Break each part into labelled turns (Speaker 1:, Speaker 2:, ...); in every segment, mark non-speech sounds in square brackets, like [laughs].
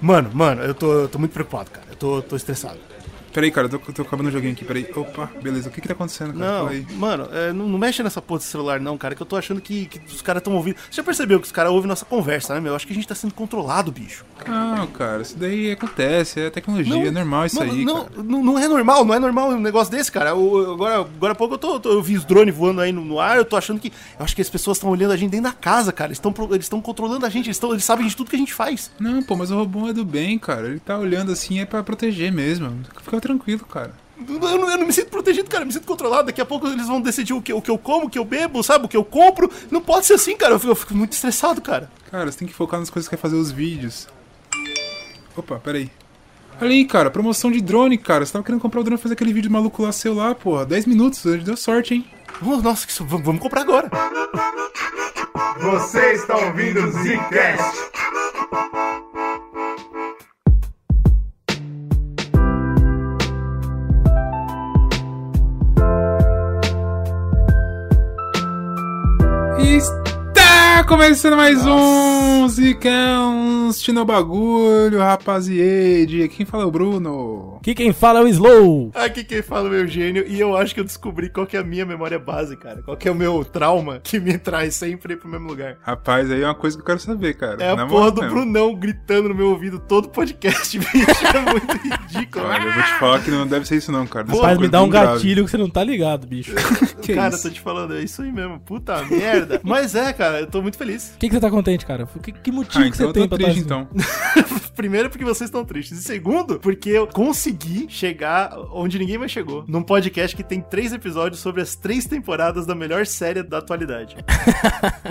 Speaker 1: Mano, mano, eu tô, eu tô muito preocupado, cara. Eu tô, tô estressado.
Speaker 2: Peraí, cara, eu tô, tô acabando o joguinho aqui, peraí. Opa, beleza, o que que tá acontecendo, cara?
Speaker 1: Não, mano, é, não, não mexe nessa porra desse celular, não, cara, que eu tô achando que, que os caras tão ouvindo. Você já percebeu que os caras ouvem nossa conversa, né, meu? Eu acho que a gente tá sendo controlado, bicho.
Speaker 2: Não, cara, isso daí acontece, é tecnologia, é normal isso
Speaker 1: mano,
Speaker 2: aí,
Speaker 1: não, não, não é normal, não é normal um negócio desse, cara. Eu- agora, agora há pouco eu, tô, tô- eu vi os drones voando aí no, no ar, eu tô achando que. Eu acho que as pessoas estão olhando a gente dentro da casa, cara. Eles estão eles estão controlando a gente, eles, tão, eles sabem de tudo que a gente faz.
Speaker 2: Não, pô, mas o robô é do bem, cara. Ele tá olhando assim, é pra proteger mesmo. Fica tranquilo, cara.
Speaker 1: Eu não, eu não me sinto protegido, cara, eu me sinto controlado. Daqui a pouco eles vão decidir o que, o que eu como, o que eu bebo, sabe? O que eu compro. Não pode ser assim, cara. Eu fico, eu fico muito estressado, cara.
Speaker 2: Cara, você tem que focar nas coisas que quer fazer os vídeos. Opa, peraí. Olha aí, cara, promoção de drone, cara. Você tava querendo comprar o drone e fazer aquele vídeo maluco lá seu lá, porra. 10 minutos, deu sorte, hein?
Speaker 1: Oh, nossa, que isso, vamos, vamos comprar agora.
Speaker 3: Você está ouvindo o Zcast.
Speaker 2: Está começando mais um Zicãos no bagulho, rapaziade. Quem fala é o Bruno.
Speaker 4: Aqui quem fala é o Slow.
Speaker 1: Aqui quem fala é o meu gênio. E eu acho que eu descobri qual que é a minha memória base, cara. Qual que é o meu trauma que me traz sempre pro mesmo lugar.
Speaker 2: Rapaz, aí é uma coisa que eu quero saber, cara.
Speaker 1: É a
Speaker 2: Na
Speaker 1: porra
Speaker 2: moral
Speaker 1: do
Speaker 2: mesmo.
Speaker 1: Brunão gritando no meu ouvido todo podcast, [laughs] bicho. É muito ridículo.
Speaker 2: Olha, eu vou te falar que não deve ser isso não, cara. Deve
Speaker 4: Rapaz, me dá um
Speaker 2: bem grave.
Speaker 4: gatilho que você não tá ligado, bicho. [laughs]
Speaker 1: Cara,
Speaker 2: isso?
Speaker 1: tô te falando, é isso aí mesmo. Puta merda. Mas é, cara, eu tô muito feliz.
Speaker 4: que, que você tá contente, cara? Que, que motivo
Speaker 2: Ah,
Speaker 4: que
Speaker 2: então
Speaker 4: você
Speaker 2: eu
Speaker 4: tem
Speaker 2: tô
Speaker 4: pra
Speaker 2: triste, então. [laughs]
Speaker 1: Primeiro, porque vocês estão tristes. E segundo, porque eu consegui chegar onde ninguém mais chegou. Num podcast que tem três episódios sobre as três temporadas da melhor série da atualidade. [laughs]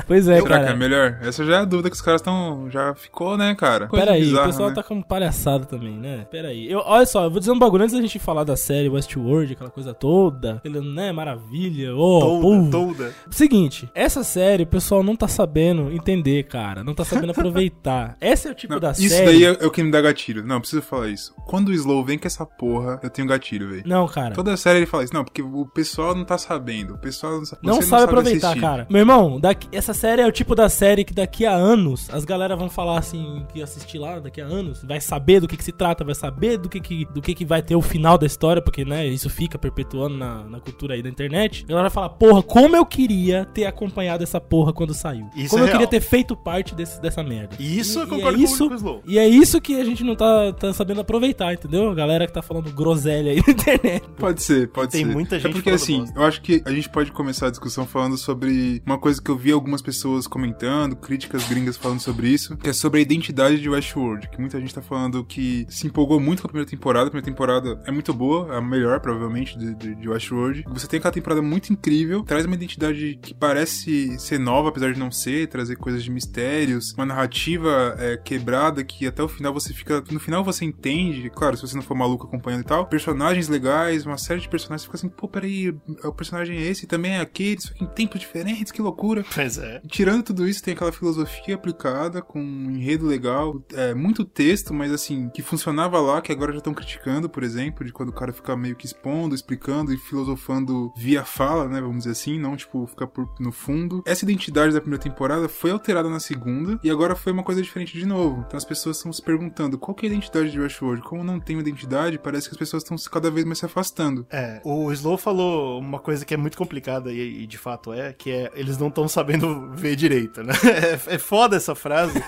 Speaker 4: Pois é,
Speaker 2: Será que é
Speaker 4: cara.
Speaker 2: melhor? Essa já é a dúvida que os caras estão. Já ficou, né, cara? Coisa
Speaker 4: Pera aí,
Speaker 2: bizarra,
Speaker 4: o pessoal
Speaker 2: né?
Speaker 4: tá com palhaçada também, né? Pera aí. Eu, olha só, eu vou dizer um bagulho antes da gente falar da série Westworld, aquela coisa toda. Aquele, né, maravilha. Ô,
Speaker 1: Toda,
Speaker 4: povo.
Speaker 1: toda.
Speaker 4: Seguinte, essa série o pessoal não tá sabendo entender, cara. Não tá sabendo [laughs] aproveitar. Esse é o tipo
Speaker 2: Não,
Speaker 4: da
Speaker 2: isso
Speaker 4: série.
Speaker 2: daí é, é o que me dá gatilho. Não, preciso falar isso. Quando o Slow vem com essa porra, eu tenho gatilho, velho.
Speaker 4: Não, cara.
Speaker 2: Toda série ele fala isso. Não, porque o pessoal não tá sabendo. O pessoal não, sa-
Speaker 4: Não
Speaker 2: você
Speaker 4: sabe aproveitar,
Speaker 2: assistir.
Speaker 4: cara. Meu irmão, daqui- essa série é o tipo da série que daqui a anos as galera vão falar assim, que assistir lá daqui a anos, vai saber do que, que se trata, vai saber do que, que, do que, que vai ter o final da história, porque, né, isso fica perpetuando na, na cultura aí da internet. A galera vai falar, porra, como eu queria ter acompanhado essa porra quando saiu.
Speaker 1: Isso
Speaker 4: como
Speaker 1: é
Speaker 4: eu queria
Speaker 1: real.
Speaker 4: ter feito parte desse, dessa merda.
Speaker 1: E isso eu
Speaker 4: E-
Speaker 1: concordo
Speaker 4: e é
Speaker 1: com
Speaker 4: isso,
Speaker 1: o Slow.
Speaker 4: E é isso que a gente não tá, tá sabendo aproveitar, entendeu? A galera que tá falando groselha aí na [laughs] internet.
Speaker 2: Pode ser, pode
Speaker 1: Tem
Speaker 2: ser.
Speaker 1: muita
Speaker 2: É
Speaker 1: gente
Speaker 2: porque
Speaker 1: falando
Speaker 2: assim,
Speaker 1: bosta.
Speaker 2: eu acho que a gente pode começar a discussão falando sobre uma coisa que eu vi algumas pessoas comentando, críticas gringas falando sobre isso, que é sobre a identidade de Westworld, que muita gente tá falando que se empolgou muito com a primeira temporada, a primeira temporada é muito boa, é a melhor, provavelmente, de, de, de Westworld. Você tem aquela temporada muito incrível, traz uma identidade que parece ser nova, apesar de não ser, trazer coisas de mistérios, uma narrativa é, quebrada que até o final você fica. No final você entende, claro, se você não for maluco acompanhando e tal, personagens legais, uma série de personagens, você fica assim, pô, peraí, o personagem é esse, também é aquele, só que em tempos diferentes, que loucura. [laughs]
Speaker 1: Pois é.
Speaker 2: E Tirando tudo isso, tem aquela filosofia aplicada, com um enredo legal, é, muito texto, mas assim, que funcionava lá, que agora já estão criticando, por exemplo, de quando o cara fica meio que expondo, explicando e filosofando via fala, né, vamos dizer assim, não, tipo, ficar por, no fundo. Essa identidade da primeira temporada foi alterada na segunda, e agora foi uma coisa diferente de novo. Então as pessoas estão se perguntando, qual é a identidade de Westworld? Como não tem uma identidade, parece que as pessoas estão cada vez mais se afastando.
Speaker 1: É, o Slow falou uma coisa que é muito complicada e, e de fato é, que é eles não estão sabendo [laughs] ver direito, né? [laughs] É, é foda essa frase,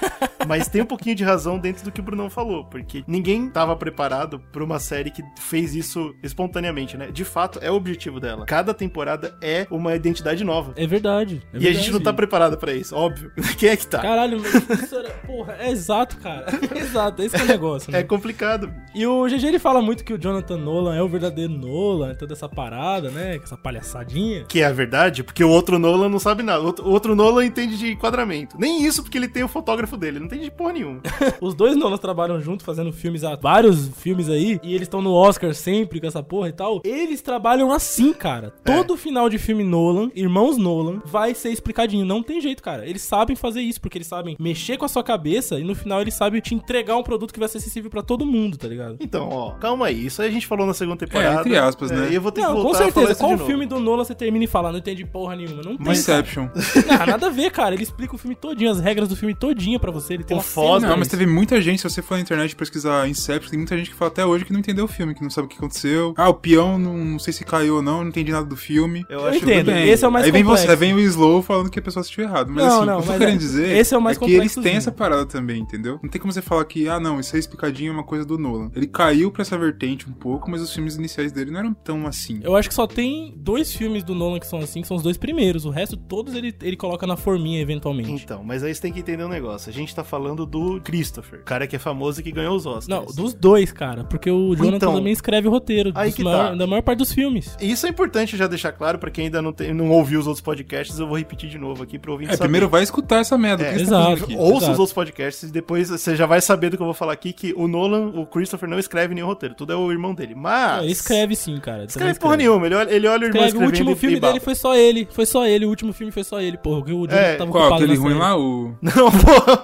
Speaker 1: mas tem um pouquinho de razão dentro do que o Brunão falou, porque ninguém tava preparado pra uma série que fez isso espontaneamente, né? De fato, é o objetivo dela. Cada temporada é uma identidade nova.
Speaker 4: É verdade. é
Speaker 1: e a gente
Speaker 4: verdade.
Speaker 1: não tá preparado pra isso, óbvio. [laughs] Quem é que tá?
Speaker 4: Caralho, mas porra, é exato, cara. [laughs] exato, esse que é o negócio, né?
Speaker 1: É complicado.
Speaker 4: E o GG ele fala muito que o Jonathan Nolan é o verdadeiro Nolan, toda essa parada, né? Essa palhaçadinha.
Speaker 1: Que é a verdade, porque o outro Nolan não sabe nada. O outro, Nolan entende de enquadramento. Nem isso porque ele tem o fotógrafo dele, ele não entende de porra nenhuma. [laughs]
Speaker 4: Os dois Nolans trabalham junto fazendo filmes, há vários filmes aí, e eles estão no Oscar sempre com essa porra e tal. Eles trabalham assim, cara. Todo final de filme Nolan, irmãos Nolan, vai ser explicadinho. Não tem jeito, cara. Eles sabem fazer isso, porque eles sabem mexer com a sua cabeça e no final eles sabem te entregar um produto que vai ser acessível pra todo mundo, tá ligado?
Speaker 1: Então, ó, calma aí. Isso aí a gente falou na segunda temporada.
Speaker 2: É, entre aspas, né?
Speaker 1: E eu vou ter
Speaker 4: Não,
Speaker 1: que
Speaker 4: com
Speaker 1: voltar a falar
Speaker 4: certeza. Qual filme do Nolan você termina e fala, não entendi porra nenhuma? Não tem. cara.
Speaker 2: Inception. [laughs]
Speaker 4: Não, nada a ver, cara. Ele explica o filme todinho, as regras do filme todinho pra você. Ele uma
Speaker 1: foda-
Speaker 4: cena
Speaker 2: Não, mas teve muita gente, se você for na internet pesquisar Inception, tem muita gente que fala até hoje que não entendeu o filme, que não sabe o que aconteceu. Ah, o peão, não, não sei se caiu ou não, não entendi nada do filme.
Speaker 1: Eu,
Speaker 4: Eu
Speaker 1: acho
Speaker 4: entendo. Esse é o mais
Speaker 2: Aí vem
Speaker 4: complexo.
Speaker 2: você, vem o Slow falando que a pessoa assistiu errado. Mas
Speaker 4: Não,
Speaker 2: assim,
Speaker 4: não,
Speaker 2: o que eu tô querendo
Speaker 4: é-
Speaker 2: dizer
Speaker 4: esse é o mais
Speaker 2: que eles têm essa parada também, entendeu? Não tem como você falar que, ah, não, isso aí explicadinho é uma coisa do Nolan. Ele caiu pra essa vertente um pouco, mas os filmes iniciais dele não eram tão assim.
Speaker 4: Eu acho que só tem dois filmes do Nolan que são assim, que são os dois primeiros. O resto, todos ele, ele coloca na forminha, eventualmente.
Speaker 1: Então, mas aí você tem que entender um negócio. A gente tá falando do Christopher, o cara que é famoso e que ganhou os Oscars.
Speaker 4: Não, dos dois, cara. Porque o Jonathan
Speaker 1: Então,
Speaker 4: também escreve o roteiro
Speaker 1: aí que
Speaker 4: maior-
Speaker 1: tá.
Speaker 4: da maior parte dos filmes.
Speaker 1: Isso é importante já deixar claro pra quem ainda não, tem, não ouviu os outros podcasts, eu vou repetir de novo aqui pro ouvinte
Speaker 2: É,
Speaker 1: saber.
Speaker 2: primeiro vai escutar essa merda.
Speaker 1: É,
Speaker 2: o que você tá fazendo
Speaker 4: exato.
Speaker 1: Ouça os
Speaker 4: Exato.
Speaker 1: outros podcasts e depois você já vai saber do que eu vou falar aqui, que o Nolan, o Christopher, não escreve nenhum roteiro. Tudo é o irmão dele. Mas...
Speaker 4: Ele escreve sim, cara. Também
Speaker 1: Escreve porra nenhuma. Ele olha, ele olha o irmão
Speaker 4: Escreve, o
Speaker 1: escrevendo
Speaker 4: último
Speaker 1: e-
Speaker 4: filme
Speaker 1: e
Speaker 4: dele foi só ele. Foi só ele. O último filme foi só ele, porra. O Jonathan
Speaker 1: É,
Speaker 4: tava
Speaker 2: Qual?
Speaker 4: ocupado
Speaker 2: Aquele ruim
Speaker 4: série.
Speaker 2: lá? O... [laughs]
Speaker 1: Não, porra,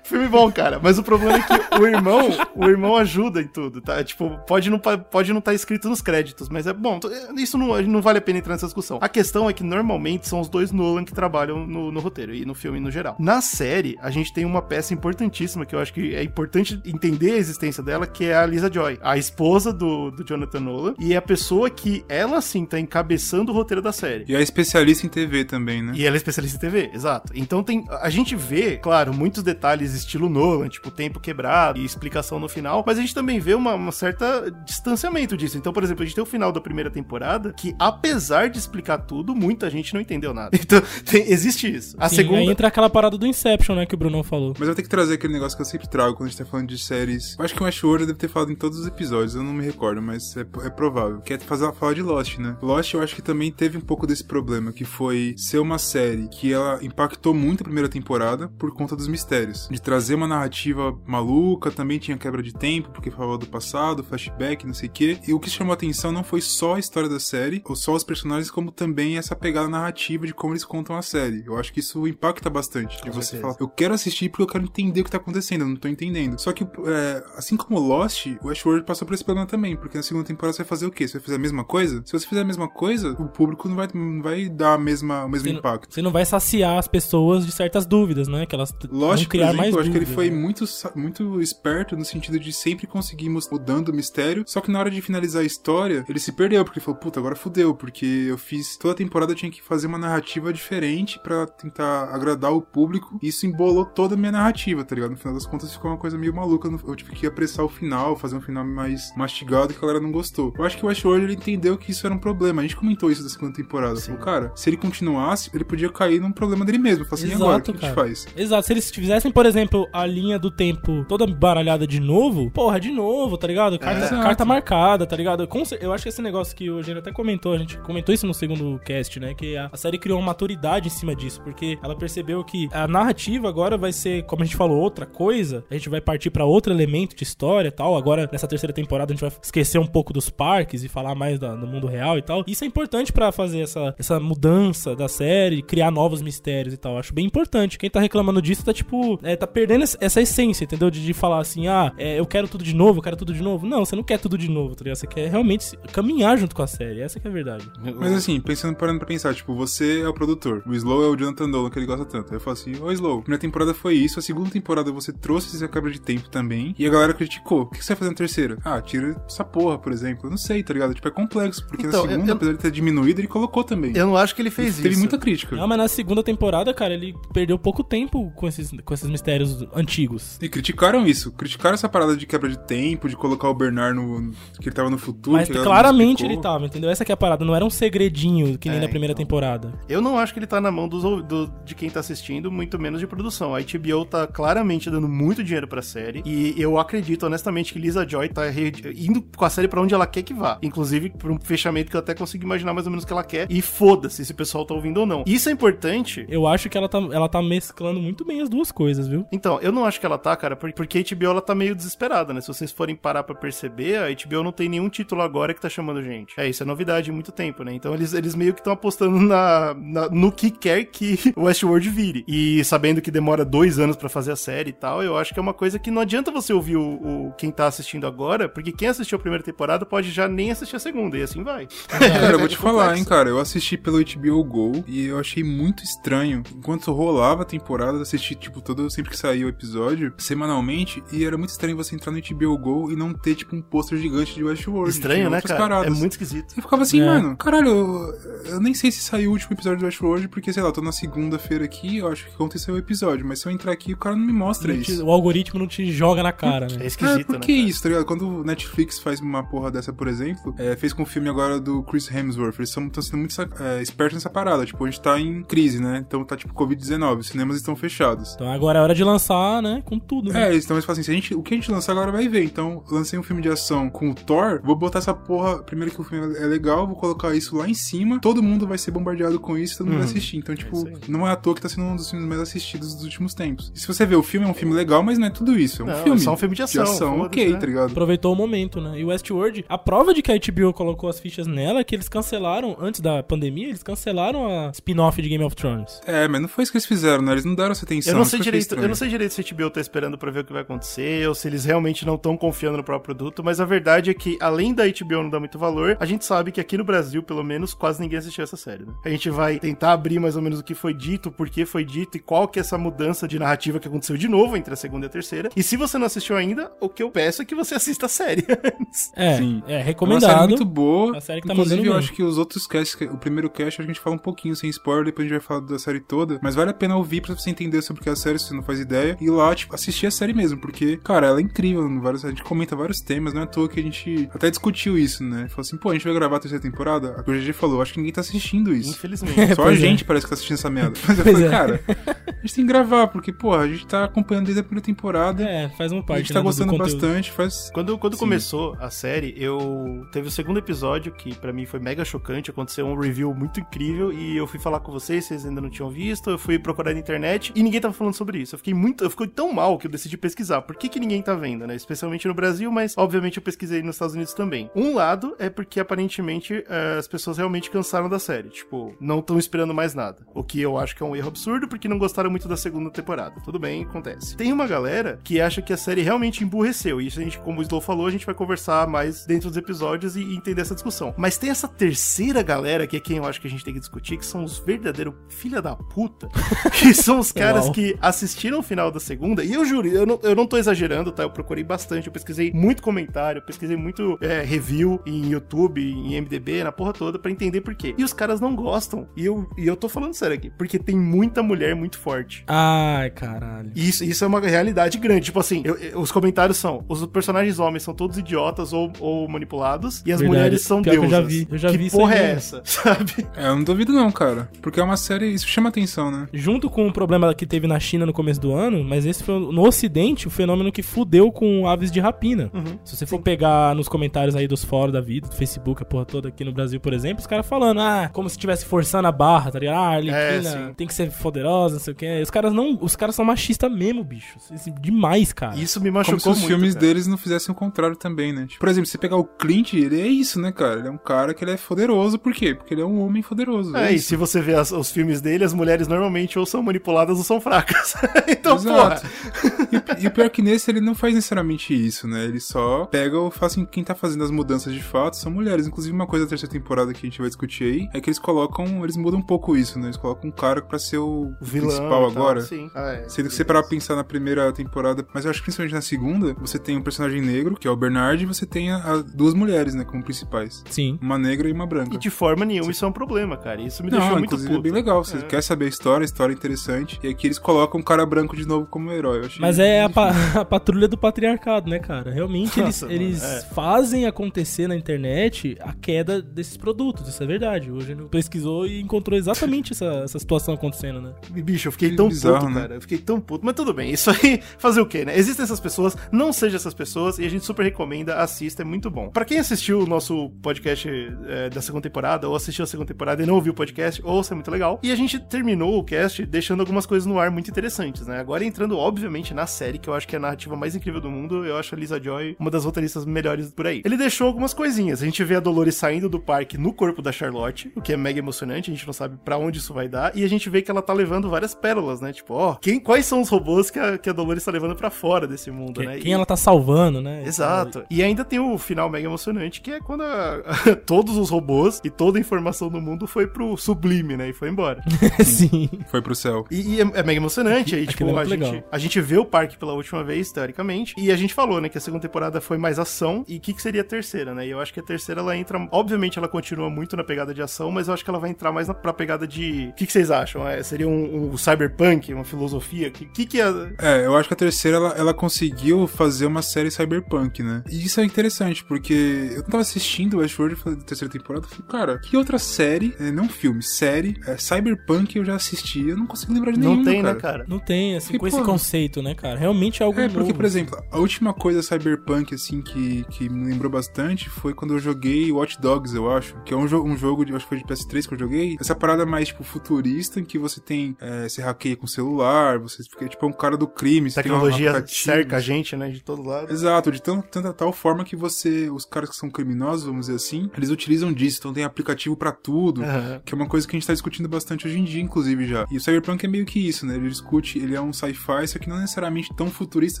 Speaker 1: filme, bom, cara. Mas o problema é que o irmão, o irmão ajuda em tudo, tá? Tipo, pode não pode não estar escrito nos créditos, mas é bom. Isso não, não vale a pena entrar nessa discussão. A questão é que normalmente são os dois Nolan que trabalham no, no roteiro e no filme no geral. Na série, a gente tem uma peça importantíssima que eu acho que é importante entender a existência dela, que é a Lisa Joy, a esposa do, do Jonathan Nolan e é a pessoa que ela sim tá encabeçando o roteiro da série.
Speaker 2: E é especialista em TV também, né?
Speaker 1: E ela é especialista em TV, exato. Então tem. A gente vê, claro, muitos detalhes estilo Nolan, tipo tempo quebrado e explicação no final, mas a gente também vê uma, uma certa distanciamento disso. Então, por exemplo, a gente tem o final da primeira temporada que, apesar de explicar tudo, muita gente não entendeu nada. [laughs] Então, tem- existe isso. A
Speaker 4: Sim,
Speaker 1: segunda.
Speaker 4: Aí entra aquela parada do Inception, né? Que o Brunão falou.
Speaker 2: Mas eu tenho que trazer aquele negócio que eu sempre trago quando a gente tá falando de séries. Eu acho que o Westworld deve ter falado em todos os episódios, eu não me recordo, mas é, é provável. Que é fazer falar de Lost, né? Lost eu acho que também teve um pouco desse problema, que foi ser uma série que ela impactou muito a primeira temporada por conta dos mistérios. De trazer uma narrativa maluca, também tinha quebra de tempo, porque falava do passado, flashback, não sei o quê. E o que chamou a atenção não foi só a história da série, ou só os personagens, como também essa pegada narrativa de como eles contam a série. Eu acho que isso impacta bastante. De
Speaker 1: Com
Speaker 2: você
Speaker 1: certeza.
Speaker 2: falar, eu quero assistir porque eu quero entender o que tá acontecendo, eu não tô entendendo. Só que, é, assim como Lost, o Westworld passou por esse problema também, porque na segunda temporada você vai fazer o quê? Você vai fazer a mesma coisa? Se você fizer a mesma coisa, o público não vai, não vai dar a mesma, o mesmo
Speaker 4: Você não-
Speaker 2: impacto.
Speaker 4: Você não vai saciar as pessoas de certas dúvidas, né? Que elas vão
Speaker 2: Lost, por
Speaker 4: criar
Speaker 2: exemplo,
Speaker 4: mais
Speaker 2: eu acho que ele foi
Speaker 4: né?
Speaker 2: muito, muito esperto no sentido de sempre conseguirmos mudando o mistério, só que na hora de finalizar a história, ele se perdeu, porque ele falou, puta, agora fudeu, porque eu fiz, toda a temporada eu tinha que fazer uma narrativa diferente pra tentar agradar o público, e isso embolou toda a minha narrativa, tá ligado? No final das contas ficou uma coisa meio maluca, eu tive que apressar o final, fazer um final mais mastigado que a galera não gostou. Eu acho que o Westworld, ele entendeu que isso era um problema, a gente comentou isso da segunda temporada, falou, cara, se ele continuasse, ele podia cair num problema dele mesmo, falou assim, e agora, o que a gente
Speaker 4: cara.
Speaker 2: faz?
Speaker 4: Exato, se eles fizessem, por exemplo, a linha do tempo toda baralhada de novo, porra, de novo, tá ligado? Carta,
Speaker 2: Exato.
Speaker 4: carta marcada, tá ligado? Eu acho que esse negócio que o Eugênio até comentou, a gente comentou isso no segundo cast, né? Que a, a série criou uma maturidade em cima disso, porque ela percebeu que a narrativa agora vai ser, como a gente falou, outra coisa, a gente vai partir pra outro elemento de história e tal. Agora, nessa terceira temporada, a gente vai esquecer um pouco dos parques e falar mais da- do mundo real e tal. Isso é importante pra fazer essa, essa mudança da série, criar novos mistérios e tal. Acho bem importante. Quem tá reclamando disso tá, tipo, é, tá perdendo essa- essência, entendeu? De, de falar assim, ah, é, eu quero tudo de novo, eu quero tudo de novo. Não, você não quer tudo de novo, tá ligado? Você quer realmente caminhar junto com a série. Essa que é a verdade.
Speaker 2: Mas assim, pensando, parando pra pensar, tipo, você é o produtor, o Slow é o Jonathan Nolan, que ele gosta tanto. Aí eu falo assim, ô Slow, a primeira temporada foi isso, a segunda temporada você trouxe essa quebra de tempo também, e a galera criticou. O que você vai fazer na terceira? Ah, tira essa porra, por exemplo. Eu não sei, tá ligado? Tipo, é complexo, porque
Speaker 1: Então,
Speaker 2: na segunda,
Speaker 1: eu-
Speaker 2: apesar de ter diminuído, ele colocou também.
Speaker 1: Eu não acho que ele fez
Speaker 2: Teve
Speaker 1: isso.
Speaker 2: muita crítica.
Speaker 4: Não, mas na segunda temporada, cara, ele perdeu pouco tempo com esses, com esses mistérios antigos.
Speaker 2: E criticaram isso. Criticaram essa parada de quebra de tempo, de colocar o Bernard no. que ele tava no futuro.
Speaker 4: Mas claramente ele tava, entendeu? Essa que é a parada. Não era um segredinho que nem
Speaker 1: É,
Speaker 4: na primeira
Speaker 1: então.
Speaker 4: temporada.
Speaker 1: Eu não acho que ele tá na mão dos, do- de quem tá assistindo, muito menos de produção. A HBO tá claramente dando muito dinheiro pra série. E eu acredito, honestamente, que Lisa Joy tá re- indo com a série pra onde ela quer que vá. Inclusive, pra um fechamento que eu até consigo imaginar mais ou menos o que ela quer. E foda-se se o pessoal tá ouvindo ou não. Isso é importante.
Speaker 4: Eu acho que ela tá, ela tá mesclando muito bem as duas coisas, viu?
Speaker 1: Então, eu não acho que ela tá, cara, por- porque a HBO ela tá meio desesperada, né? Se vocês forem parar pra perceber, a HBO não tem nenhum título agora que tá chamando gente. É, isso é novidade em muito tempo, né? Então eles, eles meio que estão apostando na, na- no que quer que o [laughs] Westworld vire. E sabendo que demora dois anos pra fazer a série e tal, eu acho que é uma coisa que não adianta você ouvir o, o- quem tá assistindo agora, porque quem assistiu a primeira temporada pode já nem assistir a segunda, e assim vai. [laughs]
Speaker 2: Cara, eu vou te falar, hein, cara. Eu assisti pelo HBO Go e eu achei muito estranho. Enquanto rolava a temporada, eu assisti, tipo, todo. Eu sempre que saía o episódio, semanalmente, e era muito estranho você entrar no HBO Go e não ter, tipo, um pôster gigante de Westworld.
Speaker 1: Estranho, né, cara?
Speaker 2: paradas.
Speaker 1: É muito esquisito.
Speaker 2: Eu ficava assim,
Speaker 4: É.
Speaker 2: mano, caralho, eu, eu nem sei se saiu o último episódio do Westworld, porque, sei lá, eu tô na segunda-feira aqui, eu acho que aconteceu o episódio, mas se eu entrar aqui, o cara não me mostra
Speaker 4: Não te-
Speaker 2: isso.
Speaker 4: o algoritmo não te joga na cara,
Speaker 1: É
Speaker 4: né?
Speaker 1: esquisito,
Speaker 2: É, por
Speaker 1: né?
Speaker 2: que
Speaker 1: cara?
Speaker 2: isso, tá ligado? Quando o Netflix faz uma porra dessa, por exemplo, é, fez com o filme agora do Chris Hemsworth, eles estão sendo muito é, espertos nessa parada. Tipo, a gente tá em crise, né? Então tá tipo Covid-19, os cinemas estão fechados.
Speaker 4: Então agora é hora de lançar, né? Com tudo, né?
Speaker 2: É, eles estão assim, se a gente, o que a gente lançar agora vai ver. Então, lancei um filme de ação com o Thor, vou botar essa porra. Primeiro que o filme é legal, vou colocar isso lá em cima. Todo mundo vai ser bombardeado com isso, todo mundo vai assistir. Então, tipo,
Speaker 1: aí.
Speaker 2: não é à toa que tá sendo um dos filmes mais assistidos dos últimos tempos. E se você ver o filme, é um filme legal, mas não é tudo isso. É um
Speaker 1: Não,
Speaker 2: filme.
Speaker 1: é só um filme de ação, foda-se,
Speaker 2: ok,
Speaker 1: né?
Speaker 2: tá ligado?
Speaker 4: Aproveitou o momento, né? E o Westworld, a prova de que a HBO colocou as fichas nela é que eles cancelaram, antes da pandemia, eles cancelaram a spin-off de Game of Thrones.
Speaker 2: É, mas não foi isso que eles fizeram, né? Eles não deram essa atenção.
Speaker 1: Eu não sei direito, eu não sei direito se a HBO tá esperando pra ver o que vai acontecer ou se eles realmente não estão confiando no próprio produto, mas a verdade é que além da HBO não dar muito valor, a gente sabe que aqui no Brasil, pelo menos, quase ninguém assistiu essa série, né? A gente vai tentar abrir mais ou menos o que foi dito, por que foi dito e qual que é essa mudança de narrativa que aconteceu de novo entre a segunda e a terceira. E se você não assistiu ainda, o que eu peço é que você assista a série [laughs] antes.
Speaker 4: É,
Speaker 2: Sim.
Speaker 4: é
Speaker 2: É uma
Speaker 4: recomendado.
Speaker 2: série muito boa.
Speaker 4: A série que tá
Speaker 2: Inclusive,
Speaker 4: mandando
Speaker 2: eu
Speaker 4: bem.
Speaker 2: acho que os outros casts, o primeiro cast, a gente fala um pouquinho sem spoiler, depois a gente vai falar da série toda. Mas vale a pena ouvir pra você entender sobre o que é a série, se você não faz ideia. E lá, tipo, assistir a série mesmo, porque, cara, ela é incrível. Vários, a gente comenta vários temas, não é à toa que a gente até discutiu isso, né? Falou assim, pô, a gente vai gravar a terceira temporada? O GG falou, acho que ninguém tá assistindo isso.
Speaker 1: Infelizmente.
Speaker 2: Só [laughs] a
Speaker 4: é.
Speaker 2: gente parece que tá assistindo essa merda. [laughs] Mas eu
Speaker 4: Pois
Speaker 2: falei,
Speaker 4: é.
Speaker 2: cara, a gente tem que gravar, porque, porra, a gente tá acompanhando desde a primeira temporada.
Speaker 4: É, faz uma
Speaker 2: a
Speaker 4: parte
Speaker 2: gente tá
Speaker 4: né, do
Speaker 2: gostando bastante, faz.
Speaker 1: Quando, quando
Speaker 2: Sim.
Speaker 1: começou a série, eu teve o segundo episódio que pra mim foi mega chocante, aconteceu um review muito incrível e eu fui falar com vocês, vocês ainda não tinham visto, eu fui procurar na internet e ninguém tava falando sobre isso. Eu fiquei muito, eu fiquei tão mal que eu decidi pesquisar. Por que que ninguém tá vendo, né? Especialmente no Brasil, mas obviamente eu pesquisei nos Estados Unidos também. Um lado é porque aparentemente eh, as pessoas realmente cansaram da série, tipo, não estão esperando mais nada. O que eu acho que é um erro absurdo porque não gostaram muito da segunda temporada. Tudo bem, acontece. Tem uma galera que acha que a série realmente emburreceu. E isso a gente, como o Slow falou, a gente vai conversar mais dentro dos episódios e, e entender essa discussão. Mas tem essa terceira galera, que é quem eu acho que a gente tem que discutir, que são os verdadeiros filha da puta, [laughs] que são os [laughs] caras
Speaker 4: Uau.
Speaker 1: que assistiram o final da segunda. E eu juro, eu não, eu não tô exagerando, tá? Eu procurei bastante, eu pesquisei muito comentário, eu pesquisei muito é, review em YouTube, em MDB, na porra toda, pra entender por quê. E os caras não gostam. E eu, e eu tô falando sério aqui, porque tem muita mulher muito forte.
Speaker 4: Ai, caralho.
Speaker 1: E Isso, isso é uma realidade grande. Tipo assim, eu- eu- os comentários são: os personagens homens são todos idiotas ou, ou manipulados, e as
Speaker 4: Verdade.
Speaker 1: mulheres são
Speaker 4: Pior que eu
Speaker 1: deusas.
Speaker 4: já vi, eu já
Speaker 1: que
Speaker 4: vi isso
Speaker 1: porra
Speaker 4: aí
Speaker 1: é
Speaker 4: mesmo.
Speaker 1: essa? [laughs] Sabe?
Speaker 2: É, eu não duvido não, cara. Porque é uma série, isso chama atenção, né?
Speaker 4: Junto com o problema que teve na China no começo do ano, mas esse foi no Ocidente o fenômeno que fudeu com aves de rapina.
Speaker 1: Uhum.
Speaker 4: Se você for pegar nos comentários aí dos fóruns da vida, do Facebook, a porra toda aqui no Brasil, por exemplo, os caras falando, ah, como se estivesse forçando a barra, tá ligado? Ah, a
Speaker 1: É,
Speaker 4: Arlequina
Speaker 1: sim.
Speaker 4: tem que ser poderosa, não sei o que. Os caras não. Os caras são machistas mesmo, bicho. Isso- Demais, cara.
Speaker 1: Isso me
Speaker 2: Como
Speaker 1: machucou
Speaker 2: se os
Speaker 1: muito.
Speaker 2: filmes
Speaker 1: cara.
Speaker 2: deles não fizessem o contrário também, né? Tipo, por exemplo, se pegar o Clint, ele é isso, né, cara? Ele é um cara que ele é poderoso, por quê? Porque ele é um homem poderoso.
Speaker 1: É, e
Speaker 2: isso.
Speaker 1: se você vê as- os filmes dele, as mulheres normalmente ou são manipuladas ou são fracas. [laughs] então,
Speaker 2: Exato.
Speaker 1: porra.
Speaker 2: E, o pi- e o pior é que nesse ele não faz necessariamente isso, né? Ele só pega ou fala assim, quem tá fazendo as mudanças de fato são mulheres. Inclusive, uma coisa da terceira temporada que a gente vai discutir aí é que eles colocam, eles mudam um pouco isso, né? Eles colocam um cara pra ser o
Speaker 1: vilão
Speaker 2: principal
Speaker 1: tal,
Speaker 2: agora.
Speaker 1: Sim. Ah, é.
Speaker 2: Sendo que você parar pra pensar na primeira temporada, mas eu acho que principalmente na segunda, você tem um personagem negro, que é o Bernard, e você tem a- a duas mulheres, né, como principais.
Speaker 4: Sim.
Speaker 2: Uma negra e uma branca.
Speaker 1: E de forma nenhuma isso é um problema, cara. Isso me deixou
Speaker 2: Não,
Speaker 1: muito
Speaker 2: inclusive
Speaker 1: puto.
Speaker 2: é bem legal. Você
Speaker 1: É.
Speaker 2: quer saber a história, a história é interessante. E aqui eles colocam um cara branco de novo como herói. Eu achei
Speaker 4: Mas é a, pa- [laughs] a patrulha do patriarcado, né, cara? Realmente eles,
Speaker 1: Nossa,
Speaker 4: eles
Speaker 1: mano, é.
Speaker 4: fazem acontecer na internet a queda desses produtos, isso é verdade. Hoje ele pesquisou e encontrou exatamente essa, essa situação acontecendo, né?
Speaker 1: Bicho, eu fiquei
Speaker 2: Que
Speaker 1: tão
Speaker 2: bizarro,
Speaker 1: puto,
Speaker 2: né?
Speaker 1: cara. Eu fiquei tão puto. Mas tudo bem, isso aí, [laughs] fazer o quê, né? Existem essas pessoas, não seja essas pessoas, e a gente super recomenda, assista, é muito bom. Pra quem assistiu o nosso podcast é, da segunda temporada, ou assistiu a segunda temporada e não ouviu o podcast, ouça, é muito legal. E a gente terminou o cast deixando algumas coisas no ar muito interessantes, né? Agora entrando, obviamente, na série, que eu acho que é a narrativa mais incrível do mundo, eu acho a Lisa Joy uma das roteiristas melhores por aí. Ele deixou algumas coisinhas. A gente vê a Dolores saindo do parque no corpo da Charlotte, o que é mega emocionante, a gente não sabe pra onde isso vai dar, e a gente vê que ela tá levando várias pérolas, né? Tipo, ó, quem, quais são os robôs que a, que a Dolores tá levando pra fora desse mundo,
Speaker 4: Que-
Speaker 1: né?
Speaker 4: quem
Speaker 1: E-
Speaker 4: ela tá salvando, né?
Speaker 1: Exato. E ainda tem o final mega emocionante, que é quando a- [laughs] todos os robôs e toda a informação do mundo foi pro sublime, né? E foi embora. [laughs]
Speaker 4: Sim.
Speaker 2: Foi pro céu.
Speaker 1: E, e é, é mega emocionante. Aí, [laughs]
Speaker 4: Aquilo é
Speaker 1: a
Speaker 4: muito
Speaker 1: gente,
Speaker 4: legal.
Speaker 1: a gente vê o parque pela última vez, teoricamente, e a gente falou, né, que a segunda temporada foi mais ação, e o que, que seria a terceira, né? E eu acho que a terceira, ela entra, obviamente ela continua muito na pegada de ação, mas eu acho que ela vai entrar mais na, pra pegada de... O que, que vocês acham? É, seria um, um cyberpunk, uma filosofia? O que, que que é...
Speaker 2: É, eu acho que a terceira ela, ela conseguiu fazer uma série cyberpunk, né? E isso é interessante, porque eu tava assistindo Westworld da terceira temporada e falei, cara, que outra série, é, não filme, série, é, cyberpunk eu já assisti, eu não consigo lembrar de nenhuma,
Speaker 1: Não tem,
Speaker 2: cara.
Speaker 1: né, cara?
Speaker 4: Não tem, assim,
Speaker 2: E,
Speaker 4: com esse
Speaker 2: pô,
Speaker 4: conceito, né, cara? Realmente é algo
Speaker 2: É, porque,
Speaker 4: novo,
Speaker 2: por exemplo, a última coisa cyberpunk, assim, que, que me lembrou bastante foi quando eu joguei Watch Dogs, eu acho. Que é um, jo um jogo, de, acho que foi de PS3 que eu joguei. Essa parada mais, tipo, futurista, em que você tem, é, você hackeia com celular, você fica, tipo, é um cara do crime. você tem uma-
Speaker 1: Tecnologia cerca a gente, né, de todo lado.
Speaker 2: Exato, de tão, tanta tal forma que você, os caras que são criminosos, vamos dizer assim, eles utilizam disso, então tem aplicativo pra tudo,
Speaker 1: Aham.
Speaker 2: que é uma coisa que a gente tá discutindo bastante hoje em dia, inclusive já. E o Cyberpunk é meio que isso, né? Ele discute, ele é um sci-fi, só que não necessariamente tão futurista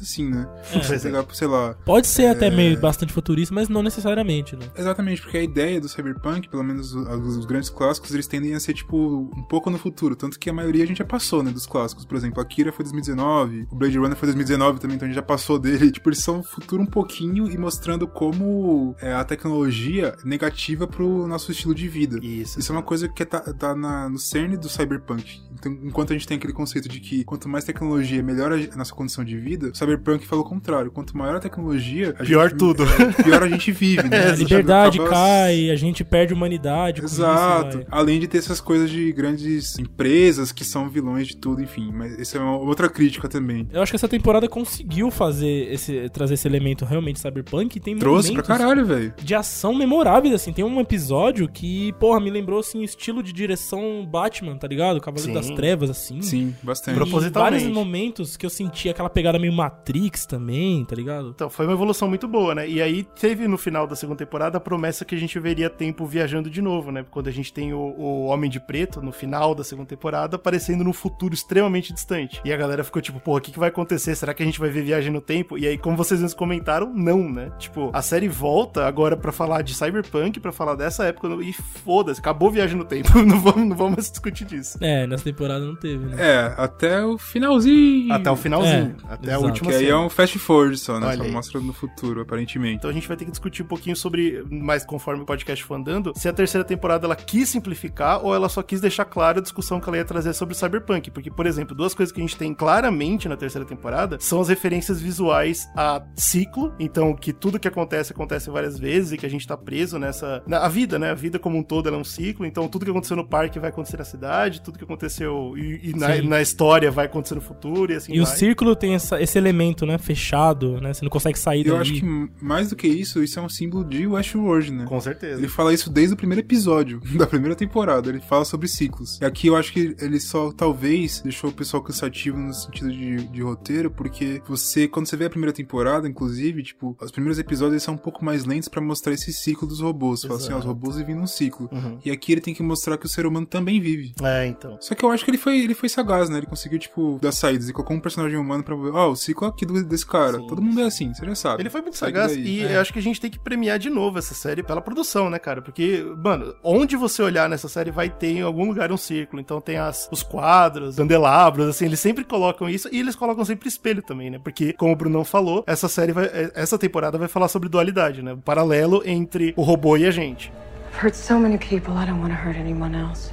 Speaker 2: assim, né? Você
Speaker 1: é.
Speaker 2: pegar, sei lá,
Speaker 4: Pode ser
Speaker 2: É.
Speaker 4: até meio bastante futurista, mas não necessariamente, né?
Speaker 2: Exatamente, porque a ideia do Cyberpunk, pelo menos os, os grandes clássicos, eles tendem a ser, tipo, um pouco no futuro. Tanto que a maioria a gente já passou, né, dos clássicos. Por exemplo, Akira foi 2019, o Blade Runner foi 2019 também, então a gente já passou dele. Tipo, eles são futuro um pouquinho e mostrando como é, a tecnologia é negativa pro nosso estilo de vida.
Speaker 1: Isso.
Speaker 2: Isso é uma coisa que tá, tá na- no cerne do cyberpunk. Então, enquanto a gente tem aquele conceito de que quanto mais tecnologia, melhor a nossa condição de vida, o cyberpunk fala o contrário. Quanto maior a tecnologia, a
Speaker 1: Pior
Speaker 2: gente-
Speaker 1: tudo.
Speaker 2: é, pior a gente vive, né? [laughs]
Speaker 1: É,
Speaker 4: a liberdade
Speaker 2: Acaba-
Speaker 4: cai, a gente perde humanidade.
Speaker 2: Exato.
Speaker 4: isso.
Speaker 2: Além de ter essas coisas de grandes empresas que são vilões de tudo, enfim. Mas essa é uma outra crítica também.
Speaker 4: Eu acho que essa temporada conseguiu fazer esse, trazer esse elemento realmente cyberpunk e tem
Speaker 2: Trouxe pra
Speaker 4: momentos
Speaker 2: caralho, velho.
Speaker 4: de ação memoráveis, assim. Tem um episódio que, porra, me lembrou, assim, o estilo de direção Batman, tá ligado? Cavaleiro
Speaker 1: Sim.
Speaker 4: das Trevas, assim.
Speaker 2: Sim, bastante.
Speaker 4: E
Speaker 1: Propositalmente.
Speaker 4: Vários momentos que eu senti aquela pegada meio Matrix também, tá ligado?
Speaker 1: Então, foi uma evolução muito boa, né? E aí teve no final da segunda temporada a promessa que a gente veria tempo viajando de novo, né? Quando a gente tem o, o Homem de Preto no final da segunda temporada aparecendo num futuro extremamente distante. E a galera ficou tipo, porra, o que, que vai acontecer? Será que a gente vai ver viagem no tempo? E aí, como vocês mesmos comentaram, não, né? Tipo, a série volta agora pra falar de Cyberpunk, pra falar dessa época, e foda-se, acabou viagem no tempo. [laughs] não, vamos, não vamos discutir disso.
Speaker 4: É, nessa temporada não teve, né?
Speaker 2: É, até o finalzinho.
Speaker 1: Até o finalzinho,
Speaker 4: É,
Speaker 1: até a
Speaker 4: exato.
Speaker 1: última
Speaker 2: Que aí é um fast forward só, né?
Speaker 1: Olha
Speaker 2: Só
Speaker 1: aí.
Speaker 2: mostra no futuro, aparentemente.
Speaker 1: Então a gente vai ter que discutir um pouquinho sobre, mais conforme o podcast for andando, se a terceira temporada ela quis simplificar ou ela só quis deixar clara a discussão que ela ia trazer sobre Cyberpunk. Porque, por exemplo, duas coisas que a gente tem claramente na terceira temporada são as referências visuais a ciclo. Então, que tudo que acontece acontece várias vezes e que a gente tá preso nessa. Na, a vida, né? A vida como um todo ela é um ciclo. Então, tudo que aconteceu no parque vai acontecer na cidade, tudo que aconteceu e, e na, na história vai acontecer no futuro e assim
Speaker 4: E o
Speaker 1: vai.
Speaker 4: círculo tem essa- esse elemento, né? Fechado, né? Você não consegue sair
Speaker 2: Eu
Speaker 4: dali.
Speaker 2: acho que mais do que isso, isso é um símbolo de Westworld, né?
Speaker 1: Com certeza.
Speaker 2: Ele fala isso desde o primeiro episódio [laughs] da primeira temporada. Ele fala sobre ciclos. E aqui eu acho que ele só talvez deixou o pessoal cansativo no sentido de, de roteiro, porque você, quando você vê a primeira temporada, inclusive, tipo, os primeiros episódios são um pouco mais lentos pra mostrar esse ciclo dos robôs. Fala assim, ó, os robôs vivem num ciclo.
Speaker 1: Uhum.
Speaker 2: E aqui ele tem que mostrar que o ser humano também vive.
Speaker 1: É, então.
Speaker 2: Só que eu acho que ele foi, ele foi sagaz, né? Ele conseguiu, tipo, dar saídas e colocou um personagem humano pra ver, ó, o ciclo aqui do, desse cara.
Speaker 1: Sim.
Speaker 2: Todo mundo é assim, você já sabe.
Speaker 1: Ele foi muito sagaz e
Speaker 4: É.
Speaker 1: eu acho que a gente tem que premiar de novo essa série pela produção, né, cara? Porque, mano, onde você olhar nessa série vai ter em algum lugar um círculo. Então tem as, os quadros, candelabros, assim, eles sempre colocam isso e eles colocam sempre espelho também, né? Porque, como o Brunão falou, essa série vai. Essa temporada vai falar sobre dualidade, né? O paralelo entre o robô e a gente.
Speaker 5: I've hurt so many people, I don't want to hurt anyone else.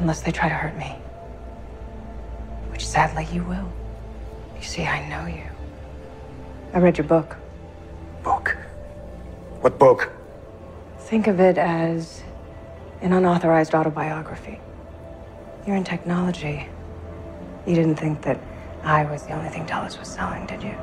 Speaker 5: Unless they try to hurt me. Which sadly you will. You see, I know you. I read your book.
Speaker 3: Book. What book?
Speaker 5: Think of it as an unauthorized autobiography. You're in technology. You didn't think that I was the only thing Telus was selling, did you?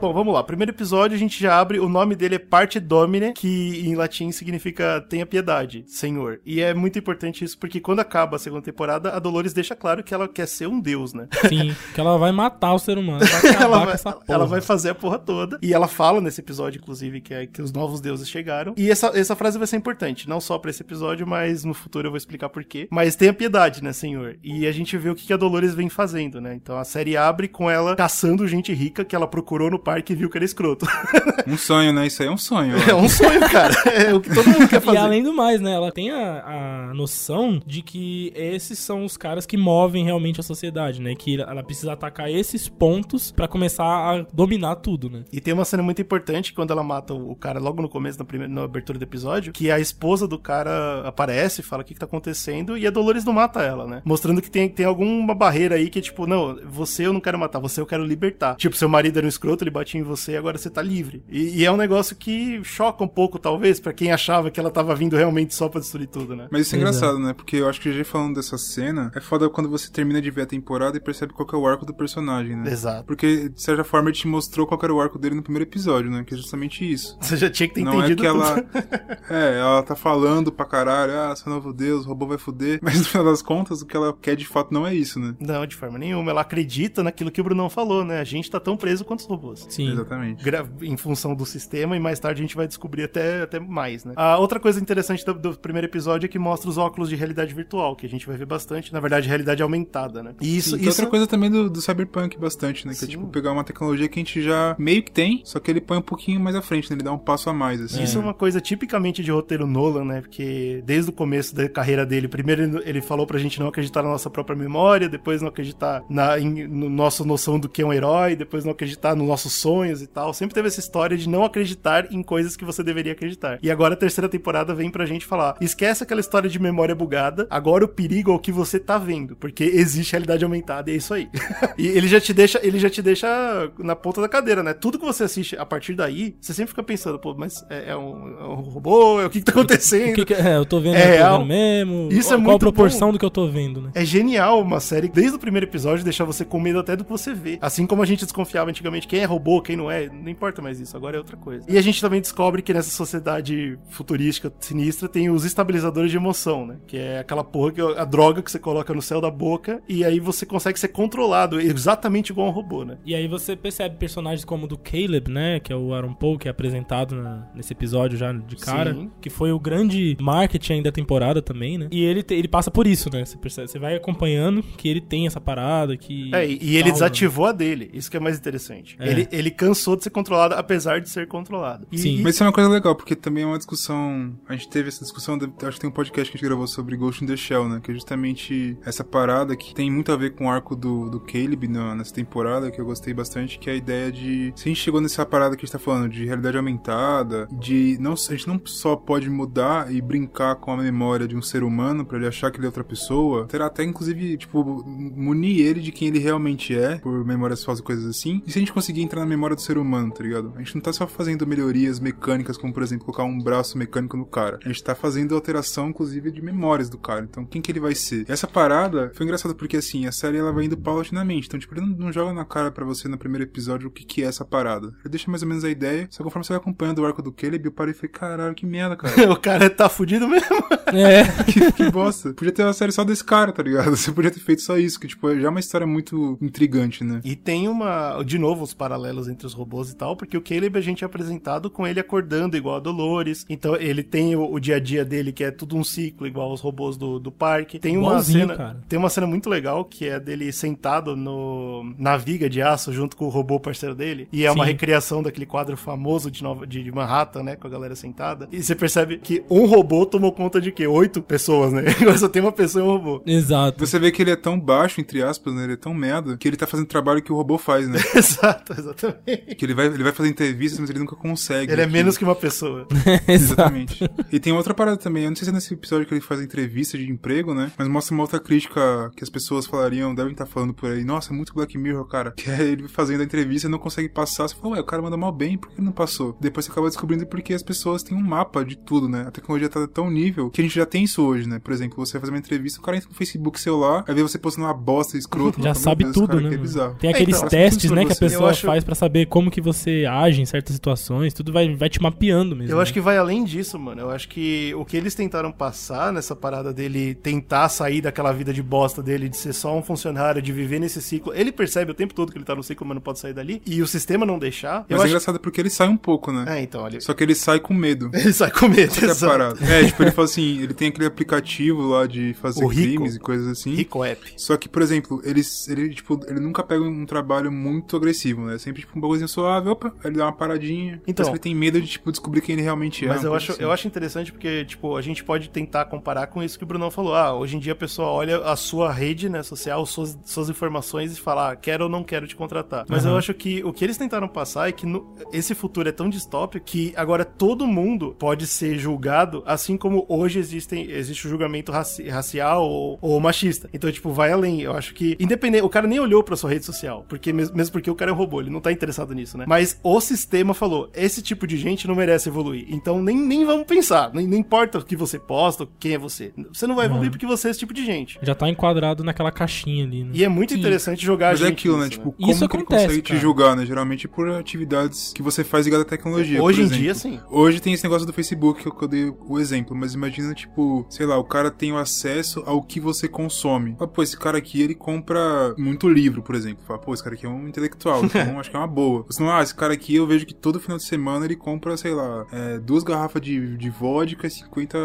Speaker 1: Bom, vamos lá. Primeiro episódio, a gente já abre. O nome dele é Parte Domine, que em latim significa tenha piedade, Senhor. E é muito importante isso, porque quando acaba a segunda temporada, a Dolores deixa claro que ela quer ser um deus, né? [laughs]
Speaker 4: Sim, que ela vai matar o ser humano. Vai [laughs]
Speaker 1: ela, vai, ela vai fazer a porra toda. E ela fala nesse episódio, inclusive, que, é, que os novos deuses chegaram. E essa, essa frase vai ser importante, não só pra esse episódio, mas no futuro eu vou explicar por quê. Mas tenha piedade, né, Senhor? E a gente vê o que que a Dolores vem fazendo, né? Então a série abre com ela caçando gente rica que ela procurou no parque e viu que era escroto. [laughs]
Speaker 2: Um sonho, né? Isso aí é um sonho.
Speaker 1: é um sonho, cara. É o que todo mundo quer [laughs] fazer.
Speaker 4: E além do mais, né? Ela tem a, a noção de que esses são os caras que movem realmente a sociedade, né? Que ela precisa atacar esses pontos pra começar a dominar tudo, né?
Speaker 1: E tem uma cena muito importante quando ela mata o cara logo no começo, na, primeira, na abertura do episódio, que a esposa do cara aparece, fala o que, que tá acontecendo, e a Dolores não mata ela, né? Mostrando que tem, tem alguma barreira aí que, tipo, não, você eu não quero matar, você eu quero libertar. Tipo, seu marido era um escroto, ele batia em você, agora você tá livre. E, e é um negócio que choca um pouco, talvez, pra quem achava que ela tava vindo realmente só pra destruir tudo, né?
Speaker 2: Mas isso é
Speaker 4: Pois é.
Speaker 2: engraçado, né? Porque eu acho que já falando dessa cena, é foda quando você termina de ver a temporada e percebe qual que é o arco do personagem, né?
Speaker 1: Exato.
Speaker 2: Porque, de certa forma, ele te mostrou qual que era o arco dele no primeiro episódio, né? Que é justamente isso. [laughs]
Speaker 1: Você já tinha que ter
Speaker 2: não é
Speaker 1: entendido
Speaker 2: que ela.
Speaker 1: tudo. [laughs]
Speaker 2: é, ela tá falando pra caralho, ah, seu novo Deus, o robô vai fuder. Mas no final das contas, o que ela quer de fato não é isso, né?
Speaker 1: Não, de forma nenhuma. Ela acredita naquilo que o Brunão falou, né? A gente tá tão preso quanto os robôs.
Speaker 4: Sim.
Speaker 2: Exatamente.
Speaker 1: Gra- em função do sistema, e mais tarde a gente vai descobrir até, até mais, né? A outra coisa interessante do, do primeiro episódio é que mostra os óculos de realidade virtual, que a gente vai ver bastante. Na verdade, realidade aumentada, né? E isso,
Speaker 2: Sim,
Speaker 1: isso
Speaker 2: outra coisa também do, do Cyberpunk bastante, né? Que é
Speaker 1: Sim.
Speaker 2: tipo pegar uma tecnologia que a gente já meio que tem, só que ele põe um pouquinho mais à frente, né? Ele dá um passo a mais, assim.
Speaker 1: Isso é uma coisa tipicamente de roteiro Nolan, né? Porque desde o começo da carreira dele, primeiro ele- falou pra gente não acreditar na nossa própria memória, depois não acreditar na em, no nossa noção do que é um herói, depois não acreditar nos nossos sonhos e tal. Sempre teve essa história de não acreditar em coisas que você deveria acreditar. E agora a terceira temporada vem pra gente falar: esquece aquela história de memória bugada, agora o perigo é o que você tá vendo, porque existe realidade aumentada e é isso aí. [laughs] e ele já te deixa, ele já te deixa na ponta da cadeira, né? Tudo que você assiste a partir daí, você sempre fica pensando, pô, mas é, é um, é um robô, é o que, que tá acontecendo?
Speaker 4: O que que- é, eu tô vendo,
Speaker 1: É
Speaker 4: eu tô
Speaker 1: real.
Speaker 4: vendo mesmo.
Speaker 1: Isso
Speaker 4: qual,
Speaker 1: é
Speaker 4: qual
Speaker 1: muito
Speaker 4: a proporção
Speaker 1: bom.
Speaker 4: do que eu tô vendo, né?
Speaker 1: É genial uma série, desde o primeiro episódio, deixar você com medo até do que você vê. Assim como a gente desconfiava antigamente quem é robô, quem não é, não importa mais isso, agora é outra coisa. E a gente também descobre que nessa sociedade futurística sinistra tem os estabilizadores de emoção, né? Que é aquela porra, que a droga que você coloca no céu da boca e aí você consegue ser controlado, exatamente igual um robô, né?
Speaker 4: E aí você percebe personagens como o do Caleb, né? Que é o Aaron Paul, que é apresentado na- nesse episódio já de cara.
Speaker 1: Sim.
Speaker 4: Que foi o grande marketing aí da temporada também, né? E ele, te- ele passa por isso, né? Você, percebe, você vai acompanhando que ele tem essa parada, que...
Speaker 1: É, e, e ele
Speaker 4: Tal,
Speaker 1: desativou a dele, isso que é mais interessante.
Speaker 4: É.
Speaker 1: Ele, ele cansou de ser controlado, apesar de ser controlado. E-
Speaker 4: Sim.
Speaker 1: e-
Speaker 2: Mas isso é uma coisa legal, porque também é uma discussão. A gente teve essa discussão, acho que tem um podcast que a gente gravou sobre Ghost in the Shell, né? Que é justamente essa parada que tem muito a ver com o arco do, do Caleb na- nessa temporada, que eu gostei bastante, que é a ideia de. Se a gente chegou nessa parada que a gente tá falando, de realidade aumentada, de. Não, a gente não só pode mudar e brincar com a memória de um ser humano pra ele achar que ele é outra pessoa, terá até inclusive, tipo, munir ele de quem ele realmente é, por memórias falsas e coisas assim. E se a gente conseguir entrar na memória do ser humano, tá ligado? A gente não tá só fazendo melhorias mecânicas, como por exemplo, colocar um braço mecânico no cara. A gente tá fazendo alteração, inclusive, de memórias do cara. Então, quem que ele vai ser? E essa parada foi engraçada porque, assim, a série ela vai indo paulatinamente. Então, tipo, ele não, não joga na cara pra você no primeiro episódio o que, que é essa parada. Ele deixa mais ou menos a ideia, só conforme você vai acompanhando o arco do Caleb, eu parei e falei, caralho, que merda, cara. [laughs]
Speaker 1: o cara tá fudido mesmo. [laughs]
Speaker 4: É, [laughs]
Speaker 2: que, que bosta. Podia ter uma série só desse cara, tá ligado? Você podia ter feito só isso, que, tipo, já é uma história muito intrigante, né?
Speaker 1: E tem uma, de novo, os paralelos entre os robôs e tal, porque o Caleb a gente é apresentado com ele acordando igual a Dolores. Então ele tem o, o dia a dia dele que é tudo um ciclo igual aos robôs do, do parque. Tem uma
Speaker 4: Igualzinho,
Speaker 1: cena,
Speaker 4: cara.
Speaker 1: tem uma cena muito legal que é dele sentado no na viga de aço junto com o robô parceiro dele, e é uma
Speaker 4: Sim.
Speaker 1: recriação daquele quadro famoso de, Nova, de Manhattan, né, com a galera sentada. E você percebe que um robô tomou conta de quê? Oito pessoas, né? [laughs] Agora só tem uma pessoa e um robô.
Speaker 4: exato.
Speaker 2: Você vê que ele é tão baixo, entre aspas, né? Ele é tão merda, que ele tá fazendo trabalho que o robô faz, né? [laughs]
Speaker 1: Exato, exatamente.
Speaker 2: que ele vai, ele vai fazer entrevistas, mas ele nunca consegue.
Speaker 1: Ele é menos que uma pessoa. [laughs]
Speaker 2: Exatamente. e tem outra parada também, eu não sei se é nesse episódio que ele faz a entrevista de emprego, né? Mas mostra uma outra crítica que as pessoas falariam, devem estar falando por aí. Nossa, é muito Black Mirror, cara. Que é ele fazendo a entrevista e não consegue passar. Você fala, ué, o cara manda mal bem, por que ele não passou? Depois você acaba descobrindo porque as pessoas têm um mapa de tudo, né? A tecnologia tá tão nível que a gente já tem isso hoje, né? Por exemplo, você vai fazer uma entrevista, o cara entra no Facebook celular, aí vê você postando uma bosta escrota.
Speaker 4: Já sabe
Speaker 2: "Meu Deus,
Speaker 4: tudo,
Speaker 2: cara,
Speaker 4: né?
Speaker 2: Que é bizarro.
Speaker 4: Tem
Speaker 1: É,
Speaker 4: aqueles
Speaker 1: então,
Speaker 4: testes, né, que a pessoa
Speaker 1: acho-
Speaker 4: faz pra saber como que você age em certas situações, tudo vai, vai te mapeando mesmo.
Speaker 1: Eu acho
Speaker 4: né?
Speaker 1: que vai além disso, mano. Eu acho que o que eles tentaram passar nessa parada dele tentar sair daquela vida de bosta dele, de ser só um funcionário, de viver nesse ciclo. Ele percebe o tempo todo que ele tá no ciclo, mas não pode sair dali. E o sistema não deixar.
Speaker 2: Mas
Speaker 1: Eu
Speaker 2: é
Speaker 1: acho...
Speaker 2: engraçado porque ele sai um pouco, né?
Speaker 1: É, então, olha.
Speaker 2: Só que ele sai com medo. [laughs]
Speaker 1: Ele sai com medo.
Speaker 2: Essa é
Speaker 1: exato.
Speaker 2: É, tipo, ele fala assim, ele tem aquele aplicativo lá de fazer
Speaker 1: O Rico.
Speaker 2: crimes e coisas assim.
Speaker 1: Rico App.
Speaker 2: Só que, por exemplo, ele, ele, tipo, ele nunca pega um trabalho muito agressivo, né? Sempre sempre, tipo, um bagulhozinho suave, opa, aí ele dá uma paradinha.
Speaker 1: Então.
Speaker 2: Ele tem medo de, tipo, descobrir quem ele realmente é.
Speaker 1: Mas eu acho,
Speaker 2: assim.
Speaker 1: eu acho interessante porque, tipo, a gente pode tentar comparar com isso que o Brunão falou. Ah, hoje em dia a pessoa olha a sua rede, né, social, suas, suas informações e fala, ah, quero ou não quero te contratar. Mas eu acho que o que eles tentaram passar é que no- esse futuro é tão distópico que agora todo mundo pode ser julgado, assim como hoje existem, existe o julgamento raci- racial ou, ou machista. Então, tipo, vai além. Eu acho que, independente, o cara nem olhou pra sua rede social, porque mesmo, mesmo porque o cara é um robô, ele não tá interessado nisso, né? Mas o sistema falou, esse tipo de gente não merece evoluir. Então, nem, nem vamos pensar. Nem, nem importa o que você posta, quem é você. Você não vai evoluir porque você é esse tipo de gente.
Speaker 4: Já tá enquadrado naquela caixinha ali, né?
Speaker 1: E é muito interessante jogar
Speaker 2: Mas
Speaker 1: a
Speaker 2: é
Speaker 1: gente
Speaker 2: aquilo, né? Tipo,
Speaker 4: Isso
Speaker 2: como que ele
Speaker 4: acontece,
Speaker 2: consegue te
Speaker 4: cara.
Speaker 2: julgar, né? Geralmente por atividades que você faz ligada à tecnologia.
Speaker 1: Hoje
Speaker 2: por
Speaker 1: em
Speaker 2: exemplo.
Speaker 1: dia, sim.
Speaker 2: Hoje tem esse negócio do Facebook que eu, que eu dei o exemplo, mas imagina, tipo, sei lá, o cara tem o acesso ao que você consome. Fala, pô, esse cara aqui, ele compra muito livro, por exemplo. Fala, pô, esse cara aqui é um intelectual, então [laughs] acho que é uma boa. Senão, ah, esse cara aqui eu vejo que todo final de semana ele compra, sei lá, é, duas garrafas de, de vodka e 50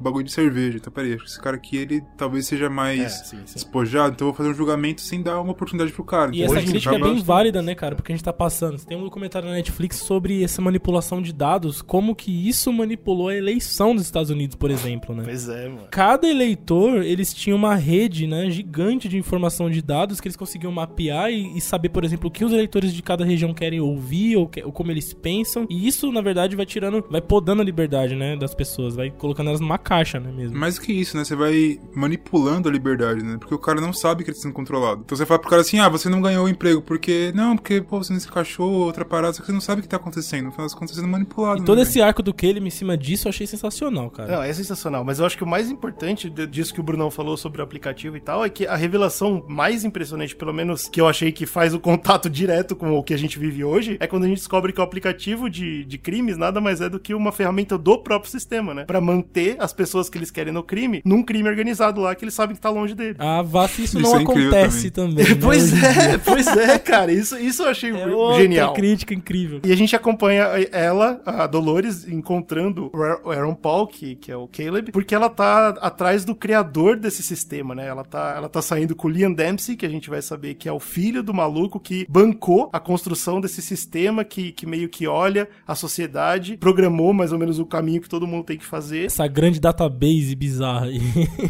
Speaker 2: bagulho de cerveja. Então, peraí, acho que esse cara aqui, ele talvez seja mais
Speaker 1: É, sim, sim.
Speaker 2: despojado, então eu vou fazer um julgamento sem dar uma oportunidade pro cara.
Speaker 4: E
Speaker 2: Então,
Speaker 4: essa crítica é bem válida, né, cara? Porque a gente tá passando. Tem um documentário na Netflix sobre essa manipulação de dados, como que isso manipulou a eleição dos Estados Unidos, por exemplo, né?
Speaker 1: Pois é, mano.
Speaker 4: Cada eleitor, eles tinham uma rede, né, gigante de informação de dados que eles conseguiam mapear e, e saber, por exemplo, o que os eleitores de cada região querem ouvir ou, que- ou como eles pensam. E isso, na verdade, vai tirando, vai podando a liberdade, né, das pessoas, vai colocando elas numa caixa, né, mesmo.
Speaker 2: Mais do que isso, né? Você vai manipulando a liberdade, né? Porque o cara não sabe que ele tá sendo controlado. Então você fala pro cara assim, ah, você não ganhou o emprego porque... Não, porque, pô, você não se encaixou, outra parada, só que você não sabe o que tá acontecendo. No final das contas, você tá sendo manipulado,
Speaker 4: E
Speaker 2: né,
Speaker 4: todo esse arco do Caleb em cima disso eu achei sensacional, cara.
Speaker 1: Não, é sensacional. Mas eu acho que o mais importante disso que o Brunão falou sobre o aplicativo e tal é que a revelação mais impressionante, pelo menos que eu achei que faz o contato [laughs] direto com o que a gente vive hoje, é quando a gente descobre que o aplicativo de, de crimes nada mais é do que uma ferramenta do próprio sistema, né? Pra manter as pessoas que eles querem no crime num crime organizado lá que eles sabem que tá longe dele.
Speaker 4: A Vassa isso,
Speaker 2: Isso
Speaker 4: não
Speaker 2: é
Speaker 4: acontece também. [laughs] né?
Speaker 1: pois é, [laughs] pois é, cara. Isso, isso eu achei
Speaker 4: É outra
Speaker 1: genial.
Speaker 4: crítica incrível.
Speaker 1: E a gente acompanha ela, a Dolores, encontrando o Aaron- o Aaron Paul, que, que é o Caleb, porque ela tá atrás do criador desse sistema, né? Ela tá, ela tá saindo com o Liam Dempsey, que a gente vai saber que é o filho do maluco que bancou a construção desse sistema, que, que meio que olha a sociedade, programou mais ou menos o caminho que todo mundo tem que fazer
Speaker 4: Essa grande database bizarra aí.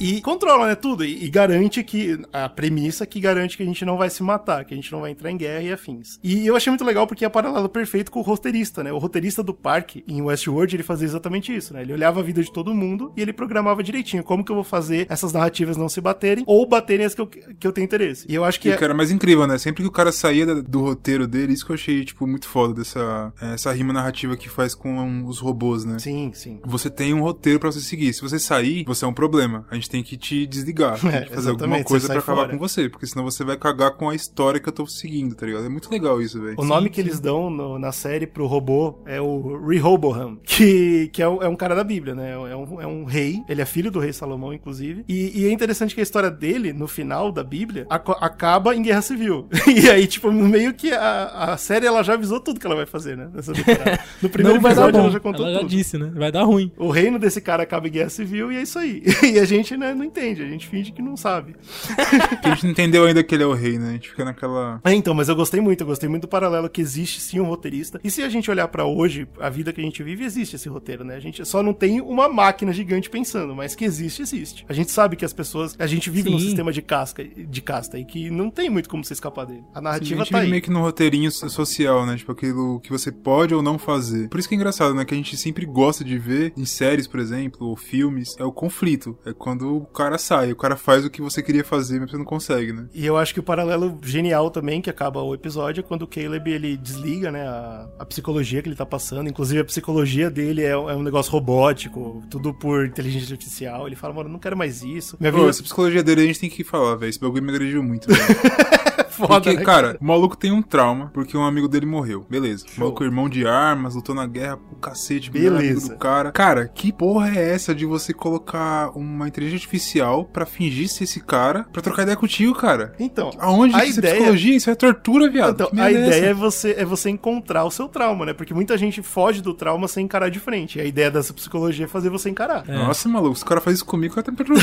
Speaker 1: e [laughs] controla, né, tudo. E, e garante que. A premissa que garante que a gente não vai se matar, que a gente não vai entrar em guerra e afins. E eu achei muito legal porque é paralelo perfeito com o roteirista, né? O roteirista do parque, em Westworld, ele fazia exatamente isso, né? Ele olhava a vida de todo mundo e ele programava direitinho como que eu vou fazer essas narrativas não se baterem ou baterem as que eu, que eu tenho interesse. E eu acho que.
Speaker 2: E
Speaker 1: é-
Speaker 2: o cara mais incrível, né? Sempre que o cara saía do roteiro dele, isso que eu achei, tipo, muito foda dessa essa rima narrativa que faz com os robôs, né?
Speaker 1: Sim, sim.
Speaker 2: Você tem um roteiro pra você seguir. Se você sair, você é um problema. A gente tem que te desligar. [laughs] Tem
Speaker 1: É,
Speaker 2: que fazer alguma coisa
Speaker 1: sai
Speaker 2: acabar
Speaker 1: fora.
Speaker 2: com você. Porque senão você vai cagar com a história que eu tô seguindo, tá ligado? É muito legal isso, velho.
Speaker 1: O nome que eles dão no- na série pro robô é o Rehoboam, que, que é, um- é um cara da Bíblia, né? É um, é um rei, ele é filho do rei Salomão, inclusive. E, e é interessante que a história dele, no final da Bíblia, aco- acaba em guerra civil. [laughs] e aí, tipo, meio que a, a série ela já avisou tudo que ela vai fazer, né? Nessa temporada. [laughs] No primeiro
Speaker 4: não
Speaker 1: episódio ela já contou
Speaker 4: Ela já
Speaker 1: tudo.
Speaker 4: disse, né? Vai dar ruim.
Speaker 1: O reino desse cara acaba em guerra civil e é isso aí. [laughs] e a gente né, não entende, a gente finge que não sabe. [laughs]
Speaker 2: Porque a gente não entendeu ainda que ele é o rei, né? A gente fica naquela.
Speaker 1: É, então, mas eu gostei muito, eu gostei muito do paralelo que existe sim um roteirista. E se a gente olhar pra hoje, a vida que a gente vive, existe esse roteiro, né? A gente só não tem uma máquina gigante pensando, mas que existe, existe. A gente sabe que as pessoas. A gente vive num
Speaker 4: Sim.
Speaker 1: sistema de casca, de casta e que não tem muito como você escapar dele. A
Speaker 2: A
Speaker 1: narrativa
Speaker 2: gente
Speaker 1: tá
Speaker 2: vive
Speaker 1: aí.
Speaker 2: meio que num roteirinho so- social, né? Tipo, aquilo que você pode ou não fazer. Por isso que é engraçado, né? Que a gente sempre gosta de ver em séries, por exemplo, ou filmes, é o conflito. É quando o cara sai, o cara faz o que você queria fazer, mas você não consegue, né?
Speaker 1: E eu acho que o paralelo genial também, que acaba o episódio, é quando o Caleb ele desliga, né, a, a psicologia que ele tá passando. Inclusive, a psicologia dele é, é um negócio robótico, tudo por inteligência artificial. Ele fala, mano, não quero mais isso. Minha vida
Speaker 2: essa psicologia dele a gente tem que falar, velho. Esse bagulho me agrediu muito, velho. [laughs]
Speaker 1: é foda,
Speaker 2: Porque,
Speaker 1: né,
Speaker 2: cara, o maluco tem um trauma porque um amigo dele morreu. Beleza. O
Speaker 1: Show.
Speaker 2: maluco é irmão de armas, lutou na guerra pro cacete, amigo
Speaker 1: Beleza.
Speaker 2: do cara. Cara, que porra é essa de você colocar uma inteligência artificial pra fingir ser esse cara pra trocar ideia contigo, cara?
Speaker 1: Então,
Speaker 2: Aonde
Speaker 1: a
Speaker 2: isso é
Speaker 1: ideia-
Speaker 2: psicologia? Isso é tortura, viado.
Speaker 1: Então,
Speaker 2: Que
Speaker 1: a
Speaker 2: é
Speaker 1: ideia é você, é você encontrar o seu trauma, né? Porque muita gente foge do trauma sem encarar de frente. E a ideia dessa psicologia é fazer você encarar.
Speaker 4: É.
Speaker 2: Nossa, maluco, se o cara faz isso comigo, o cara tá me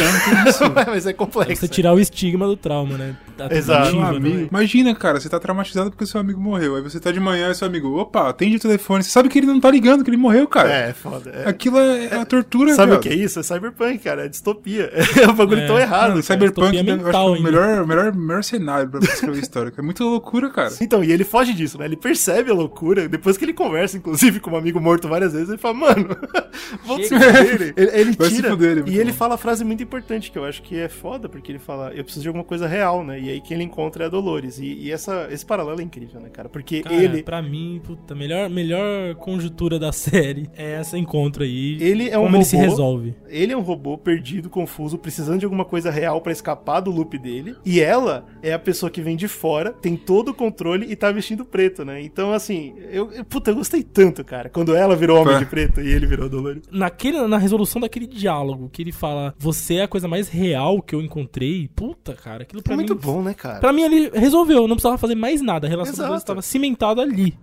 Speaker 2: isso? [laughs]
Speaker 1: Mas é complexo.
Speaker 4: Você tirar o estigma do trauma, né? Da
Speaker 1: Exato.
Speaker 2: Meu
Speaker 4: tentativa, né?
Speaker 2: amigo,
Speaker 1: Sim.
Speaker 2: Imagina, cara, você tá traumatizado porque seu amigo morreu. Aí você tá de manhã e seu amigo, opa, atende o telefone. Você sabe que ele não tá ligando, que ele morreu, cara.
Speaker 1: É, é foda. é.
Speaker 2: Aquilo é, é uma tortura,
Speaker 1: Sabe
Speaker 2: viado.
Speaker 1: o que é isso? É cyberpunk, cara. É distopia. [laughs] É um bagulho
Speaker 4: É.
Speaker 1: tão errado. Cara.
Speaker 2: Cyberpunk acho
Speaker 4: mental
Speaker 2: que é o melhor, melhor, melhor cenário pra escrever [laughs] história. É muita loucura, cara.
Speaker 1: Então, e ele foge disso, né? Ele percebe a loucura. Depois que ele conversa, inclusive, com um amigo morto várias vezes, ele fala, mano, [laughs] vamos se fuder. Ele, ele, ele
Speaker 2: Vai se
Speaker 1: tira.
Speaker 2: fuder, ele é
Speaker 1: e ele
Speaker 2: bom.
Speaker 1: fala a frase muito importante, que eu acho que é foda, porque ele fala, eu preciso de alguma coisa real, né? E aí quem ele encontra é a Dolores. E, e essa, esse paralelo é incrível, né, cara? Porque
Speaker 4: Cara,
Speaker 1: ele.
Speaker 4: pra mim, puta, melhor, melhor conjuntura da [laughs] série é esse encontro aí.
Speaker 1: Ele é um
Speaker 4: Como ele se
Speaker 1: robô.
Speaker 4: resolve.
Speaker 1: Ele é um robô perdido, confuso, precisando de alguma coisa real pra escapar do loop dele. E ela é a pessoa que vem de fora, tem todo o controle e tá vestindo preto, né? Então, assim, eu, eu- puta, eu gostei tanto, cara. Quando ela virou Homem de Preto e ele virou Dolores.
Speaker 4: Naquele, na resolução daquele diálogo, que ele fala, você é a coisa mais real que eu encontrei. Puta, cara, aquilo pra
Speaker 1: É
Speaker 4: mim.
Speaker 1: muito bom, né, cara?
Speaker 4: Pra mim ele resolveu, não precisava fazer mais nada. A relação dos dois estava cimentada ali.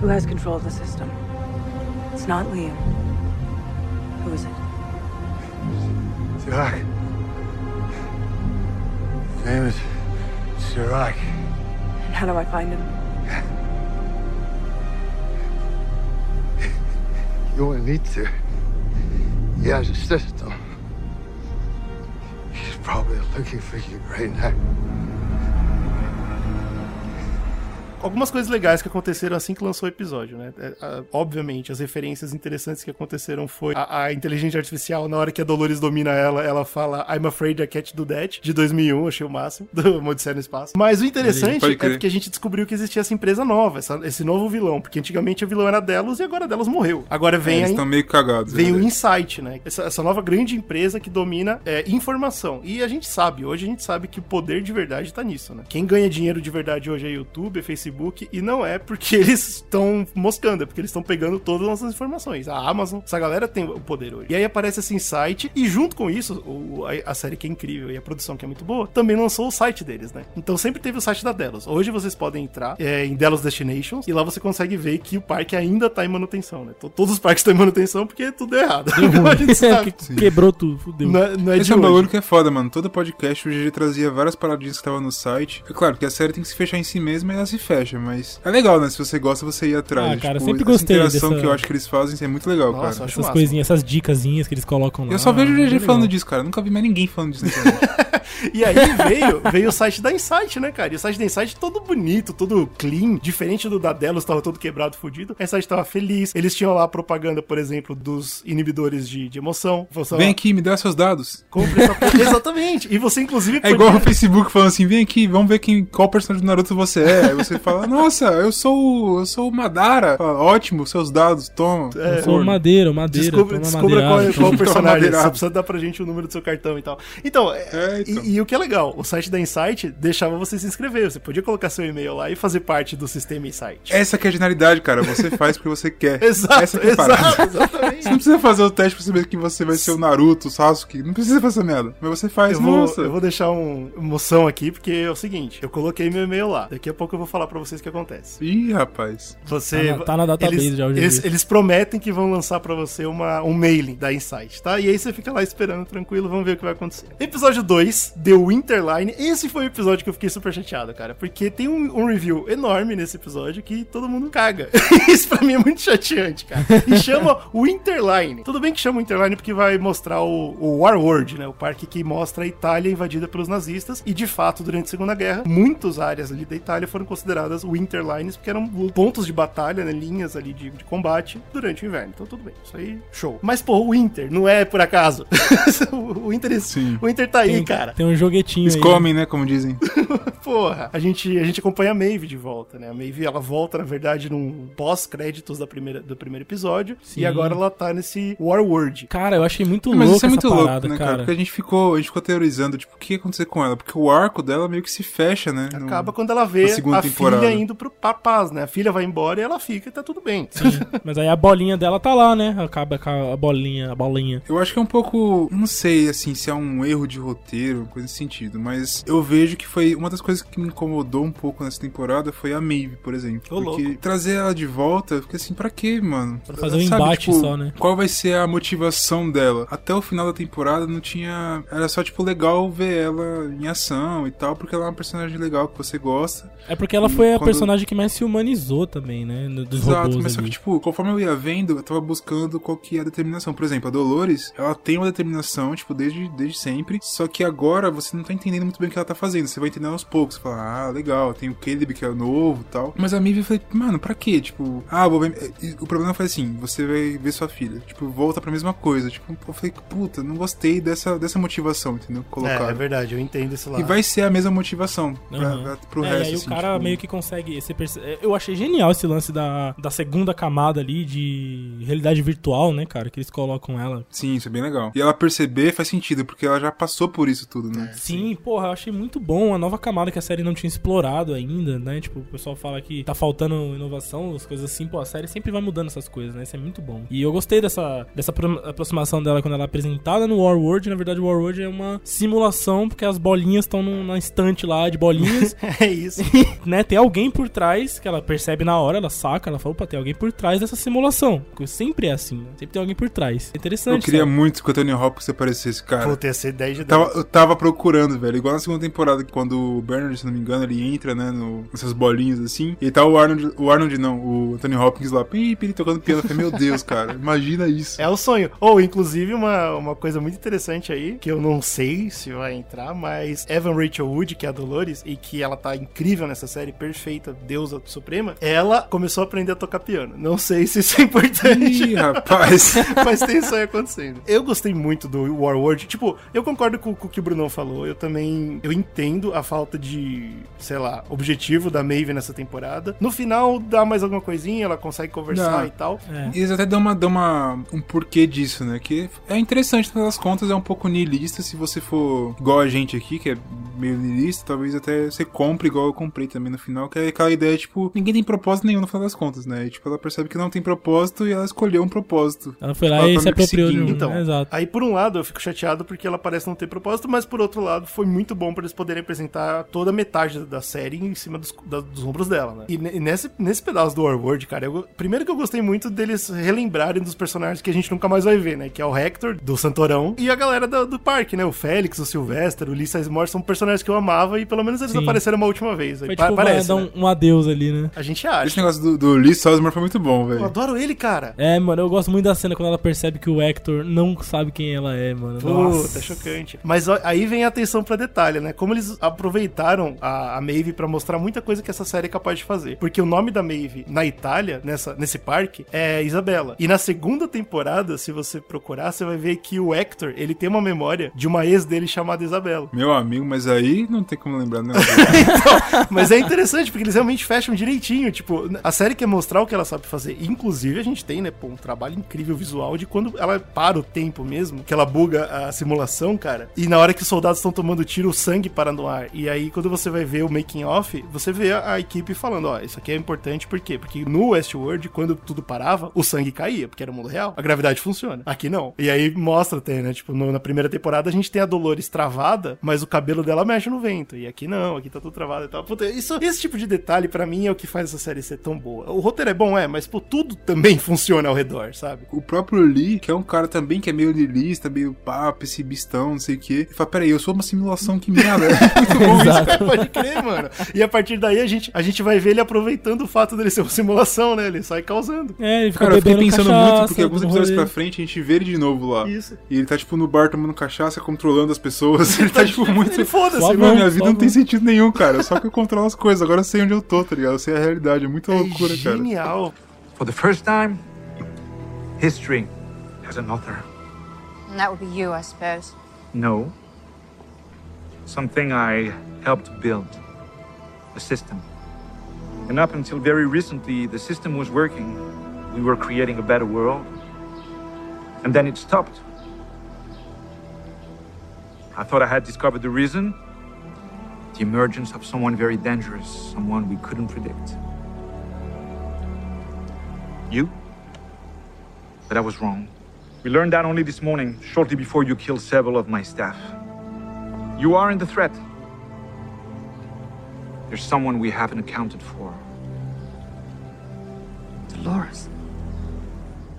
Speaker 5: Who has control of the system? It's not Liam. Who is it?
Speaker 3: Sirach. His name is Sirach.
Speaker 5: And how do I find him?
Speaker 3: You won't need to. He has a system. He's probably looking for you right now.
Speaker 1: Algumas coisas legais que aconteceram assim que lançou o episódio, né? É, a- obviamente, as referências interessantes que aconteceram foi a, a inteligência artificial, na hora que a Dolores domina ela, ela fala I'm afraid I can't do that, de 2001, achei o máximo, [laughs] do Odisseia no Espaço. Mas o interessante é porque a gente descobriu que existia essa empresa nova, essa- esse novo vilão, porque antigamente o vilão era Delos e agora Delos morreu. Agora vem
Speaker 2: Eles
Speaker 1: a,
Speaker 2: estão meio cagados.
Speaker 1: Vem
Speaker 2: né?
Speaker 1: o Insight, né? Essa, essa nova grande empresa que domina é, informação. E a gente sabe, hoje a gente sabe que o poder de verdade tá nisso, né? Quem ganha dinheiro de verdade hoje é YouTube, é Facebook, e não é porque [laughs] eles estão moscando, é porque eles estão pegando todas as nossas informações. A Amazon, essa galera tem o poder hoje. E aí aparece esse Insight, e junto com isso, o- a, a série que é incrível e a produção que é muito boa, também lançou o site deles, né? Então sempre teve o site da Delos. Hoje vocês podem entrar é, em Delos Destinations, e lá você consegue ver que o parque ainda tá em manutenção, né? To- Todos os parques estão em manutenção porque tudo é errado. [laughs] [laughs] sabe.
Speaker 4: Que- Quebrou tudo, fudeu.
Speaker 1: Não, é- não é
Speaker 2: Esse
Speaker 1: de
Speaker 2: é um bagulho que é foda, mano. Todo podcast o GG trazia várias paradinhas que estavam no site. É claro que a série tem que se fechar em si mesma e ela se fecha, mas é legal, né? Se você gosta, você ir atrás.
Speaker 4: Ah, cara,
Speaker 2: tipo,
Speaker 4: sempre
Speaker 2: essa
Speaker 4: gostei
Speaker 2: interação
Speaker 4: dessa-
Speaker 2: que eu acho que eles fazem é muito legal,
Speaker 1: Nossa,
Speaker 2: cara.
Speaker 1: acho
Speaker 4: Essas
Speaker 1: massa.
Speaker 4: coisinhas, essas dicasinhas que eles colocam lá.
Speaker 2: Eu só vejo o
Speaker 4: muito
Speaker 2: GG falando
Speaker 4: legal.
Speaker 2: disso, cara. Eu nunca vi mais ninguém falando disso na [laughs] internet. [laughs]
Speaker 1: E aí veio, veio o site da Insight, né, cara? E o site da Insight todo bonito, todo clean, diferente do da Delos, tava todo quebrado, fudido. A Insight tava feliz. Eles tinham lá a propaganda, por exemplo, dos inibidores de, de emoção. Você
Speaker 2: Vem
Speaker 1: lá,
Speaker 2: aqui, me dá seus dados.
Speaker 1: compre essa porra. [laughs] Exatamente. E você, inclusive,
Speaker 2: É igual o Facebook falando assim, vem aqui, vamos ver quem, qual personagem do Naruto você é. Aí você fala, [laughs] nossa, eu sou o- eu sou o Madara. Fala, Ótimo, seus dados, toma.
Speaker 1: É.
Speaker 4: Sou madeira, madeira.
Speaker 1: Descubra, descubra qual, é, qual o personagem. Você precisa dar pra gente o número do seu cartão e tal. Então, é-
Speaker 2: É, então.
Speaker 1: E, e o que é legal, o site da Insight deixava você se inscrever. Você podia colocar seu e-mail lá e fazer parte do sistema Insight.
Speaker 2: Essa que é a genialidade, cara. Você [laughs] faz porque você quer.
Speaker 1: Exato,
Speaker 2: Essa que é a parada.
Speaker 1: exato, exatamente. [laughs]
Speaker 2: Você não precisa fazer o teste pra saber que você vai ser o Naruto, o Sasuke. Não precisa fazer essa merda. Mas você faz,
Speaker 1: Eu vou,
Speaker 2: nossa.
Speaker 1: eu vou deixar um moção aqui, porque é o seguinte: eu coloquei meu e-mail lá. Daqui a pouco eu vou falar pra vocês o que acontece.
Speaker 2: Ih, rapaz.
Speaker 1: Você,
Speaker 4: Tá na- tá na database
Speaker 1: eles,
Speaker 4: já, já
Speaker 1: eles, eles prometem que vão lançar pra você uma, um mailing da Insight, tá? E aí você fica lá esperando tranquilo, vamos ver o que vai acontecer. Episódio 2, The Winterline. Esse foi o episódio que eu fiquei super chateado, cara, porque tem um, um review enorme nesse episódio que todo mundo caga. [laughs] Isso pra mim é muito chateante, cara. E chama Winterline. Tudo bem que chama Winterline porque vai mostrar o, o War World, né? O parque que mostra a Itália invadida pelos nazistas. E de fato, durante a Segunda Guerra, muitas áreas ali da Itália foram consideradas Winterlines porque eram pontos de batalha, né? Linhas ali de, de combate durante o inverno. Então tudo bem, isso aí, show. Mas, pô, o Winter não é por acaso. [laughs] o Winter,
Speaker 2: Sim.
Speaker 1: o Winter tá aí,
Speaker 4: Tem,
Speaker 1: cara.
Speaker 4: Tem um joguetinho
Speaker 2: Eles
Speaker 4: aí.
Speaker 2: comem, né? Como dizem. [laughs]
Speaker 1: Porra, a gente, a gente acompanha a Maeve de volta, né? A Maeve, ela volta, na verdade, num pós-créditos da primeira, do primeiro episódio.
Speaker 4: Sim.
Speaker 1: E agora ela tá nesse War World.
Speaker 4: Cara, eu achei muito
Speaker 2: Mas
Speaker 4: louco
Speaker 2: isso é muito
Speaker 4: essa
Speaker 2: louco,
Speaker 4: parada,
Speaker 2: né, cara?
Speaker 4: cara.
Speaker 2: Porque a gente ficou, a gente ficou teorizando, tipo, o que ia acontecer com ela? Porque o arco dela meio que se fecha, né? no-
Speaker 1: Acaba quando ela vê a
Speaker 2: temporada.
Speaker 1: filha indo pro papaz, né? A filha vai embora e ela fica e tá tudo bem. [laughs]
Speaker 4: Mas aí a bolinha dela tá lá, né? Acaba com a bolinha, a bolinha.
Speaker 2: Eu acho que é um pouco. Não sei, assim, se é um erro de roteiro, coisa nesse sentido. Mas eu vejo que foi uma das coisas que me incomodou um pouco nessa temporada foi a Maeve, por exemplo.
Speaker 1: Ô,
Speaker 2: porque
Speaker 1: louco.
Speaker 2: trazer ela de volta, eu fiquei assim, pra quê, mano?
Speaker 4: Pra fazer um embate só, né?
Speaker 2: Qual vai ser a motivação dela? Até o final da temporada não tinha. Era só, tipo, legal ver ela em ação e tal, porque ela é uma personagem legal que você gosta.
Speaker 4: É porque ela
Speaker 2: E
Speaker 4: foi a
Speaker 2: quando-
Speaker 4: personagem que mais se humanizou também, né? Dos
Speaker 2: Exato,
Speaker 4: robôs
Speaker 2: mas só que,
Speaker 4: ali.
Speaker 2: tipo, conforme eu ia vendo, eu tava buscando qual que é a determinação. Por exemplo, a Dolores, ela tem uma determinação, tipo, desde, desde sempre, só que agora você não tá entendendo muito bem o que ela tá fazendo. Você vai entendendo aos poucos. Você fala, ah, legal, tem o Caleb que é novo e tal. Mas a Mive eu falei, mano, pra quê? Tipo, ah, vou ver. e O problema foi assim: você vai ver sua filha. Tipo, volta pra mesma coisa. Tipo, eu falei, puta, não gostei dessa, dessa motivação, entendeu?
Speaker 1: É,
Speaker 2: Colocar.
Speaker 1: é verdade, eu entendo esse lado.
Speaker 2: E vai ser a mesma motivação pra, pra, pro
Speaker 4: É,
Speaker 2: resto.
Speaker 4: e aí
Speaker 2: assim,
Speaker 4: o cara
Speaker 2: tipo,
Speaker 4: meio que consegue. Perce- é, Eu achei genial esse lance da, da segunda camada ali de realidade virtual, né, cara? Que eles colocam ela.
Speaker 2: Sim, isso é bem legal. E ela perceber faz sentido, porque ela já passou por isso tudo, né?
Speaker 4: Sim, porra, eu achei muito bom. A nova camada que a série não tinha explorado ainda, né? Tipo, o pessoal fala que tá faltando inovação, as coisas assim. Pô, a série sempre vai mudando essas coisas, né? Isso é muito bom. E eu gostei dessa, dessa apro- aproximação dela quando ela é apresentada no War World. Na verdade, o War World é uma simulação, porque as bolinhas estão num- na estante lá de bolinhas. [laughs]
Speaker 1: É isso.
Speaker 4: né, tem alguém por trás, que ela percebe na hora, ela saca, ela fala, opa, tem alguém por trás dessa simulação. Porque sempre é assim, né? Sempre tem alguém por trás. É interessante.
Speaker 2: Eu queria
Speaker 4: sabe?
Speaker 2: muito que o Anthony Hopkins aparecesse, cara.
Speaker 1: Puta, ia ser 10 de 10.
Speaker 2: Tava, eu tava procurando, velho. Igual na segunda temporada, quando o Bernard, se não me engano, ele entra, né, no, nessas bolinhas assim. E tá o Arnold, o Arnold não, o Anthony Hopkins lá, pi, pi, tocando piano. Eu falei, meu Deus, cara, imagina isso.
Speaker 1: É o sonho. Ou, inclusive, uma, uma coisa muito interessante aí, que eu não sei se vai entrar, mas Evan Rachel Wood, que é a Dolores, e que ela tá incrível nessa série, perfeita, deusa suprema, ela começou a aprender a tocar piano. Não sei se isso é importante.
Speaker 2: Ih, rapaz. [laughs]
Speaker 1: Mas tem isso aí acontecendo. Eu gostei muito do War World. Tipo, eu concordo com, com o que o Falou. Eu também. Eu entendo a falta de, sei lá, objetivo da Maeve nessa temporada. No final, dá mais alguma coisinha, ela consegue conversar
Speaker 2: Dá.
Speaker 1: e tal.
Speaker 4: É.
Speaker 2: E eles até dão, uma, dão uma, um porquê disso, né? Que é interessante, no final das contas, é um pouco niilista. Se você for igual a gente aqui, que é meio niilista, talvez até você compre igual eu comprei também no final, que é aquela ideia, tipo, ninguém tem propósito nenhum no final das contas, né? E, tipo, ela percebe que não tem propósito e ela escolheu um propósito.
Speaker 4: Ela foi lá
Speaker 2: Ela
Speaker 4: e
Speaker 2: tá
Speaker 4: se apropriou de um.
Speaker 1: Então,
Speaker 4: né? Exato.
Speaker 1: aí por um lado eu fico chateado porque ela parece não ter propósito, mas por outro lado foi muito bom pra eles poderem apresentar toda a metade da série em cima dos, da- dos ombros dela, né? E, e nesse, nesse pedaço do War World, cara, eu- primeiro que eu gostei muito deles relembrarem dos personagens que a gente nunca mais vai ver, né? Que é o Hector, do Santorão, e a galera do, do parque, né? O Félix, o Sylvester, o Lee Sizemore, são personagens que eu amava e pelo menos eles
Speaker 4: Sim.
Speaker 1: apareceram uma última vez.
Speaker 4: Foi
Speaker 1: Pa-
Speaker 4: tipo
Speaker 1: parece,
Speaker 4: dar
Speaker 1: né?
Speaker 4: um, um adeus ali, né?
Speaker 1: A gente
Speaker 2: Esse
Speaker 1: acha.
Speaker 2: negócio do, do Lee Salzman foi muito bom,
Speaker 1: Eu
Speaker 2: velho.
Speaker 1: adoro ele, cara.
Speaker 4: É, mano, eu gosto muito da cena quando ela percebe que o Hector não sabe quem ela é, mano.
Speaker 1: Puta,
Speaker 4: Nossa.
Speaker 1: é chocante. Mas ó, aí vem a atenção pra detalhe, né? Como eles aproveitaram a, a Maeve pra mostrar muita coisa que essa série é capaz de fazer. Porque o nome da Maeve na Itália, nessa, nesse parque, é Isabela. E na segunda temporada, se você procurar, você vai ver que o Hector, ele tem uma memória de uma ex dele chamada Isabela.
Speaker 2: Meu amigo, mas aí não tem como lembrar, né? [laughs]
Speaker 1: Então, mas é interessante, porque eles realmente fecham direitinho. Tipo, a série quer mostrar o que ela sabe fazer. Inclusive, a gente tem, né, pô, um trabalho incrível visual de quando ela para o tempo mesmo, que ela buga a simulação, cara. E na hora que soldados estão tomando tiro, o sangue para no ar. E aí, quando você vai ver o making off, você vê a, a equipe falando: ó, isso aqui é importante, por quê? Porque no Westworld, quando tudo parava, o sangue caía, porque era o mundo real. A gravidade funciona. Aqui não. E aí mostra até, né? Tipo, no- na primeira temporada a gente tem a Dolores travada, mas o cabelo dela mexe no vento. E aqui não, aqui tá tudo travado e tal. Puta, isso, esse tipo de detalhe, pra mim, é o que faz essa série ser tão boa. O roteiro é bom, é, mas, pô, tudo também [laughs] funciona ao redor, sabe?
Speaker 2: O próprio Lee, que é um cara também que é meio niilista, meio pá, pessimistão, não sei o quê. Fala, peraí, eu sou uma simulação que merda. É [laughs] muito bom isso.
Speaker 4: Exato.
Speaker 1: Pode crer, mano. E a partir daí a gente, a gente vai ver ele aproveitando o fato dele ser uma simulação, né? Ele sai causando.
Speaker 4: É, ele fica
Speaker 2: Cara, eu fiquei pensando
Speaker 4: cachaça,
Speaker 2: muito, porque alguns episódios
Speaker 4: rolê.
Speaker 2: pra frente a gente vê ele de novo lá.
Speaker 1: Isso.
Speaker 2: E ele tá, tipo, no bar tomando cachaça, controlando as pessoas. [laughs] Ele tá, tipo, muito.
Speaker 1: Ele foda-se.
Speaker 2: Mano, minha vida não tem sentido nenhum, cara. Só que eu controlo as coisas. Agora eu sei onde eu tô, tá ligado? Eu sei a realidade. É muita loucura,
Speaker 1: é
Speaker 2: cara.
Speaker 1: genial.
Speaker 3: For the first time, history has an author.
Speaker 6: And that would be you, I suppose.
Speaker 3: No. Something I helped build. A system. And up until very recently, the system was working. We were creating a better world. And then it stopped. I thought I had discovered the reason. The emergence of someone very dangerous, someone we couldn't predict. You? But I was wrong. We learned that only this morning, shortly before you killed several of my staff. You are in the threat. There's someone we haven't accounted for.
Speaker 6: Dolores.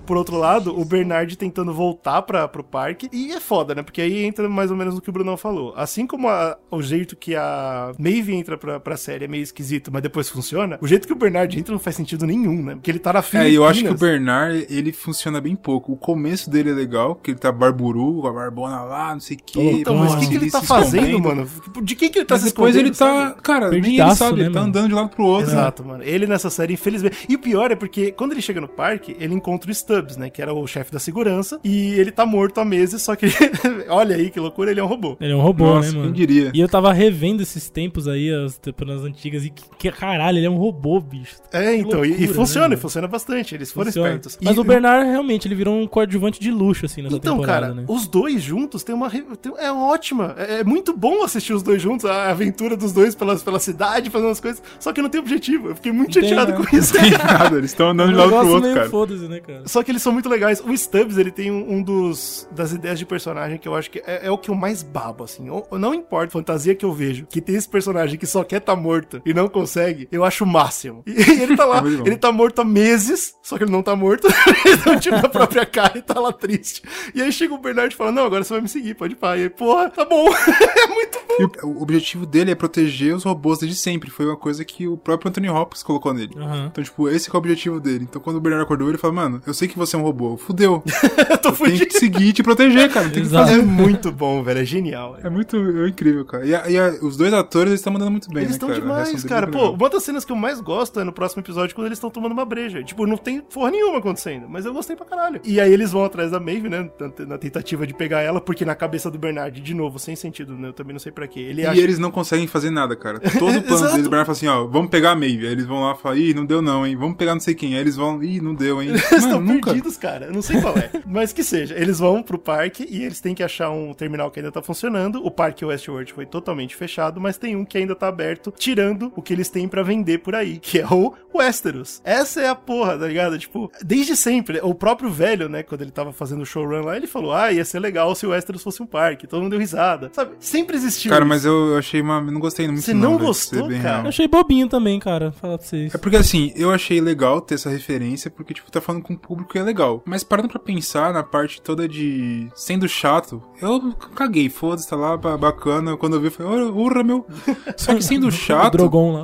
Speaker 1: Por outro lado, o Bernard tentando voltar pra, pro parque. E é foda, né? Porque aí entra mais ou menos no que o Brunão falou. Assim como a- o jeito que a Maeve entra pra, pra série é meio esquisito, mas depois funciona, o jeito que o Bernard entra não faz sentido nenhum, né? Porque ele tá na
Speaker 2: É,
Speaker 1: Filipinas.
Speaker 2: e eu acho que o Bernard, ele funciona bem pouco. O começo dele é legal, que ele tá barburu, com a barbona lá, não sei o quê.
Speaker 1: Então, mas o que, que ele tá fazendo, mano? De quem que ele tá
Speaker 2: Mas
Speaker 1: se
Speaker 2: depois ele tá.
Speaker 1: sabe?
Speaker 2: Cara, nem ele sabe,
Speaker 4: né,
Speaker 2: ele tá
Speaker 4: mano?
Speaker 2: andando de lado pro outro.
Speaker 1: Exato, mano. Ele nessa série, infelizmente. E o pior é porque quando ele chega no parque, ele encontra o Stubbs, né? Que era o chefe da segurança. E ele tá morto há meses, só que. [laughs] olha aí que loucura, ele é um robô.
Speaker 4: Ele é um robô,
Speaker 2: Nossa,
Speaker 4: né,
Speaker 2: quem
Speaker 4: mano?
Speaker 2: diria?
Speaker 4: E eu tava revendo esses tempos aí, as temporadas antigas, e que, que caralho, ele é um robô, bicho.
Speaker 1: É, então, e- e,
Speaker 4: loucura,
Speaker 1: funciona,
Speaker 4: né,
Speaker 1: e funciona bastante. Eles foram
Speaker 4: Funciona.
Speaker 1: espertos.
Speaker 4: Mas
Speaker 1: E-
Speaker 4: o Bernard, realmente, ele virou um coadjuvante de luxo, assim, nessa
Speaker 1: Então,
Speaker 4: temporada,
Speaker 1: cara,
Speaker 4: né?
Speaker 1: os dois juntos tem uma. tem- é ótima. É, é muito bom assistir os dois juntos, a aventura dos dois pela, pela cidade, fazendo as coisas. Só que não tem objetivo. Eu fiquei muito chateado
Speaker 4: né?
Speaker 1: com isso.
Speaker 2: Tem nada, eles estão andando de
Speaker 4: Um
Speaker 2: lado pro outro,
Speaker 4: meio
Speaker 2: cara.
Speaker 4: Foda-se, né, cara?
Speaker 1: Só que eles são muito legais. O Stubbs, ele tem um, um dos das ideias de personagem que eu acho que é, é o que eu mais babo, assim. Ou- não importa a fantasia que eu vejo, que tem esse personagem que só quer tá morto e não consegue, eu acho o máximo. E ele tá lá, [laughs]
Speaker 2: É
Speaker 1: ele tá morto há meses, só que ele não tá morto. [laughs] ele não tira a própria cara e tá lá triste. E aí chega o Bernard e fala: Não, agora você vai me seguir, pode ir pá. E aí, porra, tá bom. [laughs] é muito bom.
Speaker 2: E o, o objetivo dele é proteger os robôs desde sempre. Foi uma coisa que o próprio Anthony Hopkins colocou nele.
Speaker 4: Aham.
Speaker 2: Então, tipo, esse que é o objetivo dele. Então, quando o Bernard acordou, ele falou, mano, eu sei que você é um robô. Fudeu. [laughs]
Speaker 1: eu tô
Speaker 2: Tem
Speaker 1: fudido.
Speaker 2: que seguir e te proteger, cara. Tem que fazer.
Speaker 1: É muito bom, velho. É genial.
Speaker 2: É muito é incrível, cara. E, a- e a- os dois atores, eles estão mandando muito bem,
Speaker 1: Eles
Speaker 2: né,
Speaker 1: estão?
Speaker 2: A
Speaker 1: demais, cara. Pô,
Speaker 2: legal.
Speaker 1: uma das cenas que eu mais gosto é no próximo episódio quando eles estão tomando uma breja. Tipo, não tem porra nenhuma acontecendo, mas eu gostei pra caralho. E aí eles vão atrás da Maeve, né? na- tentativa de pegar ela, porque na cabeça do Bernard, de novo, sem sentido, né? Eu também não sei pra quê. Ele
Speaker 2: E
Speaker 1: acha.
Speaker 2: eles não conseguem fazer nada, cara. [laughs] Todo o plano deles, o Bernard fala assim, ó, vamos pegar a Maeve. Aí eles vão lá e falam, ih, não deu não, hein. Vamos pegar não sei quem. Aí eles vão, ih, não deu, hein. [laughs] Mano, nunca.
Speaker 1: Perdidos, cara. Eu não sei qual é. [laughs] Mas que seja. Eles vão pro parque e eles têm que achar um terminal que ainda tá funcionando. O parque Westworld foi totalmente fechado, mas tem um que ainda tá aberto, tirando o que eles têm pra vender por aí, que é o Westeros. Essa é a porra, tá ligado? Tipo, desde sempre. O próprio velho, né, quando ele tava fazendo o showrun lá, ele falou: ah, ia ser legal se o Westeros fosse um parque. Todo mundo deu risada. Sabe? Sempre existiu.
Speaker 2: Cara,
Speaker 1: isso.
Speaker 2: mas eu achei uma... Não gostei muito
Speaker 1: Você não
Speaker 2: pra
Speaker 1: gostou, cara?
Speaker 2: real.
Speaker 4: Eu achei bobinho também, cara, falar pra vocês.
Speaker 2: É porque assim, eu achei legal ter essa referência, porque, tipo, tá falando com um público que é legal. Mas parando pra pensar na parte toda de sendo chato, eu caguei, foda-se, tá lá, ba- bacana. Quando eu vi, eu falei, urra, meu. [laughs] Só que sendo chato,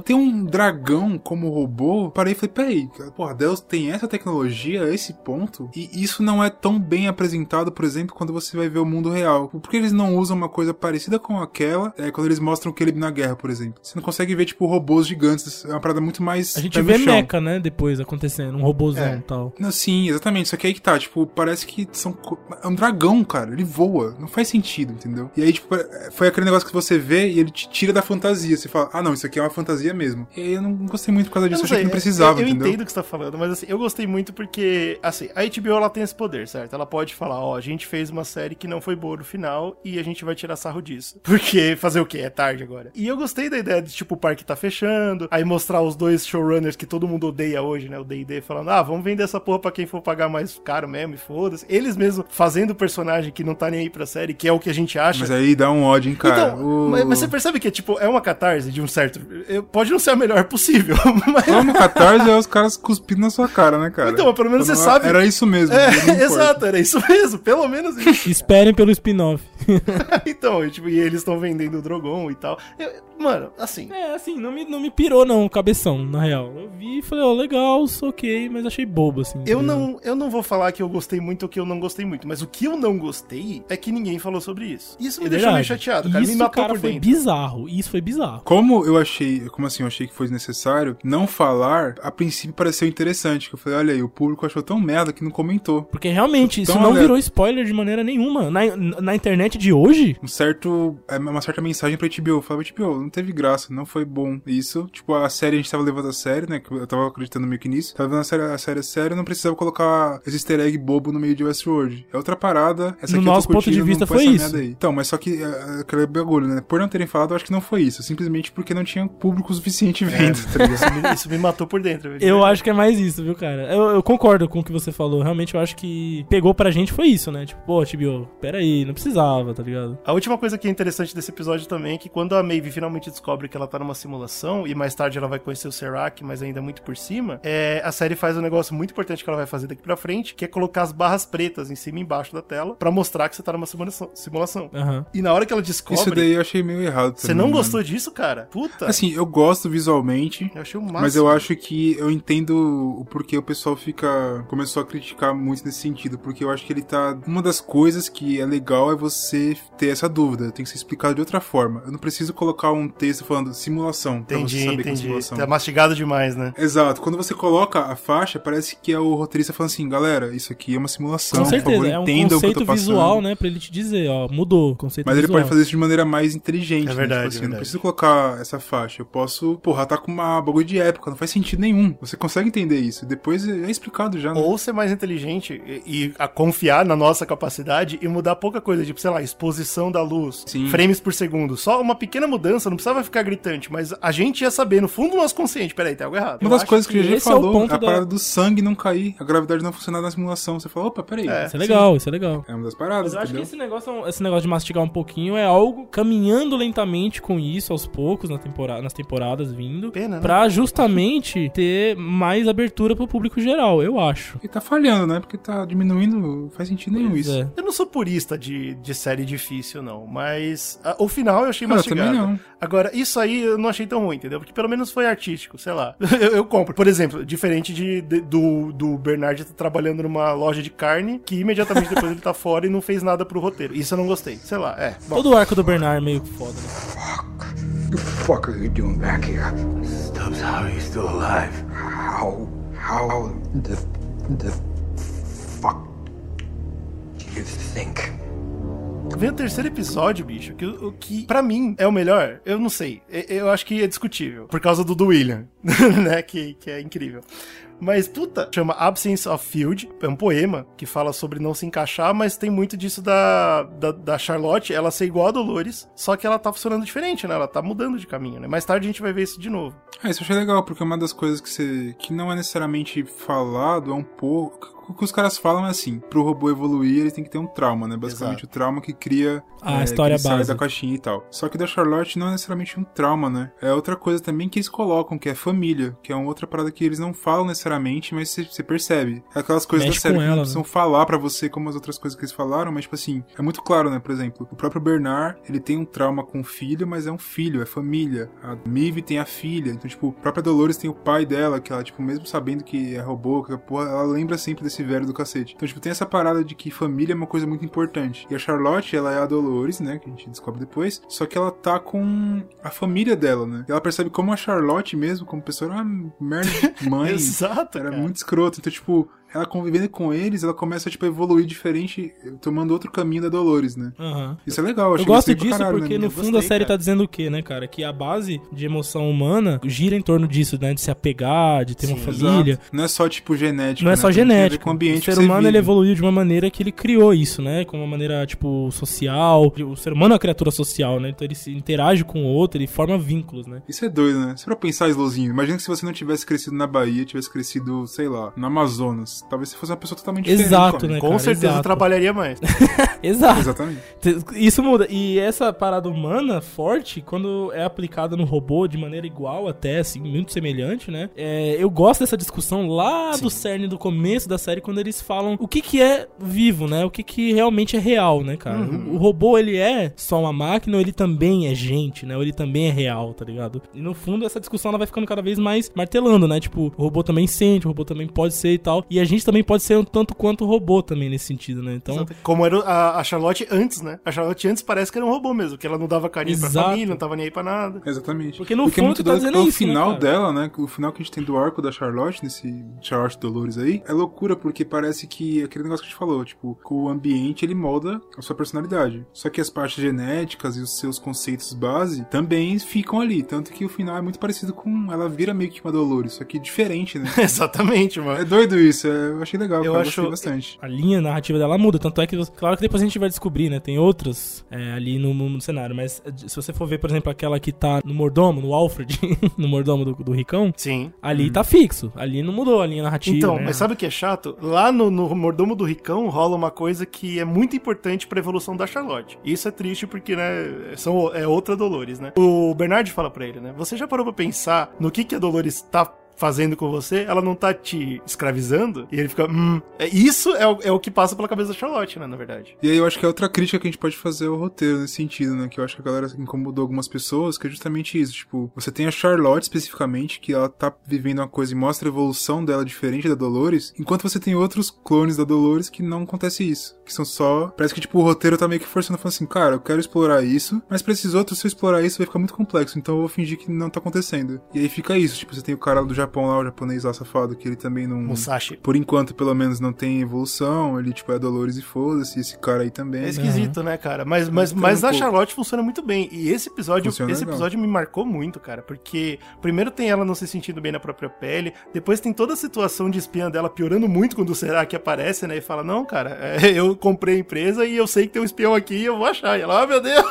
Speaker 2: ter um dragão como robô, parei e falei, peraí, porra, Deus tem essa tecnologia a esse ponto? E isso não é tão bem apresentado, por exemplo, quando você vai ver o mundo real. Por que eles não usam uma coisa parecida com aquela, é, quando eles mostram o Caleb na guerra, por exemplo? Você não consegue ver, tipo, robôs gigantes, é uma parada muito mais...
Speaker 4: A gente vê mecha, né, depois acontecendo, um robôzão
Speaker 1: É.
Speaker 4: e tal.
Speaker 2: Não, sim, exatamente. Só que aí que tá, tipo, parece que são. É um dragão, cara. Ele voa. Não faz sentido, entendeu? E aí, tipo, foi aquele negócio que você vê e ele te tira da fantasia. Você fala, ah, não, isso aqui é uma fantasia mesmo. E aí eu não gostei muito por causa
Speaker 1: Eu
Speaker 2: disso.
Speaker 1: não
Speaker 2: Eu achei que não precisava,
Speaker 1: eu, eu
Speaker 2: entendeu?
Speaker 1: entendo o que você tá falando, mas assim, eu gostei muito porque, assim, a HBO ela tem esse poder, certo? Ela pode falar, ó, a gente fez uma série que não foi boa no final e a gente vai tirar sarro disso. [laughs] Porque fazer o quê? É tarde agora. E eu gostei da ideia de, tipo, o parque tá fechando, aí mostrar os dois showrunners que todo mundo odeia hoje, né? O D&D falando, ah, vamos vender essa porra pra quem for pagar mais caro mesmo e foda-se. Eles mesmo fazendo o personagem que não tá nem aí pra série, que é o que a gente acha.
Speaker 2: Mas aí dá um ódio, hein, cara.
Speaker 1: Então,
Speaker 2: O-
Speaker 1: mas, mas você percebe que, tipo, é uma catarse de um certo... Pode não ser a melhor possível, [laughs] mas...
Speaker 2: Como catarse é os caras cuspindo na sua cara, né, cara?
Speaker 1: Então, mas pelo menos você sabe-
Speaker 2: Era isso mesmo.
Speaker 1: É,
Speaker 2: não [laughs]
Speaker 1: exato, era isso mesmo, pelo menos isso. [laughs]
Speaker 4: Esperem pelo spin-off.
Speaker 1: então, e, tipo, e eles estão vendendo o Drogon e tal. Eu- mano, assim,
Speaker 4: É, assim, não me, não me pirou não, o cabeção, na real. Eu vi e falei, ó, legal, sou ok, mas achei bobo, assim.
Speaker 1: eu
Speaker 4: tá
Speaker 1: eu não vou falar que eu gostei muito ou que eu não gostei muito, mas o que eu não gostei é que ninguém falou sobre isso. Isso me
Speaker 4: É
Speaker 1: deixou meio chateado, cara.
Speaker 4: Isso,
Speaker 1: me matou
Speaker 4: cara,
Speaker 1: por
Speaker 4: foi
Speaker 1: dentro.
Speaker 4: bizarro. Isso foi bizarro.
Speaker 2: Como eu achei, como assim, eu achei que foi necessário não falar, a princípio pareceu interessante. Que eu falei, olha aí, o público achou tão merda que não comentou.
Speaker 4: Porque realmente, isso não
Speaker 2: olha-
Speaker 4: virou spoiler de maneira nenhuma. Na, na internet de hoje,
Speaker 2: um certo. é, Uma certa mensagem pra HBO. Eu falava, HBO, não teve graça, não foi bom. Isso, tipo, a série a gente tava levando a sério, né? que Eu tava acreditando meio que nisso. Tava levando a série a série a sério, não precisava colocar colocar esse easter egg bobo no meio de Westworld. É outra parada. Essa
Speaker 4: No
Speaker 2: aqui eu tô
Speaker 4: nosso ponto de vista foi isso.
Speaker 2: Então, mas só que é, aquele bagulho, né? Por não terem falado, eu acho que não foi isso. Simplesmente porque não tinha público suficiente vendo, tá ligado?
Speaker 1: Isso me, isso me matou por dentro. velho.
Speaker 4: Eu acho que é mais isso, viu, cara? Eu, eu concordo com o que você falou. Realmente, eu acho que pegou pra gente foi isso, né? Tipo, pô, Tibio, peraí, não precisava, tá ligado?
Speaker 1: A última coisa que é interessante desse episódio também é que quando a Maeve finalmente descobre que ela tá numa simulação, e mais tarde ela vai conhecer o Serac, mas ainda muito por cima, é, a série faz um negócio muito importante que ela vai fazer daqui pra frente, que é colocar as barras pretas em cima e embaixo da tela, pra mostrar que você tá numa simulação. simulação.
Speaker 4: Aham.
Speaker 1: E na hora que ela descobre...
Speaker 2: Isso daí eu achei meio errado.
Speaker 1: Você
Speaker 2: também,
Speaker 1: não
Speaker 2: mano.
Speaker 1: gostou disso, cara? Puta.
Speaker 2: Assim, eu gosto visualmente.
Speaker 1: eu achei o máximo.
Speaker 2: Mas eu acho que eu entendo o porquê o pessoal fica. começou a criticar muito nesse sentido. Porque eu acho que ele tá. Uma das coisas que é legal é você ter essa dúvida. Tem que ser explicado de outra forma. Eu não preciso colocar um texto falando simulação pra
Speaker 1: Entendi,
Speaker 2: você saber que é
Speaker 1: entendi.
Speaker 2: simulação.
Speaker 1: Tá mastigado demais, né?
Speaker 2: Exato. Quando você coloca a faixa, parece que é o roteirista falando assim, galera, isso aqui é uma simulação.
Speaker 4: Com
Speaker 2: por
Speaker 4: certeza,
Speaker 2: favor,
Speaker 4: é um
Speaker 2: entendam o que eu
Speaker 4: conceito
Speaker 2: tô passando.
Speaker 4: visual, né? Pra ele te dizer, ó, mudou. Conceito
Speaker 2: Mas ele
Speaker 4: visual.
Speaker 2: pode fazer isso de maneira mais inteligente.
Speaker 1: É
Speaker 2: né?
Speaker 1: verdade,
Speaker 2: Tipo assim,
Speaker 1: é
Speaker 2: eu não
Speaker 1: verdade.
Speaker 2: preciso colocar essa faixa. Eu posso, porra, tá com uma bagulho de época. Não faz sentido nenhum. Você consegue entender isso. Depois é explicado já. né?
Speaker 1: Ou ser mais inteligente e, e a confiar na nossa capacidade e mudar pouca coisa, tipo, sei lá, exposição da luz,
Speaker 2: Sim.
Speaker 1: frames por segundo. Só uma pequena mudança, não precisava ficar gritante, mas a gente ia saber, no fundo do nosso consciente, peraí, tem algo errado.
Speaker 2: Uma
Speaker 1: Eu
Speaker 2: das coisas que, o GG
Speaker 4: esse é o
Speaker 2: falou,
Speaker 4: ponto
Speaker 2: a
Speaker 4: da-
Speaker 2: parada do sangue não cair, a gravidade não funcionar na simulação. Você fala, opa, peraí.
Speaker 1: É.
Speaker 4: Isso é legal, isso é legal.
Speaker 2: É uma das paradas,
Speaker 4: Mas eu acho que esse negócio, é um- esse negócio de mastigar um pouquinho é algo caminhando lentamente com isso aos poucos na temporada, nas temporadas vindo.
Speaker 1: Pena, né?
Speaker 4: Pra justamente ter mais abertura pro público geral, eu acho.
Speaker 2: E tá falhando, né? Porque tá diminuindo, não faz sentido nenhum
Speaker 4: Pois
Speaker 2: isso.
Speaker 4: é.
Speaker 1: Eu não sou purista de, de série difícil, não, mas ah, o final eu achei
Speaker 2: eu
Speaker 1: mastigado.
Speaker 2: também não.
Speaker 1: Agora, isso aí eu não achei tão ruim, entendeu? Porque pelo menos foi artístico, sei lá. [laughs] eu, eu compro. Por exemplo, diferente de, de- do, do Bernard tá trabalhando numa loja de carne, que imediatamente depois ele tá [laughs] fora e não fez nada pro roteiro. Isso eu não gostei. Sei lá, é. Bom,
Speaker 4: Todo o arco do Bernard é meio foda, né?
Speaker 7: The fuck are you doing back here?
Speaker 8: Stubbs, how are you still alive?
Speaker 7: How? How the the fuck do you think?
Speaker 1: Vem o terceiro episódio, bicho, que, o que para mim é o melhor. Eu não sei. Eu, acho que é discutível. Por causa do do William, [laughs] né? Que, que é incrível. Mas, puta, chama Absence of Field. É um poema que fala sobre não se encaixar, mas tem muito disso da, da, da Charlotte, ela ser igual a Dolores, só que ela tá funcionando diferente, né? Ela tá mudando de caminho, né? Mais tarde a gente vai ver isso de novo.
Speaker 2: Ah, isso eu achei legal, porque uma das coisas que você. que não é necessariamente falado, é um pouco. O que os caras falam é assim, pro robô evoluir, ele tem que ter um trauma, né? Basicamente
Speaker 1: Exato.
Speaker 2: o trauma que cria
Speaker 4: A
Speaker 2: é,
Speaker 4: história
Speaker 2: que sai
Speaker 4: base.
Speaker 2: da caixinha e tal. Só que da Charlotte não é necessariamente um trauma, né? É outra coisa também que eles colocam, que é família, que é uma outra parada que eles não falam necessariamente, mas você, percebe. É aquelas coisas
Speaker 4: Mexe
Speaker 2: da série que
Speaker 4: ela,
Speaker 2: não
Speaker 4: né?
Speaker 2: precisam falar pra você como as outras coisas que eles falaram, mas tipo assim, é muito claro, né? Por exemplo, o próprio Bernard, ele tem um trauma com o filho, mas é um filho, é família. A Mive tem a filha, então tipo, a própria Dolores tem o pai dela, que ela, tipo, mesmo sabendo que é robô, que porra, ela lembra sempre desse velho do cacete. Então, tipo, tem essa parada de que família é uma coisa muito importante. E a Charlotte, ela é a Dolores, né? Que a gente descobre depois. Só que ela tá com a família dela, né? E ela percebe como a Charlotte mesmo, como pessoa, era uma merda de [laughs] mãe.
Speaker 1: Exato,
Speaker 2: Era
Speaker 1: cara.
Speaker 2: muito escroto. Então, tipo, ela convivendo com eles, ela começa, tipo, a evoluir diferente, tomando outro caminho da Dolores, né?
Speaker 4: Aham.
Speaker 2: Isso é legal, eu
Speaker 4: gosto disso
Speaker 2: caralho,
Speaker 4: porque
Speaker 2: né?
Speaker 4: no
Speaker 1: Eu
Speaker 4: fundo a
Speaker 1: gostei,
Speaker 4: série
Speaker 1: cara.
Speaker 4: tá dizendo o quê, né, cara? Que a base de emoção humana gira em torno disso, né? De se apegar, de ter uma
Speaker 1: Sim,
Speaker 4: família.
Speaker 2: Exato. Não é só, tipo, genética.
Speaker 4: Não é
Speaker 2: né?
Speaker 4: só
Speaker 2: Tem a ver
Speaker 4: genética.
Speaker 2: Com o ambiente
Speaker 4: o ser humano
Speaker 2: vive.
Speaker 4: ele evoluiu de uma maneira que ele criou isso, né? Com uma maneira, tipo, social. O ser humano é uma criatura social, né? Então ele se interage com o outro, ele forma vínculos, né?
Speaker 2: Isso é doido, né? Se pra pensar, Slowzinho, imagina que se você não tivesse crescido na Bahia, tivesse crescido, sei lá, no Amazonas, talvez você fosse uma pessoa totalmente diferente.
Speaker 4: Exato, né?
Speaker 1: Com
Speaker 4: cara,
Speaker 1: certeza
Speaker 4: exato.
Speaker 1: trabalharia mais. [laughs]
Speaker 4: Exato.
Speaker 2: Exatamente.
Speaker 4: Isso muda. E essa parada humana forte, quando é aplicada no robô de maneira igual, até assim, muito semelhante, né? É, eu gosto dessa discussão lá do cerne do começo da série, quando eles falam o que, que é vivo, né? O que, que realmente é real, né, cara? O, o robô, ele é só uma máquina ou ele também é gente, né? Ou ele também é real, tá ligado? E no fundo, essa discussão ela vai ficando cada vez mais martelando, né? Tipo, o robô também sente, o robô também pode ser e tal. E a gente também pode ser um tanto quanto robô também nesse sentido, né? Então,
Speaker 1: Exato. Como era a, a Charlotte antes, né? A Charlotte antes parece que era um robô mesmo, que ela não dava carinho pra
Speaker 4: Exato.
Speaker 1: família, não tava nem aí pra nada.
Speaker 2: Exatamente.
Speaker 4: Porque no
Speaker 2: é
Speaker 4: fundo
Speaker 2: muito
Speaker 4: tá dizendo
Speaker 2: que o
Speaker 4: isso, né,
Speaker 2: final
Speaker 4: cara?
Speaker 2: dela, né? O final que a gente tem do arco da Charlotte, nesse Charlotte Dolores aí, é loucura, porque parece que aquele negócio que a gente falou, tipo, que o ambiente ele molda a sua personalidade. Só que as partes genéticas e os seus conceitos base também ficam ali. Tanto que o final é muito parecido com. Ela vira meio que uma Dolores, só que diferente, né? [laughs]
Speaker 1: Exatamente, mano.
Speaker 2: É doido isso, é, é, eu achei legal,
Speaker 1: Eu
Speaker 2: cara,
Speaker 1: acho-
Speaker 2: gostei bastante.
Speaker 4: A linha narrativa dela muda, tanto é que, claro que depois a gente vai descobrir, né? Tem outras é, ali no, no cenário, mas eh, se você for ver, por exemplo, aquela que tá no mordomo, no Alfred, [laughs] no mordomo do, do Ricão,
Speaker 1: Sim.
Speaker 4: ali tá fixo. Ali não mudou a linha narrativa.
Speaker 1: Então,
Speaker 4: né?
Speaker 1: mas sabe o que é chato? Lá no, no Mordomo do Ricão rola uma coisa que é muito importante pra evolução da Charlotte. E isso é triste porque, né, são, é outra Dolores, né? O Bernard fala pra ele, né? Você já parou pra pensar no que, que a Dolores tá fazendo com você? Ela não tá te escravizando? E ele fica, hum. É, isso é o, é o que passa pela cabeça da Charlotte, né, na verdade.
Speaker 2: E aí eu acho que é outra crítica que a gente pode fazer ao roteiro nesse sentido, né? Que eu acho que a galera incomodou algumas pessoas, que é justamente isso. Tipo, você tem a Charlotte especificamente, que ela tá vivendo uma coisa e mostra a evolução dela diferente da Dolores, enquanto você tem outros clones da Dolores que não acontece isso. Que são só. Parece que, tipo, o roteiro tá meio que forçando, falando assim, cara, eu quero explorar isso, mas pra esses outros, se eu explorar isso, vai ficar muito complexo, então eu vou fingir que não tá acontecendo. E aí fica isso, tipo, você tem o cara do Japão lá, o japonês lá safado, que ele também não.
Speaker 1: Musashi.
Speaker 2: Por enquanto, pelo menos, não tem evolução. Ele, tipo, é Dolores e foda-se. Esse cara aí também.
Speaker 1: É esquisito, né, cara? Mas, mas,
Speaker 2: Fica
Speaker 1: mas
Speaker 2: um
Speaker 1: a. Charlotte funciona muito bem. E esse episódio,
Speaker 2: Funciona
Speaker 1: esse
Speaker 2: legal.
Speaker 1: episódio me marcou muito, cara. Porque primeiro tem ela não se sentindo bem na própria pele. Depois tem toda a situação de espiã dela piorando muito quando o Será que aparece, né? E fala: Não, cara, é, [laughs] eu comprei a empresa e eu sei que tem um espião aqui e eu vou achar. E ela, oh meu Deus!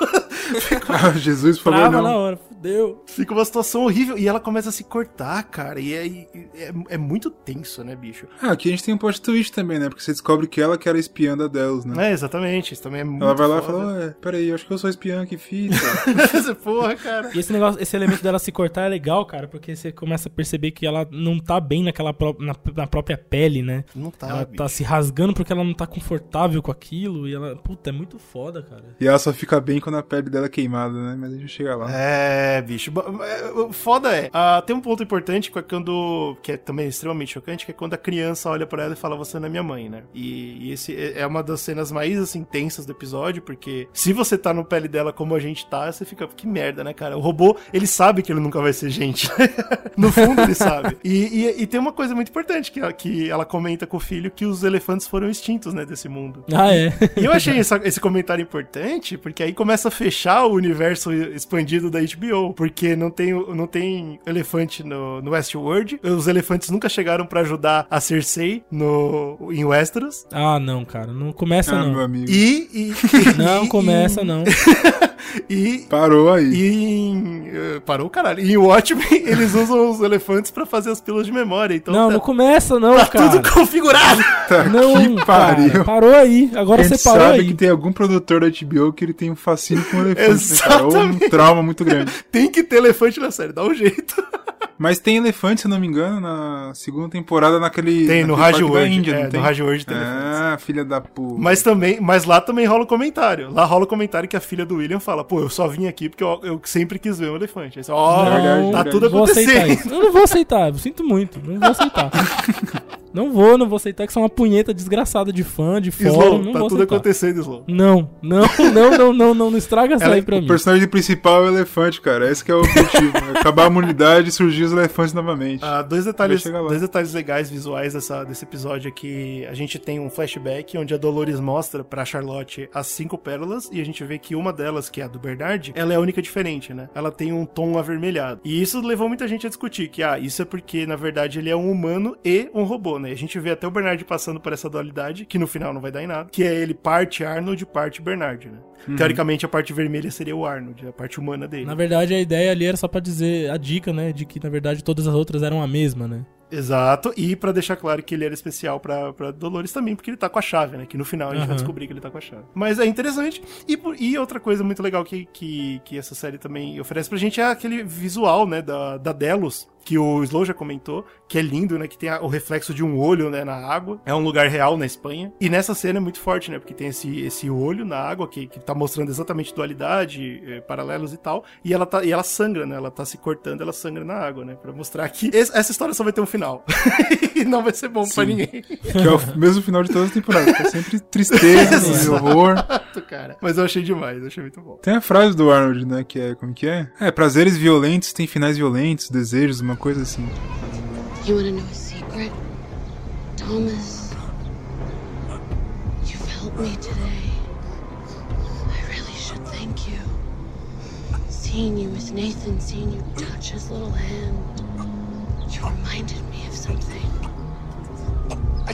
Speaker 2: Ah, [laughs] [laughs] Jesus, favor,
Speaker 4: Trava na
Speaker 2: não.
Speaker 4: hora, fudeu.
Speaker 1: Fica uma situação horrível. E ela começa a se cortar, cara. E é, é, é muito tenso, né, bicho?
Speaker 2: Ah, aqui a gente tem um plot twist também, né? Porque você descobre que ela que era espiã da Deus, né?
Speaker 1: É, exatamente. Isso também é muito
Speaker 2: Ela vai lá e fala, ué, peraí, eu acho que eu sou espiã, que fita. [laughs]
Speaker 1: Essa Porra, cara.
Speaker 4: E esse negócio, esse elemento dela se cortar é legal, cara, porque você começa a perceber que ela não tá bem naquela pró- na, na própria pele, né?
Speaker 1: Não tá,
Speaker 4: ela
Speaker 1: bicho.
Speaker 4: tá se rasgando porque ela não tá confortável com aquilo e ela, puta, é muito foda, cara.
Speaker 2: e ela só fica bem quando a pele dela é queimada, né? Mas a gente chega lá.
Speaker 1: É, bicho. É, o Foda é. ah, tem um ponto importante que é quando. que é também extremamente chocante, que é quando a criança olha pra ela e fala, você não é minha mãe, né? E, e esse é é uma das cenas mais assim, tensas do episódio, porque se você tá no pele dela como a gente tá, você fica, que merda, né, cara? O robô, ele sabe que ele nunca vai ser gente. [laughs] no fundo, ele sabe. E, e- e tem uma coisa muito importante que, ela- que ela comenta com o filho que os elefantes foram extintos, né, desse mundo.
Speaker 4: Ah, é.
Speaker 1: E eu achei essa- esse comentário importante, porque aí começa a fechar o universo expandido da HBO, porque não tem, o- não tem elefante no, no Westworld, os elefantes nunca chegaram pra ajudar a Cersei no, em Westeros,
Speaker 4: Ah, não, cara, não começa
Speaker 2: Ah, meu
Speaker 4: não.
Speaker 2: amigo.
Speaker 1: e... e [laughs]
Speaker 4: Não
Speaker 1: e-
Speaker 4: começa não. [laughs]
Speaker 1: E...
Speaker 2: Parou aí.
Speaker 1: E em, eh, parou o caralho. E em Watchmen, [laughs] eles usam os elefantes pra fazer as pílulas de memória. Então
Speaker 4: Não,
Speaker 1: tá,
Speaker 4: não começa não,
Speaker 1: tá
Speaker 4: cara.
Speaker 1: tudo configurado.
Speaker 2: Tá
Speaker 4: Não,
Speaker 2: que pariu.
Speaker 4: cara, parou aí. Agora
Speaker 2: a gente
Speaker 4: você parou
Speaker 2: sabe
Speaker 4: aí.
Speaker 2: que tem algum produtor da HBO que ele tem um fascínio com elefantes, né, cara? Ou um trauma muito grande.
Speaker 1: Tem que ter elefante na série, dá um jeito. [laughs]
Speaker 2: Mas tem elefante, se eu não me engano, na segunda temporada naquele.
Speaker 1: Tem, no
Speaker 2: naquele
Speaker 1: Raj
Speaker 2: parque da
Speaker 1: World.
Speaker 2: Índia,
Speaker 1: É,
Speaker 2: não
Speaker 1: no
Speaker 2: tem?
Speaker 1: Raj World tem elefantes.
Speaker 2: Ah, filha da puta.
Speaker 1: Mas também, mas lá também rola o comentário. Lá rola o comentário que a filha do William fala: pô, eu só vim aqui porque eu, eu sempre quis ver um elefante. Aí você,
Speaker 2: verdade,
Speaker 1: tá
Speaker 2: verdade.
Speaker 1: tudo
Speaker 4: Não vou aceitar
Speaker 1: acontecendo.
Speaker 4: isso. Eu não vou aceitar, eu sinto muito. Não vou aceitar. [laughs] não vou, não vou aceitar que são uma punheta desgraçada de fã, de fórum.
Speaker 1: Slow,
Speaker 4: Não
Speaker 1: tá
Speaker 4: vou
Speaker 1: tudo
Speaker 4: aceitar.
Speaker 1: acontecendo, Slow.
Speaker 4: Não, não, [laughs] não, não, não, não, não estraga essa
Speaker 2: Ela-
Speaker 4: aí pra
Speaker 2: o
Speaker 4: mim.
Speaker 2: personagem principal é o elefante, cara. Esse que é o objetivo. é acabar a imunidade e surgir os elefantes novamente.
Speaker 1: Ah, dois, detalhes, dois detalhes legais visuais dessa, desse episódio é que a gente tem um flashback onde a Dolores mostra pra Charlotte as cinco pérolas e a gente vê que uma delas, que é a do Bernard, ela é a única diferente, né? Ela tem um tom avermelhado. E isso levou muita gente a discutir que, ah, isso é porque, na verdade, ele é um humano e um robô, né? A gente vê até o Bernard passando por essa dualidade, que no final não vai dar em nada, que é ele parte Arnold, parte Bernard, né? Teoricamente, a parte vermelha seria o Arnold, a parte humana dele.
Speaker 4: Na verdade, a ideia ali era só pra dizer a dica, né? De que, na verdade, todas as outras eram a mesma, né?
Speaker 1: Exato, e pra deixar claro que ele era especial pra, pra Dolores também, porque ele tá com a chave, né? Que no final a gente vai
Speaker 4: Aham.
Speaker 1: descobrir que ele tá com a chave. Mas é interessante. E, e outra coisa muito legal que, que, que essa série também oferece pra gente é aquele visual, né? Da, da Delos, que o Slow já comentou, que é lindo, né? Que tem a- o reflexo de um olho, né? Na água. É um lugar real na Espanha. E nessa cena é muito forte, né? Porque tem esse, esse olho na água que, que tá mostrando exatamente dualidade, eh, paralelos e tal. E ela, tá, e ela sangra, né? Ela tá se cortando, ela sangra na água, né? Pra mostrar que es- essa história só vai ter um final. [laughs] e não vai ser bom pra
Speaker 2: Sim.
Speaker 1: ninguém.
Speaker 2: Que é o mesmo final de todas as temporadas. que É sempre tristeza, [laughs] horror.
Speaker 1: cara. Mas eu achei demais, eu achei muito bom.
Speaker 2: Tem a frase do Arnold, né? Que é. Como que é? É, prazeres violentos têm finais violentos, desejos, uma coisa assim.
Speaker 9: You want to know a secret? Thomas, you've helped me today. I really should thank you. Seeing you with Nathan, seeing you touch his little hand, you reminded me of something.
Speaker 7: I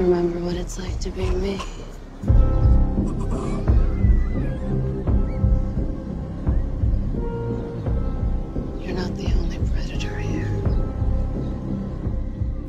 Speaker 9: remember what it's like to be me.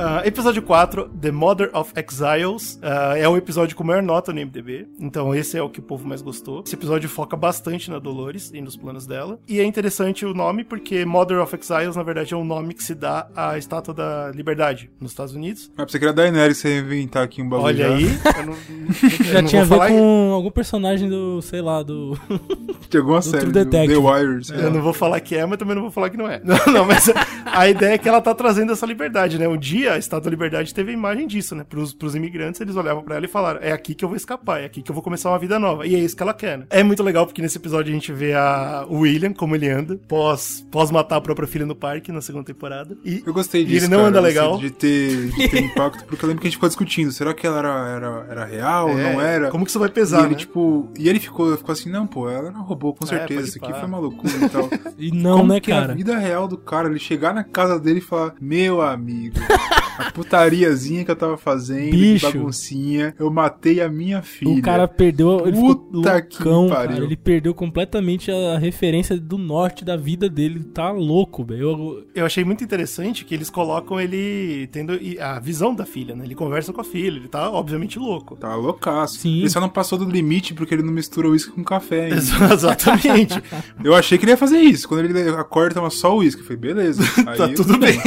Speaker 1: Ah, episódio 4, The Mother of Exiles, ah, é o episódio com maior nota no MDB, então esse é o que o povo mais gostou. Esse episódio foca bastante na Dolores e nos planos dela, e é interessante o nome porque Mother of Exiles, na verdade, é um nome que se dá à Estátua da Liberdade nos Estados Unidos.
Speaker 2: Pra você queria Daenerys você inventar aqui um bagulho.
Speaker 1: Olha
Speaker 2: já.
Speaker 1: aí, [laughs] eu não, [laughs] eu
Speaker 4: Já
Speaker 1: não
Speaker 4: tinha a ver com algum personagem do, sei lá, do. [laughs]
Speaker 2: De alguma
Speaker 4: Do
Speaker 2: série. Do
Speaker 4: Detective.
Speaker 2: The Wire. sei
Speaker 1: Eu
Speaker 2: lá.
Speaker 1: não vou falar que é, mas também não vou falar que não é. Não, não, mas a ideia é que ela tá trazendo essa liberdade, né? Um dia a Estátua da Liberdade teve a imagem disso, né? Pros, pros imigrantes, eles olhavam pra ela e falaram: é aqui que eu vou escapar, é aqui que eu vou começar uma vida nova. E é isso que ela quer, né? É muito legal porque nesse episódio a gente vê a o William, como ele anda, pós, pós matar a própria filha no parque na segunda temporada. E
Speaker 2: Eu gostei
Speaker 1: E
Speaker 2: disso.
Speaker 1: ele não
Speaker 2: cara,
Speaker 1: anda
Speaker 2: eu gostei
Speaker 1: legal.
Speaker 2: De ter, de ter impacto, porque eu lembro que a gente ficou discutindo. Será que ela era, era, era real ou
Speaker 1: é,
Speaker 2: não era?
Speaker 1: Como que isso vai
Speaker 2: E
Speaker 1: pesar,
Speaker 2: ele,
Speaker 1: né?
Speaker 2: tipo, e ele ficou, ficou assim, não, pô, ela era um robô, com
Speaker 1: É,
Speaker 2: certeza.
Speaker 1: pode
Speaker 2: Isso aqui foi uma loucura e tal. [laughs]
Speaker 4: E não,
Speaker 2: Como
Speaker 4: né,
Speaker 2: que é a
Speaker 4: cara?
Speaker 2: vida real do cara, ele chegar na casa dele e falar, meu amigo, [laughs] a putariazinha que eu tava fazendo,
Speaker 4: Bicho.
Speaker 2: que baguncinha, eu matei a minha filha.
Speaker 4: O cara perdeu. Ele ficou
Speaker 2: Puta que
Speaker 4: loucão,
Speaker 2: pariu.
Speaker 4: cara. Ele perdeu completamente a referência do norte da vida dele. Tá louco, velho. Eu-
Speaker 1: Eu achei muito interessante que eles colocam ele tendo a visão da filha, né? Ele conversa com a filha, ele tá obviamente louco.
Speaker 2: Tá loucaço.
Speaker 4: Sim.
Speaker 2: Ele só não passou do limite porque ele não mistura uísque com café ainda. [laughs]
Speaker 1: Exatamente. [laughs]
Speaker 2: Eu achei que ele ia fazer isso. Quando ele acorda, tava só uísque. Eu falei, beleza. [laughs] Aí
Speaker 1: tá tudo bem.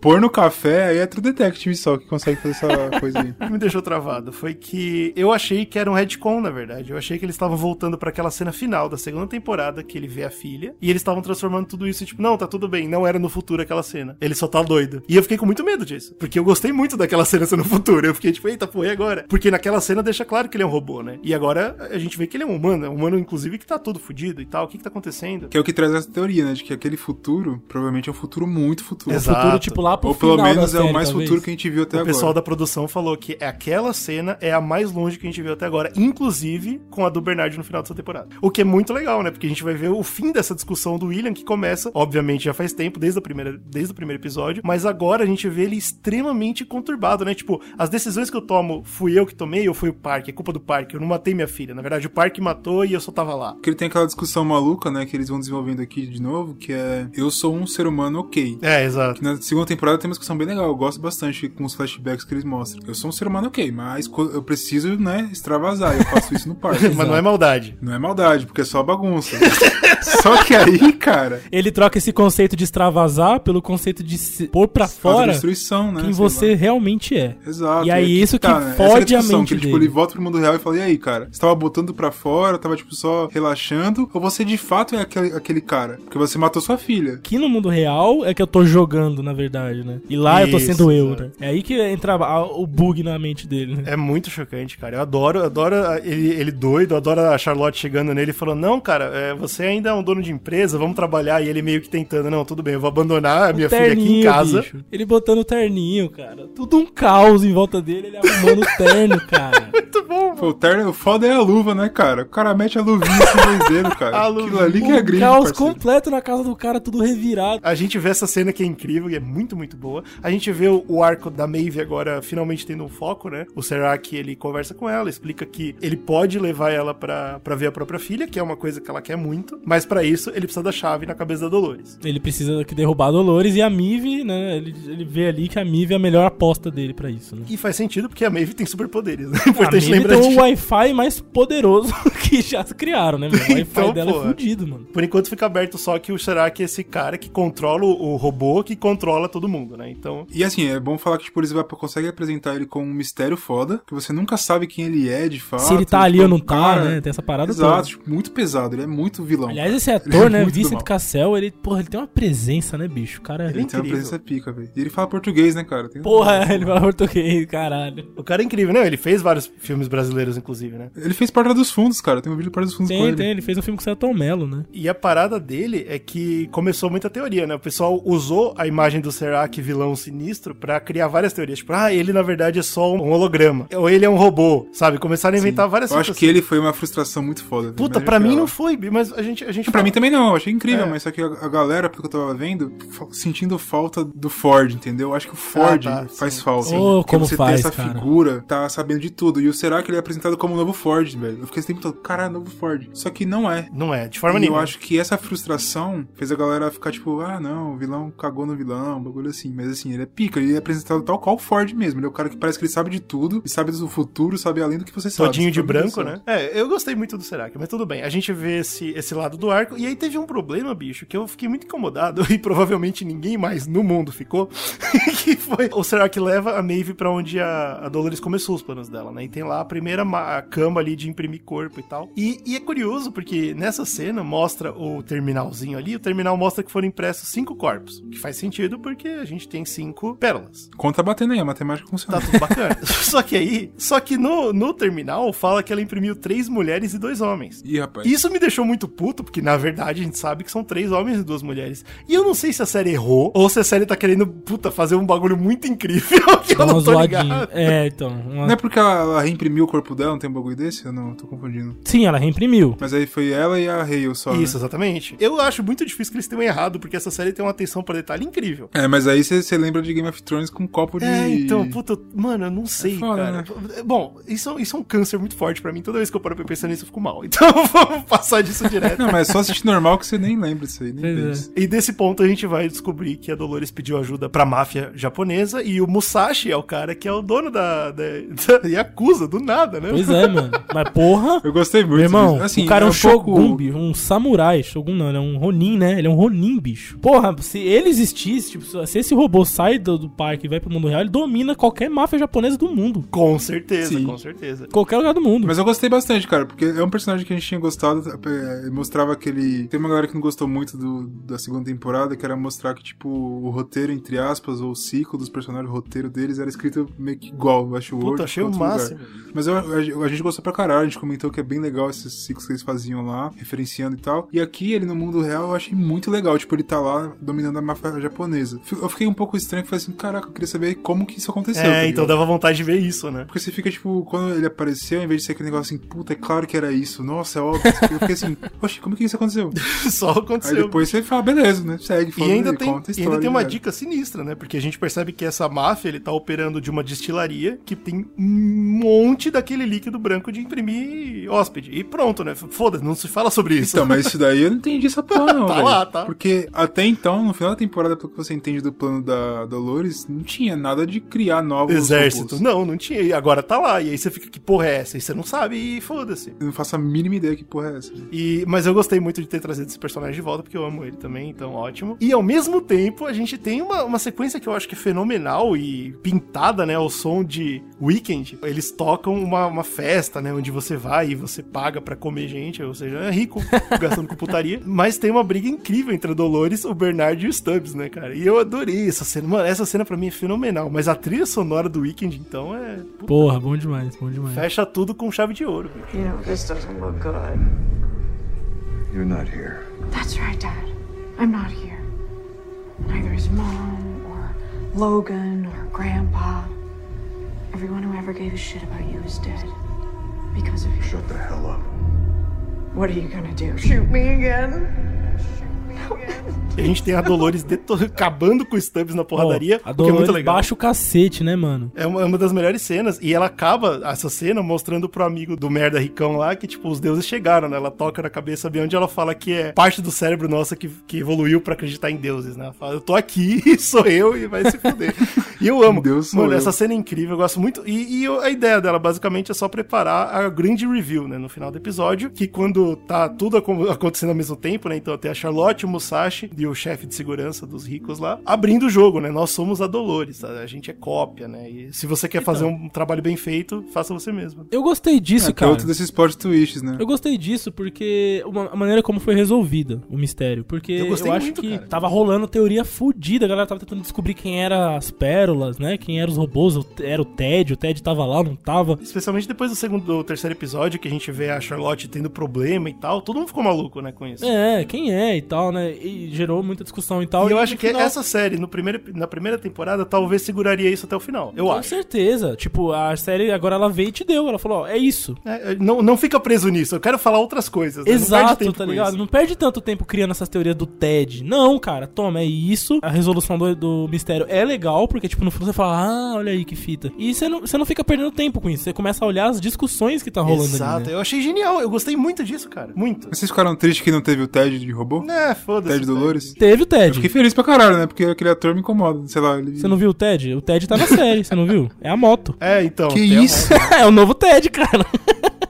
Speaker 2: Pôr no café, aí é True Detective só que consegue fazer essa [laughs] coisa aí.
Speaker 1: O que me deixou travado foi que eu achei que era um retcon, na verdade. Eu achei que eles estavam voltando pra aquela cena final da segunda temporada que ele vê a filha e eles estavam transformando tudo isso, tipo, não, tá tudo bem, não era no futuro aquela cena. Ele só tá doido. E eu fiquei com muito medo disso, porque eu gostei muito daquela cena sendo no futuro. Eu fiquei tipo, eita, pô, e agora? Porque naquela cena deixa claro que ele é um robô, né? E agora a gente vê que ele é um humano, é um humano inclusive que tá todo fudido e tal. O que que tá acontecendo?
Speaker 2: Que é o que traz essa teoria, né? De que aquele futuro provavelmente é um futuro muito futuro.
Speaker 1: Exato.
Speaker 4: futuro, tipo, lá pro
Speaker 2: Ou pelo menos é
Speaker 4: série,
Speaker 2: o mais futuro que a gente viu até
Speaker 1: O
Speaker 2: agora.
Speaker 1: pessoal da produção falou que aquela cena é a mais longe que a gente viu até agora, inclusive com a do Bernard no final dessa temporada. O que é muito legal, né? Porque a gente vai ver o fim dessa discussão do William, que começa, obviamente, já faz tempo, desde, a primeira, desde o primeiro episódio, mas agora a gente vê ele extremamente conturbado, né? Tipo, as decisões que eu tomo, fui eu que tomei ou foi o parque? É culpa do parque, eu não matei minha filha. Na verdade, o parque matou e eu só tava lá.
Speaker 2: Porque ele tem aquela discussão maluca, né? Que eles vão desenvolvendo aqui de novo, que é eu sou um ser humano ok.
Speaker 1: É, exato.
Speaker 2: Que na segunda temporada tem uma discussão bem legal. Eu gosto bastante com os flashbacks que eles mostram. Eu sou um ser humano ok, mas eu preciso, né, extravasar. Eu faço isso no parque. [laughs]
Speaker 1: Mas não é maldade.
Speaker 2: Não é maldade, porque é só bagunça. [laughs] [laughs] só que aí, cara,
Speaker 4: Ele troca esse conceito de extravasar pelo conceito de se pôr pra
Speaker 2: a
Speaker 4: fora
Speaker 2: destruição, né?
Speaker 4: quem você
Speaker 2: lá.
Speaker 4: realmente é.
Speaker 2: Exato.
Speaker 4: E aí
Speaker 2: é
Speaker 4: isso que
Speaker 2: né? Essa é
Speaker 4: fode a
Speaker 2: discussão,
Speaker 4: mente
Speaker 2: que ele, tipo,
Speaker 4: dele.
Speaker 2: ele volta pro mundo real e fala, e aí, cara? Você tava botando pra fora, tava, tipo, só relaxando, ou você de fato é aquele, aquele cara? Porque você matou sua filha.
Speaker 4: Aqui no mundo real é que eu tô jogando, na verdade, né? E lá eu tô
Speaker 1: Isso,
Speaker 4: sendo eu, né? É aí que entra a- o bug na mente dele, né?
Speaker 1: É muito chocante, cara. Eu adoro, eu adoro a- ele, ele doido, eu adoro a Charlotte chegando nele e falando: Não, cara, é, você ainda é um dono de empresa, vamos trabalhar. E ele meio que tentando: Não, tudo bem, eu vou abandonar a minha filha aqui em casa.
Speaker 4: bicho. Ele botando o terninho, cara. Tudo um caos em volta dele, ele arrumando o terno, [laughs] cara.
Speaker 1: Muito bom,
Speaker 2: Pô, o, terno, o foda é a luva, né, cara? O cara mete a luvinha assim dois dedos, cara. [laughs]
Speaker 1: A
Speaker 2: Aquilo
Speaker 1: luvinha.
Speaker 2: ali que é gringo,
Speaker 4: caos
Speaker 2: parceiro.
Speaker 4: completo na casa do cara, tudo revirado.
Speaker 1: A gente vê essa cena que é incrível e é muito, muito boa. A gente vê o, o arco da Maeve agora finalmente tendo um foco, né? O Serac, ele conversa com ela, explica que ele pode levar ela pra, pra ver a própria filha, que é uma coisa que ela quer muito, mas pra isso ele precisa da chave na cabeça da Dolores.
Speaker 4: Ele precisa que derrubar a Dolores e a Mive, né? Ele, ele vê ali que a Mive é a melhor aposta dele pra isso, né?
Speaker 1: E faz sentido porque a Maeve tem superpoderes, né? [laughs] Importante lembrar
Speaker 4: tem
Speaker 1: disso.
Speaker 4: o Wi-Fi mais poderoso [laughs] que já se criaram, né? meu? O Wi-Fi
Speaker 1: Então,
Speaker 4: dela
Speaker 1: porra.
Speaker 4: é fudido, mano.
Speaker 1: Por enquanto fica aberto só que o Serac é esse cara que controla o robô que controla todo mundo, né? Então,
Speaker 2: E assim, é bom falar que tipo, eles vai- conseguem apresentar ele como um mistério foda, que você nunca sabe quem ele é de fato.
Speaker 4: Se ele tá ali ou não tá,
Speaker 2: cara-
Speaker 4: né? Tem essa parada
Speaker 2: Exato,
Speaker 4: toda.
Speaker 2: tipo, muito pesado, ele é muito vilão.
Speaker 4: Aliás, esse
Speaker 2: Ele
Speaker 4: ator,
Speaker 2: é
Speaker 4: né? Vincent. Cassel, ele, porra, ele tem uma presença, né, bicho? O cara.
Speaker 2: Ele tem uma
Speaker 1: incrível.
Speaker 2: presença pica, velho. E ele fala português, né, cara? Tem-
Speaker 4: Porra, ele fala português, caralho.
Speaker 1: o cara é incrível, né? Ele fez vários filmes brasileiros, inclusive, né?
Speaker 2: Ele fez Porta dos Fundos, cara. tem um vídeo do Porta dos Fundos com
Speaker 4: Tem,
Speaker 2: ele.
Speaker 4: tem. Ele fez um filme com o Celton Mello, né?
Speaker 1: E a parada dele é que começou muita teoria, né? O pessoal usou a imagem do Serac vilão sinistro pra criar várias teorias. Tipo, ah, ele na verdade é só um holograma. Ou ele é um robô, sabe? Começaram a inventar várias
Speaker 2: Eu acho que ele foi uma frustração muito foda.
Speaker 1: Puta,
Speaker 2: Imagina
Speaker 1: pra mim não foi, mas a gente. A gente
Speaker 2: Pra
Speaker 1: fala-
Speaker 2: mim também não, eu achei incrível,
Speaker 1: É.
Speaker 2: mas só que a, a galera, pelo que eu tava vendo, sentindo falta do Ford, entendeu? Eu acho que o Ford
Speaker 1: Ah, tá,
Speaker 2: faz
Speaker 1: sim.
Speaker 2: falta.
Speaker 4: Sim. Oh, como
Speaker 2: você
Speaker 4: faz,
Speaker 2: ter essa
Speaker 4: cara.
Speaker 2: figura, tá sabendo de tudo. E o será que ele é apresentado como o novo Ford, velho? Eu fiquei esse tempo todo, caralho, novo Ford. Só que não é.
Speaker 1: Não é, de forma
Speaker 2: E
Speaker 1: nenhuma.
Speaker 2: eu acho que essa frustração fez a galera ficar tipo, ah, não, o vilão cagou no vilão, um bagulho assim. Mas assim, ele é pica, ele é apresentado tal qual o Ford mesmo. Ele é o cara que parece que ele sabe de tudo, e sabe do futuro, sabe além do que você sabe.
Speaker 1: Todinho de branco, né? É, eu gostei muito do Serac, mas tudo bem. A gente vê esse, esse lado do arco. E aí teve um problema, bicho, que eu fiquei muito incomodado. [laughs] E provavelmente ninguém mais no mundo ficou. [laughs] que foi o Serac leva a Maeve pra onde a, a Dolores começou os planos dela, né? E tem lá a primeira a cama ali de imprimir corpo e tal. E, e é curioso, porque nessa cena mostra o terminalzinho ali. O terminal mostra que foram impressos cinco corpos. Que faz sentido porque a gente tem cinco pérolas.
Speaker 2: Conta batendo aí, a matemática funciona.
Speaker 1: Tá tudo bacana. [laughs] só que aí, só que no, no terminal fala que ela imprimiu três mulheres e dois homens.
Speaker 2: Ih, rapaz.
Speaker 1: Isso me deixou muito puto, porque na verdade a gente sabe que são três homens e duas mulheres. E eu não sei se a série errou, ou se a série tá querendo, puta, fazer um bagulho muito incrível [laughs] que
Speaker 4: Dá
Speaker 1: eu não tô ligado.
Speaker 4: É, então. uma-
Speaker 2: Não é porque ela, reimprimiu o corpo dela, não tem um bagulho desse? Eu não, tô confundindo.
Speaker 4: Sim, ela reimprimiu.
Speaker 2: Mas aí foi ela e a Hale só. né?
Speaker 1: Isso, exatamente. Eu acho muito difícil que eles tenham errado, porque essa série tem uma atenção pra detalhe incrível.
Speaker 2: É, mas aí você você lembra de Game of Thrones com um copo de.
Speaker 1: É, então, puta, mano, eu não sei,
Speaker 2: foda,
Speaker 1: cara. Bom, isso, isso é um câncer muito forte pra mim. Toda vez que eu paro pra pensar nisso, eu fico mal. [laughs] Então, vamos passar disso direto.
Speaker 2: Não, mas é só assistir normal que você nem lembra disso aí, nem
Speaker 4: Pois é.
Speaker 1: E desse ponto a gente vai descobrir que a Dolores pediu ajuda pra máfia japonesa e o Musashi é o cara que é o dono da, da, da [laughs] Yakuza, do nada, né?
Speaker 4: Pois é, mano. Mas porra.
Speaker 2: Eu gostei muito.
Speaker 4: Meu irmão,
Speaker 2: disso. Assim,
Speaker 4: o cara é um,
Speaker 2: pouco-
Speaker 4: Shogun, bicho, um samurai. Shogun não, ele é um Ronin, né? Ele é um Ronin, bicho. Porra, se ele existisse, tipo, se esse robô sai do, do parque e vai pro mundo real, ele domina qualquer máfia japonesa do mundo.
Speaker 1: Com certeza,
Speaker 2: Sim.
Speaker 1: com certeza.
Speaker 4: Qualquer lugar do mundo.
Speaker 2: Mas eu gostei bastante, cara, porque é um personagem que a gente tinha gostado. é, Mostrava aquele. Tem uma galera que não gostou muito do, da segunda temporada, que era mostrar que, tipo, o roteiro, entre aspas, ou o ciclo dos personagens, o roteiro deles era escrito meio que igual, eu acho
Speaker 1: Puta, achei o máximo.
Speaker 2: Mas eu- a, a gente gostou pra caralho, a gente comentou que é bem legal esses ciclos que eles faziam lá, referenciando e tal. E aqui, ele no mundo real, eu achei muito legal. Tipo, ele tá lá dominando a máfia japonesa. Eu fiquei um pouco estranho, que falei assim, caraca, eu queria saber como que isso aconteceu. tá
Speaker 1: É, então
Speaker 2: ligado?
Speaker 1: dava vontade de ver isso, né?
Speaker 2: Porque você fica, tipo, quando ele apareceu, em vez de ser aquele negócio assim, puta, é claro que era isso, nossa, é óbvio. Eu fiquei assim, poxa, como que isso aconteceu? [laughs]
Speaker 1: Só
Speaker 2: Aí
Speaker 1: aconteceu.
Speaker 2: depois você fala, beleza, né? Segue,
Speaker 1: E ainda,
Speaker 2: aí,
Speaker 1: tem,
Speaker 2: conta a
Speaker 1: e
Speaker 2: história.
Speaker 1: ainda tem uma
Speaker 2: né?
Speaker 1: dica sinistra, né? Porque a gente percebe que essa máfia, ele tá operando de uma destilaria que tem um monte daquele líquido branco de imprimir hóspede. E pronto, né? Foda-se, não se fala sobre isso.
Speaker 2: Então, mas isso daí eu não entendi essa [laughs] porra, não.
Speaker 1: Tá lá, tá.
Speaker 2: Porque até então, no final da temporada, pelo que você entende do plano da Dolores, não tinha nada de criar novos
Speaker 1: Exército. Não, não tinha. E agora tá lá. E aí você fica, que porra é essa? E você não sabe e foda-se.
Speaker 2: Eu não faço a mínima ideia que porra é essa.
Speaker 1: E, mas eu gostei muito de ter trazido esse personagem de volta, porque eu amo ele também, então ótimo. E ao mesmo tempo, a gente tem uma, uma sequência que eu acho que é fenomenal e pintada, né, ao som de Weekend. Eles tocam uma, uma festa, né, onde você vai e você paga pra comer gente, ou seja, é rico, [laughs] gastando com putaria. Mas tem uma briga incrível entre a Dolores, o Bernard e o Stubbs, né, cara? E eu adorei essa cena. Mano, essa cena pra mim é fenomenal. Mas a trilha sonora do Weekend, então, é...
Speaker 4: Porra, bom demais, bom demais.
Speaker 1: Fecha tudo com chave de ouro, bicho.
Speaker 9: You know, this doesn't look good.
Speaker 8: You're not here.
Speaker 5: That's right, Dad. I'm not here. Neither is Mom, or Logan, or Grandpa. Everyone who ever gave a shit about you is dead. Because of you.
Speaker 8: Shut the hell up.
Speaker 5: What are you gonna do? Shoot me again?
Speaker 1: E a gente tem a Dolores acabando com o Stubbs na porradaria,
Speaker 4: Ó, a
Speaker 1: que é muito
Speaker 4: Dolores
Speaker 1: legal.
Speaker 4: baixa o cacete, né, mano?
Speaker 1: É uma, é uma das melhores cenas. E ela acaba essa cena mostrando pro amigo do merda ricão lá que, tipo, os deuses chegaram, né? Ela toca na cabeça bem onde ela fala que é parte do cérebro nossa que, que evoluiu pra acreditar em deuses, né? Ela fala, eu tô aqui, [laughs] sou eu e vai se fuder. e eu [laughs] amo.
Speaker 2: Deus
Speaker 1: Mano,
Speaker 2: eu.
Speaker 1: essa cena é incrível, eu gosto muito. E, e eu- a ideia dela, basicamente, é só preparar a grande review, né? No final do episódio, que quando tá tudo acon- acontecendo ao mesmo tempo, né? Então tem a Charlotte, o Musashi e o chefe de segurança dos ricos lá, abrindo o jogo, né? Nós somos a Dolores, a a gente é cópia, né? E se você quer fazer um trabalho bem feito, faça você mesmo.
Speaker 4: Eu gostei disso,
Speaker 2: É, que é
Speaker 4: cara.
Speaker 2: outro desses plot twists, né?
Speaker 4: Eu gostei disso porque uma, a maneira como foi resolvida o mistério. Porque
Speaker 1: Eu
Speaker 4: eu,
Speaker 1: gostei
Speaker 4: acho
Speaker 1: muito,
Speaker 4: que
Speaker 1: cara.
Speaker 4: tava rolando teoria fudida, a galera tava tentando descobrir quem era as pérolas, né? Quem eram os robôs? Era o Ted, o Ted tava lá, não tava.
Speaker 1: Especialmente depois do segundo, do terceiro episódio, que a gente vê a Charlotte tendo problema e tal. Todo mundo ficou maluco, né, com isso.
Speaker 4: É, quem é e tal, né? E gerou muita discussão e tal.
Speaker 1: E eu
Speaker 4: no
Speaker 1: acho que
Speaker 4: final-
Speaker 1: essa série, no primeiro, na primeira temporada, talvez seguraria isso até o final. Eu
Speaker 4: Com
Speaker 1: acho.
Speaker 4: certeza. Tipo, a série agora ela veio e te deu. Ela falou, ó, é isso.
Speaker 1: É, não, não fica preso nisso, eu quero falar outras coisas. né? Não perde
Speaker 4: Exato,
Speaker 1: tempo
Speaker 4: tá
Speaker 1: com
Speaker 4: ligado?
Speaker 1: isso.
Speaker 4: Não perde tanto tempo criando essas teorias do TED. Não, cara, toma, é isso. A resolução do, do mistério é legal, porque, tipo, no fundo você fala, ah, olha aí que fita. E você não, você não fica perdendo tempo com isso. Você começa a olhar as discussões que tá rolando
Speaker 1: Exato,
Speaker 4: ali. Né?
Speaker 1: eu achei genial, eu gostei muito disso, cara. Muito.
Speaker 2: Vocês ficaram tristes que não teve o Ted de robô?
Speaker 1: É, foda-se.
Speaker 2: Ted Dolores?
Speaker 4: Teve o TED.
Speaker 2: Fiquei feliz pra caralho, né? Porque aquele ator me incomoda. Sei lá, ele.
Speaker 4: Você não viu o TED? O TED tá na série, você não viu? É a moto.
Speaker 1: É, então.
Speaker 2: Que isso? [laughs]
Speaker 4: é o novo TED, cara.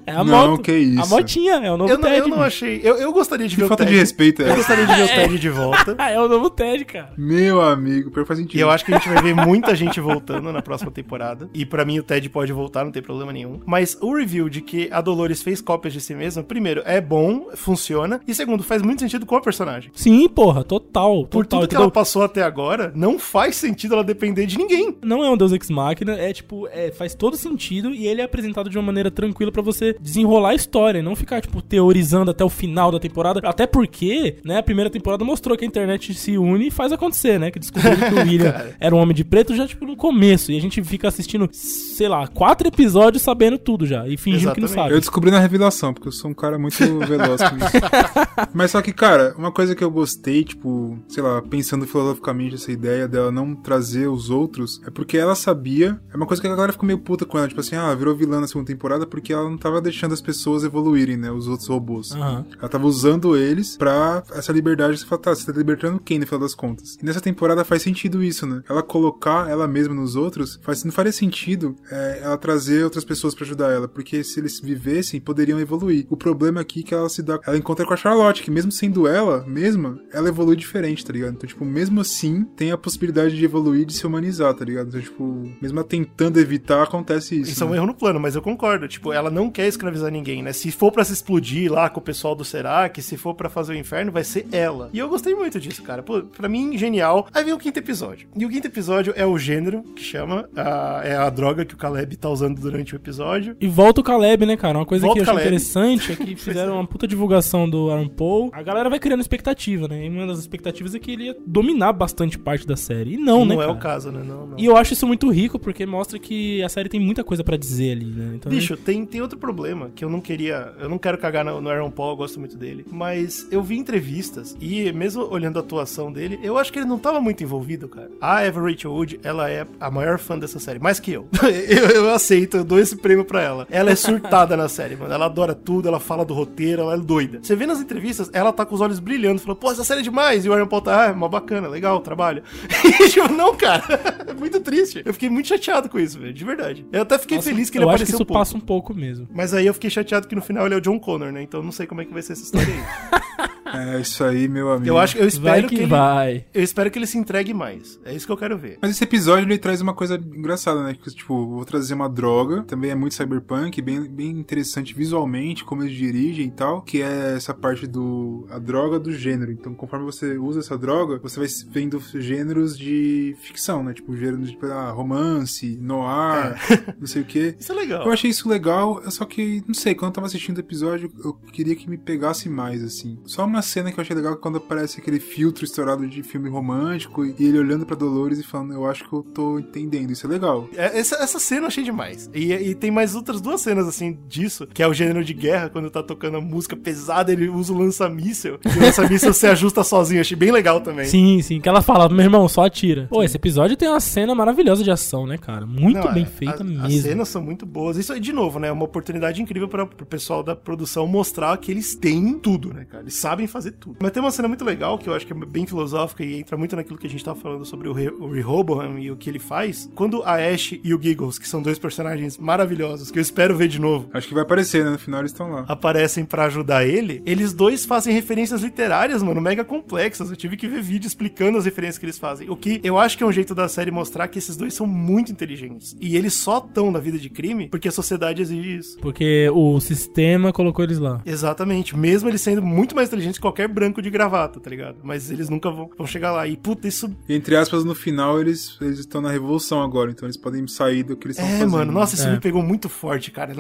Speaker 4: É a
Speaker 2: Não,
Speaker 4: moto.
Speaker 2: que isso.
Speaker 4: A motinha, é o novo
Speaker 1: Eu não,
Speaker 4: TED.
Speaker 1: eu não achei. Eu, eu gostaria de
Speaker 2: Que
Speaker 1: ver
Speaker 2: falta
Speaker 1: o
Speaker 2: de
Speaker 1: Ted.
Speaker 2: respeito é
Speaker 1: Eu gostaria de ver o [laughs] Ted de volta.
Speaker 4: Ah, [laughs] é o novo TED, cara.
Speaker 2: Meu amigo, pior faz sentido.
Speaker 1: E eu acho que a gente vai ver muita gente voltando na próxima temporada. E pra mim o Ted pode voltar, não tem problema nenhum. Mas o review de que a Dolores fez cópias de si mesma, primeiro, é bom, funciona. E segundo, faz muito sentido com a personagem.
Speaker 4: Sim, porra, total.
Speaker 1: Por
Speaker 4: total,
Speaker 1: tudo que
Speaker 4: entendeu?
Speaker 1: ela passou até agora, não faz sentido ela depender de ninguém.
Speaker 4: Não é um Deus Ex Machina, é tipo, é, faz todo sentido e ele é apresentado de uma maneira tranquila pra você desenrolar a história, e não ficar, tipo, teorizando até o final da temporada. Até porque, né, a primeira temporada mostrou que a internet se une e faz acontecer, né? Que descobriu que o [laughs] William era um homem de preto já, tipo, no começo. E a gente fica assistindo, sei lá, quatro episódios sabendo tudo já. E fingindo que não
Speaker 1: Exatamente.
Speaker 4: sabe.
Speaker 2: Eu descobri na revelação, porque eu sou um cara muito veloz com isso. [laughs] Mas só que, cara, uma coisa que eu gostei, tipo, sei lá, pensando filosoficamente essa ideia dela não trazer os outros, é porque ela sabia. É uma coisa que a galera ficou meio puta com ela, tipo assim, ah, ela virou vilã na segunda temporada porque ela não tava deixando as pessoas evoluírem, né? Os outros robôs.
Speaker 4: Aham.
Speaker 2: Ela tava usando eles pra essa liberdade. Você fala, tá, você tá libertando quem no final das contas? E nessa temporada faz sentido isso, né? Ela colocar ela mesma nos outros, faz, não faria sentido é, ela trazer outras pessoas pra ajudar ela, porque se eles vivessem, poderiam evoluir. O problema aqui é que ela se dá. Ela encontra com a Charlotte, que mesmo sendo ela mesma, ela evolui diferente, tá ligado? Então, tipo, mesmo assim, tem a possibilidade de evoluir e de se humanizar, tá ligado? Então, tipo, mesmo ela tentando evitar, acontece isso.
Speaker 1: Isso é um
Speaker 2: né?
Speaker 1: erro no plano, mas eu concordo. Tipo, ela não quer escravizar ninguém, né? Se for pra se explodir lá com o pessoal do Serac, se for pra fazer o inferno, vai ser ela. E eu gostei muito disso, cara. Pô, pra mim, genial. Aí vem o quinto episódio. E o quinto episódio é o gênero, que chama. a- é a droga que o Caleb tá usando durante o episódio.
Speaker 4: E volta o Caleb, né, cara? Uma coisa
Speaker 1: Volta
Speaker 4: que eu achei interessante é que [laughs] fizeram uma puta divulgação do Aaron Paul. A galera vai criando expectativa, né? E uma das expectativas é que ele ia dominar bastante parte da série. E não,
Speaker 1: Não,
Speaker 4: né,
Speaker 1: é
Speaker 4: cara?
Speaker 1: o caso, né? Não, não.
Speaker 4: E eu acho isso muito rico, porque mostra que a série tem muita coisa pra dizer ali, né? Então,
Speaker 1: Bicho, tem, tem outro problema que eu não queria. Eu não quero cagar no, no Aaron Paul, eu gosto muito dele. Mas eu vi entrevistas e, mesmo olhando a atuação dele, eu acho que ele não tava muito envolvido, cara. A Eva Rachel Wood, ela é a maior fã dessa série, mais que eu. [laughs] eu. Eu aceito, eu dou esse prêmio pra ela. Ela é surtada [laughs] na série, mano. Ela adora tudo, ela fala do roteiro, ela é doida. Você vê nas entrevistas, ela tá com os olhos brilhando, falando, pô, essa série é demais. E o Aaron Paul tá, ah, é uma bacana, legal, trabalho. [laughs] E, tipo, não, cara, é muito triste. Eu fiquei muito chateado com isso, velho, de verdade. Eu até fiquei
Speaker 4: Nossa,
Speaker 1: feliz que ele
Speaker 4: eu acho
Speaker 1: apareceu
Speaker 4: que isso
Speaker 1: um pouco.
Speaker 4: passa um pouco mesmo.
Speaker 1: Mas aí eu fiquei chateado que no final ele é o John Connor, né? Então não sei como é que vai ser essa história aí. [laughs]
Speaker 2: É isso aí, meu amigo.
Speaker 1: Eu acho, eu espero
Speaker 4: Vai
Speaker 1: que,
Speaker 4: que
Speaker 1: ele,
Speaker 4: vai.
Speaker 1: eu espero que ele se entregue mais. É isso que eu quero ver.
Speaker 2: Mas esse episódio ele traz uma coisa engraçada, né? Que, tipo, vou trazer uma droga, também é muito cyberpunk, bem, bem interessante visualmente, como eles dirigem e tal, que é essa parte do. a droga do gênero. Então, conforme você usa essa droga, você vai vendo gêneros de ficção, né? Tipo, gêneros de ah, romance, noir, não sei o quê. [laughs]
Speaker 1: Isso é legal.
Speaker 2: Eu achei isso legal, só que, não sei, quando eu tava assistindo o episódio, eu queria que me pegasse mais, assim. Só uma cena que eu achei legal é quando aparece aquele filtro estourado de filme romântico e ele olhando pra Dolores e falando, eu acho que eu tô entendendo, isso é legal.
Speaker 1: É, Essa, essa cena eu achei demais. E, e tem mais outras duas cenas, assim, disso, que é o gênero de guerra, quando tá tocando a música pesada, ele usa o lança-míssel. E o lança-míssel se ajusta sozinho. Achei bem legal também.
Speaker 4: Sim, sim, que ela fala, meu irmão, só atira. Pô, esse episódio tem uma cena maravilhosa de ação, né, cara? Muito
Speaker 1: Não,
Speaker 4: bem
Speaker 1: é,
Speaker 4: feita
Speaker 1: a-
Speaker 4: mesmo.
Speaker 1: As cenas são muito boas. Isso, de novo, né? É uma oportunidade incrível para o pessoal da produção mostrar que eles têm tudo, né, cara? Eles sabem fazer tudo. Mas tem uma cena muito legal que eu acho que é bem filosófica e entra muito naquilo que a gente tava falando sobre o, Re o Rehoboam e o que ele faz. Quando a Ash e o Giggles, que são dois personagens maravilhosos, que eu espero ver de novo,
Speaker 2: Acho que vai aparecer, né? No final eles estão lá.
Speaker 1: aparecem pra ajudar ele, eles dois fazem referências literárias, mano, mega complexas. Eu tive que ver vídeo explicando as referências que eles fazem. O que eu acho que é um jeito da série mostrar que esses dois são muito inteligentes. E eles só estão na vida de crime porque a sociedade exige isso.
Speaker 4: Porque o sistema colocou eles lá.
Speaker 1: Exatamente. Mesmo eles sendo muito mais inteligentes de qualquer branco de gravata, tá ligado? Mas eles nunca vão, vão chegar lá. E, puta, isso
Speaker 2: entre aspas, no final eles eles estão na revolução agora, então eles podem sair do que eles estão
Speaker 1: É,
Speaker 2: fazendo.
Speaker 1: mano, nossa, isso
Speaker 4: É.
Speaker 1: me pegou muito forte, cara.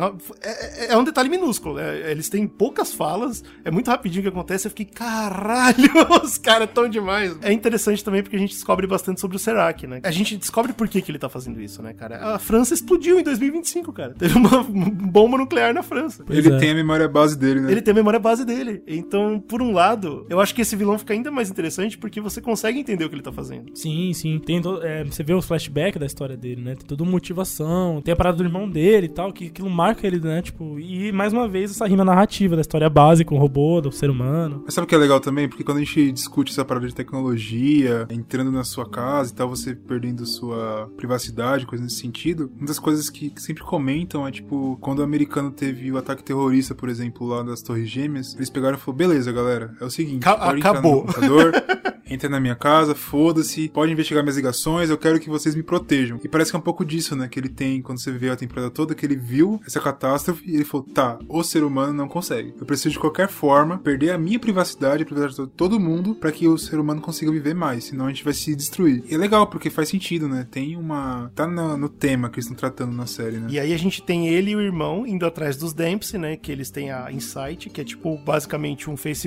Speaker 1: É, é- é um detalhe minúsculo. é- eles têm poucas falas, é muito rapidinho que acontece. Eu fiquei, caralho, [laughs] os caras tão demais. É interessante também porque a gente descobre bastante sobre o Serac, né? A gente descobre por que, que ele tá fazendo isso, né, cara? A França explodiu em 2025, cara. [laughs] Teve uma bomba nuclear na França.
Speaker 4: Pois
Speaker 2: Ele
Speaker 4: é.
Speaker 2: tem a memória base dele, né?
Speaker 1: Ele tem a memória base dele. Então, por um lado, eu acho que esse vilão fica ainda mais interessante porque você consegue entender o que ele tá fazendo.
Speaker 4: Sim, sim. Tem to- é, você vê os flashbacks da história dele, né? Tem toda uma motivação. Tem a parada do irmão dele e tal, que aquilo marca ele, né? Tipo, e mais uma vez essa rima narrativa da história base com o robô, do ser humano.
Speaker 2: Mas sabe o que é legal também? Porque quando a gente discute essa parada de tecnologia, entrando na sua casa e tal, você perdendo sua privacidade, coisa nesse sentido, uma das coisas que, que sempre comentam é tipo, quando o americano teve o ataque terrorista, por exemplo, lá das Torres Gêmeas, eles pegaram e falaram: beleza, galera, é o seguinte,
Speaker 1: Ca-
Speaker 2: pode entrar
Speaker 1: acabou."
Speaker 2: no computador, [laughs] entra na minha casa, foda-se, pode investigar minhas ligações, eu quero que vocês me protejam. E parece que é um pouco disso, né? Que ele tem, quando você vê a temporada toda, que ele viu essa catástrofe e ele falou: tá, o ser humano não consegue. Eu preciso de qualquer forma perder a minha privacidade, a privacidade de todo mundo, pra que o ser humano consiga viver mais, senão a gente vai se destruir. E é legal, porque faz sentido, né? Tem uma. Tá no, no tema que eles estão tratando na série, né?
Speaker 1: E aí a gente tem ele e o irmão indo atrás dos Dempsey, né? Que eles têm a Insight, que é tipo basicamente um Facebook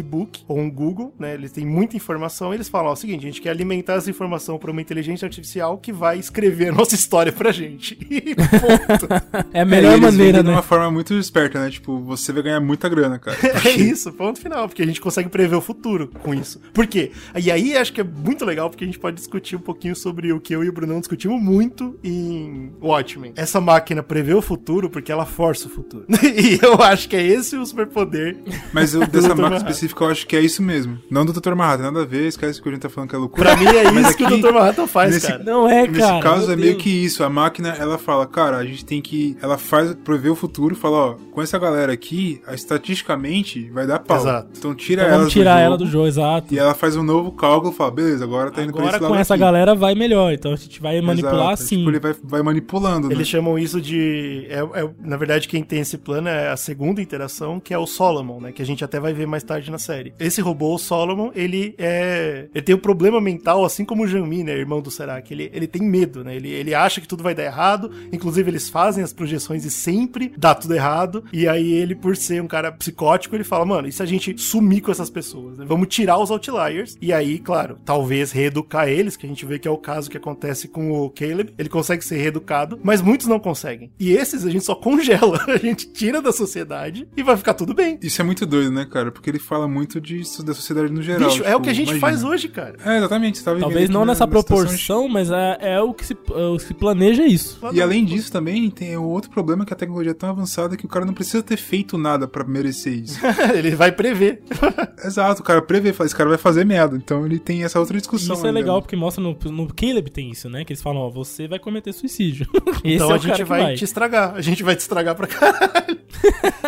Speaker 1: ou um Google, né? Eles têm muita informação. E eles falam: ó, é o seguinte, a gente quer alimentar essa informação para uma inteligência artificial que vai escrever a nossa história pra gente. [laughs] E ponto.
Speaker 4: É a melhor
Speaker 2: eles
Speaker 4: maneira,
Speaker 2: vendem de
Speaker 4: né?
Speaker 2: uma forma muito esperta, né? Tipo, você vai ganhar muita grana, cara. [laughs]
Speaker 1: É isso, ponto final, porque a gente consegue prever o futuro com isso. Por quê? E aí acho que é muito legal porque a gente pode discutir um pouquinho sobre o que eu e o Brunão discutimos muito em Watchmen. Essa máquina prevê o futuro porque ela força o futuro. [laughs] e eu acho que é esse o superpoder.
Speaker 2: Mas eu,
Speaker 1: Do
Speaker 2: dessa
Speaker 1: Manhattan.
Speaker 2: específica eu acho que é isso mesmo. Não do Dr. Manhattan, nada a ver, esquece que a gente tá falando que é loucura.
Speaker 1: Pra mim é isso que o
Speaker 2: aqui,
Speaker 1: Dr. Manhattan faz,
Speaker 2: nesse-
Speaker 1: cara.
Speaker 4: Não é,
Speaker 2: Nesse
Speaker 4: cara.
Speaker 2: caso
Speaker 4: meu
Speaker 2: é meio
Speaker 4: Deus.
Speaker 2: que isso. A máquina, ela fala, cara, a gente tem que. Ela faz prever o futuro e fala, ó, com essa galera aqui, estatisticamente vai dar pau.
Speaker 1: Exato.
Speaker 2: Então tira
Speaker 4: Então
Speaker 2: ela
Speaker 4: vamos tirar ela do jogo, exato.
Speaker 2: E ela faz um novo cálculo e fala, beleza, agora tá indo pra
Speaker 4: Agora
Speaker 2: esse lado
Speaker 4: com essa
Speaker 2: aqui.
Speaker 4: galera vai melhor. Então a gente vai manipular
Speaker 2: Exato.
Speaker 4: assim.
Speaker 2: Tipo, ele vai, vai manipulando, né?
Speaker 1: Eles chamam isso de. é- é- na verdade, quem tem esse plano é a segunda interação, que é o Solomon, né? Que a gente até vai ver mais tarde na série. Esse robô, o Solomon, ele é. Ele tem um problema mental, assim como o Janmi, né? Irmão do Serac. Ele, ele tem medo, né? Ele, ele acha que tudo vai dar errado. Inclusive, eles fazem as projeções e sempre dá tudo errado. E aí, ele, por ser um cara psicótico, ele fala: mano, e se a gente sumir com essas pessoas? né? Vamos tirar os outliers. E aí, claro, talvez reeducar eles, que a gente vê que é o caso que acontece com o Caleb. Ele consegue ser reeducado, mas muitos não conseguem. E esses a gente só congela. [laughs] A gente tira da sociedade e vai ficar tudo bem.
Speaker 2: Isso é muito doido, né, cara? Porque ele fala muito disso da sociedade no geral.
Speaker 1: Bicho, é
Speaker 2: tipo,
Speaker 1: o que a gente
Speaker 2: imagina.
Speaker 1: faz hoje, cara.
Speaker 2: É, exatamente. Tá
Speaker 4: Talvez não nessa
Speaker 2: situação de-
Speaker 4: proporção, mas é, é o, que se, é o que se planeja isso.
Speaker 2: E além disso também tem o outro problema que a tecnologia é tão avançada que o cara não precisa ter feito nada pra merecer isso. [laughs]
Speaker 1: ele vai prever. [laughs]
Speaker 2: Exato, o cara prevê, fala, esse cara vai fazer merda. Então ele tem essa outra discussão.
Speaker 4: isso é legal
Speaker 2: né?
Speaker 4: porque mostra no, no Caleb tem isso, né? Que eles falam, ó, você vai cometer suicídio. [laughs] Esse
Speaker 1: então
Speaker 4: é
Speaker 1: a gente
Speaker 4: que
Speaker 1: vai, te estragar. A gente vai te estragar pra caralho.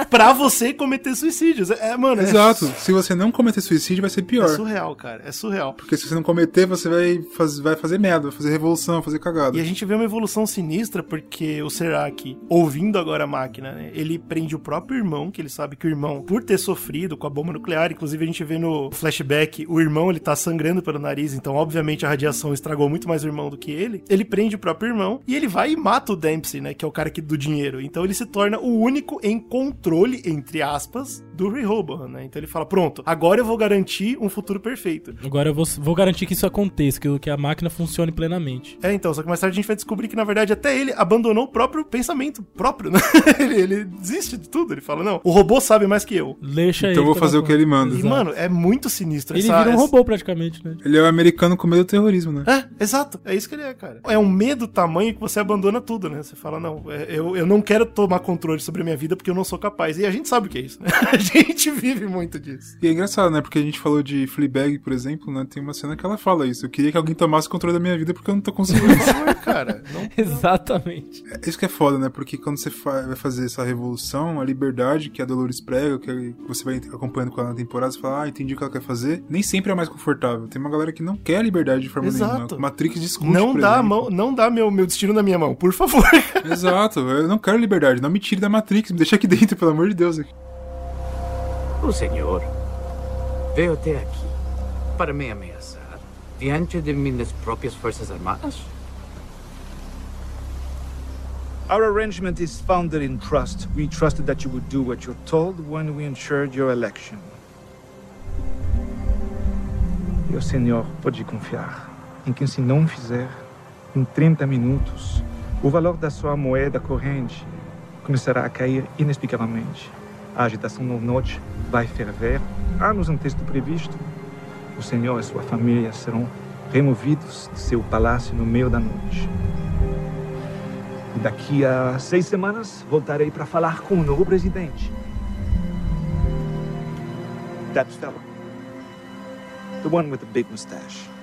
Speaker 1: pra você cometer suicídios. É, mano, é-
Speaker 2: Exato. Se você não cometer suicídio, vai ser
Speaker 1: É,
Speaker 2: pior.
Speaker 1: surreal, cara. É surreal.
Speaker 2: Porque se você não cometer, você vai, faz, vai fazer merda, vai fazer revolução, vai fazer cagada.
Speaker 1: E a gente vê uma evolução sinistra porque o Serac, ouvindo agora a máquina, né, ele prende o próprio irmão, que ele sabe que o irmão, por ter sofrido com a bomba nuclear, inclusive a gente vê no flashback, o irmão ele tá sangrando pelo nariz, então obviamente a radiação estragou muito mais o irmão do que ele. Ele prende o próprio irmão e ele vai e mata o Dempsey, né, que é o cara que, do dinheiro. Então ele se torna o único em controle, entre aspas, do Rehoboam, né? Então ele fala, pronto, agora eu vou garantir um futuro perfeito.
Speaker 4: Agora eu vou, vou garantir que isso aconteça, que, que a máquina funcione plenamente.
Speaker 1: É, então, só que mais tarde a gente vai descobrir que, na verdade, até ele abandonou o próprio pensamento próprio, [laughs] né? ele, ele desiste de tudo. Ele fala, não, o robô sabe mais que eu.
Speaker 4: Deixa
Speaker 2: Então eu vou fazer o que ele manda.
Speaker 1: E,
Speaker 4: Exato.
Speaker 1: mano, é muito sinistro.
Speaker 4: Ele
Speaker 1: essa-
Speaker 4: vira um
Speaker 1: essa-
Speaker 4: robô praticamente, né?
Speaker 2: Ele é o americano com medo do terrorismo, né?
Speaker 1: É, exato. É isso que ele é, cara. É um medo tamanho que você abandona tudo, né? Você fala, não, é, eu, eu não quero tomar controle sobre a minha vida porque eu não sou capaz. E a gente sabe o que é isso, né? [laughs] A gente vive muito disso.
Speaker 2: E é engraçado, né? Porque a gente falou de Fleabag, por exemplo, né? Tem uma cena que ela fala isso. Eu queria que alguém tomasse o controle da minha vida porque eu não tô conseguindo.
Speaker 1: Favor, cara. Não [laughs]
Speaker 4: Exatamente.
Speaker 2: É isso que é foda, né? Porque quando você fa- vai fazer essa revolução, a liberdade que a Dolores prega, que você vai acompanhando com ela na temporada, você fala, ah, entendi o que ela quer fazer, nem sempre é mais confortável. Tem uma galera que não quer liberdade de forma
Speaker 1: Exato.
Speaker 2: nenhuma. Matrix discute,
Speaker 1: não
Speaker 2: por
Speaker 1: dá, a
Speaker 2: exemplo.
Speaker 1: mão, não dá meu, meu destino na minha mão, por favor. [laughs]
Speaker 2: Exato, eu não quero liberdade, não me tire da Matrix, me deixa aqui dentro, pelo amor de Deus.
Speaker 10: Oh, señor. Veio até aqui para me ameaçar diante de minhas próprias forças armadas?
Speaker 3: Our arrangement is founded in trust. We trusted that you would do what you're told when we ensured your election. E o senhor pode confiar em que, se não fizer, em 30 minutos, o valor da sua moeda corrente começará a cair inexplicavelmente. A agitação no norte vai ferver anos antes do previsto. O senhor e sua família serão removidos de seu palácio no meio da noite. E daqui a seis semanas voltarei para falar com o novo presidente. That fellow. The one with the big mustache.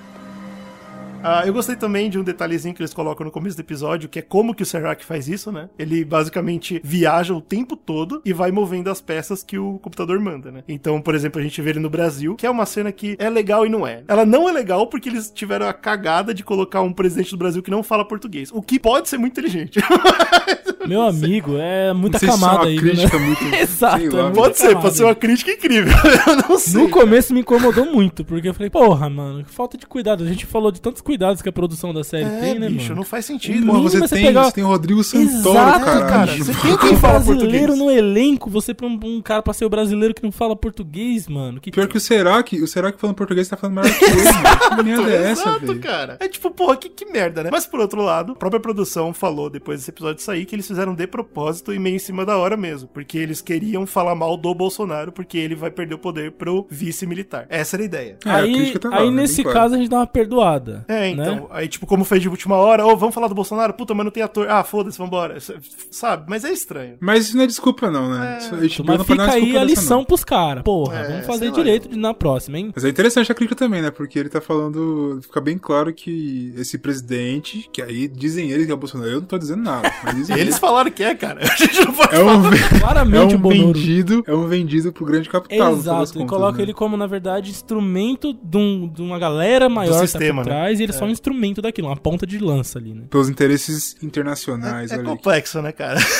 Speaker 1: Ah, eu gostei também de um detalhezinho que eles colocam no começo do episódio, que é como que o Serac faz isso, né? Ele basicamente viaja o tempo todo e vai movendo as peças que o computador manda, né? Então, por exemplo, a gente vê ele no Brasil, que é uma cena que é legal e não é. Ela não é legal porque eles tiveram a cagada de colocar um presidente do Brasil que não fala português, o que pode ser muito inteligente. [laughs]
Speaker 4: Meu amigo, é muita
Speaker 2: Não é
Speaker 4: camada aí,
Speaker 2: crítica
Speaker 4: né?
Speaker 2: muito- [laughs]
Speaker 4: Exato,
Speaker 2: sei lá.
Speaker 4: é
Speaker 1: pode ser, pode ser uma crítica incrível. [laughs] eu não sei.
Speaker 4: No começo me incomodou muito, porque eu falei, porra, mano, que falta de cuidado. A gente falou de tantos cuidados que a produção da série
Speaker 1: É,
Speaker 4: tem, né,
Speaker 1: bicho,
Speaker 4: mano?
Speaker 1: não faz sentido.
Speaker 2: Porra,
Speaker 4: mínimo
Speaker 2: você
Speaker 4: você
Speaker 2: tem,
Speaker 4: pegar-
Speaker 2: você tem o Rodrigo Santoro,
Speaker 4: Exato,
Speaker 2: cara.
Speaker 1: cara. Você tem
Speaker 4: Quem
Speaker 1: fala
Speaker 4: brasileiro
Speaker 1: português.
Speaker 4: no elenco, você pra um, um cara pra ser o brasileiro que não fala português, mano. Que
Speaker 2: Pior que o Serac, o Serac falando português tá falando melhor que ele, [laughs] mano. Que merda é essa,
Speaker 1: Exato, cara. É tipo, porra, que, que merda, né? Mas por outro lado, a própria produção falou depois desse episódio sair que eles fizeram de propósito e meio em cima da hora mesmo. Porque eles queriam falar mal do Bolsonaro, porque ele vai perder o poder pro vice-militar. Essa era a ideia.
Speaker 2: É, a
Speaker 4: aí,
Speaker 2: crítica tá lá,
Speaker 4: aí
Speaker 2: né?
Speaker 4: nesse caso a gente dá uma perdoada.
Speaker 1: É, então.
Speaker 4: Né?
Speaker 1: Aí, tipo, como fez de última hora, ô, vamos falar do Bolsonaro? Puta, mas não tem ator. Ah, foda-se, vambora. Sabe? Mas é estranho.
Speaker 2: Mas isso não é desculpa, não, né? Isso- a gente
Speaker 4: Mas
Speaker 2: não pode dar
Speaker 4: fica aí a lição
Speaker 2: não.
Speaker 4: pros caras. Porra,
Speaker 1: É,
Speaker 4: vamos fazer
Speaker 1: lá.
Speaker 4: direito de- na próxima, hein?
Speaker 2: Mas é interessante a crítica também, né? Porque ele tá falando. Fica bem claro que esse presidente, que aí dizem eles que é o Bolsonaro. Eu não tô dizendo nada, mas dizem [laughs]
Speaker 1: Eles falaram que é, cara. [laughs] A gente não pode
Speaker 2: É um, [laughs] é
Speaker 4: Claramente o
Speaker 2: um
Speaker 4: Bonoro.
Speaker 2: vendido, é um vendido pro grande capital.
Speaker 4: Exato, e coloca
Speaker 2: né?
Speaker 4: ele como, na verdade, instrumento de, um- de uma galera maior que
Speaker 1: sistema,
Speaker 4: tá
Speaker 1: né?
Speaker 4: por trás, e ele é só um instrumento daquilo, uma ponta de lança ali, né?
Speaker 2: Pelos interesses internacionais.
Speaker 1: É
Speaker 2: aí.
Speaker 1: complexo, né, cara? [laughs]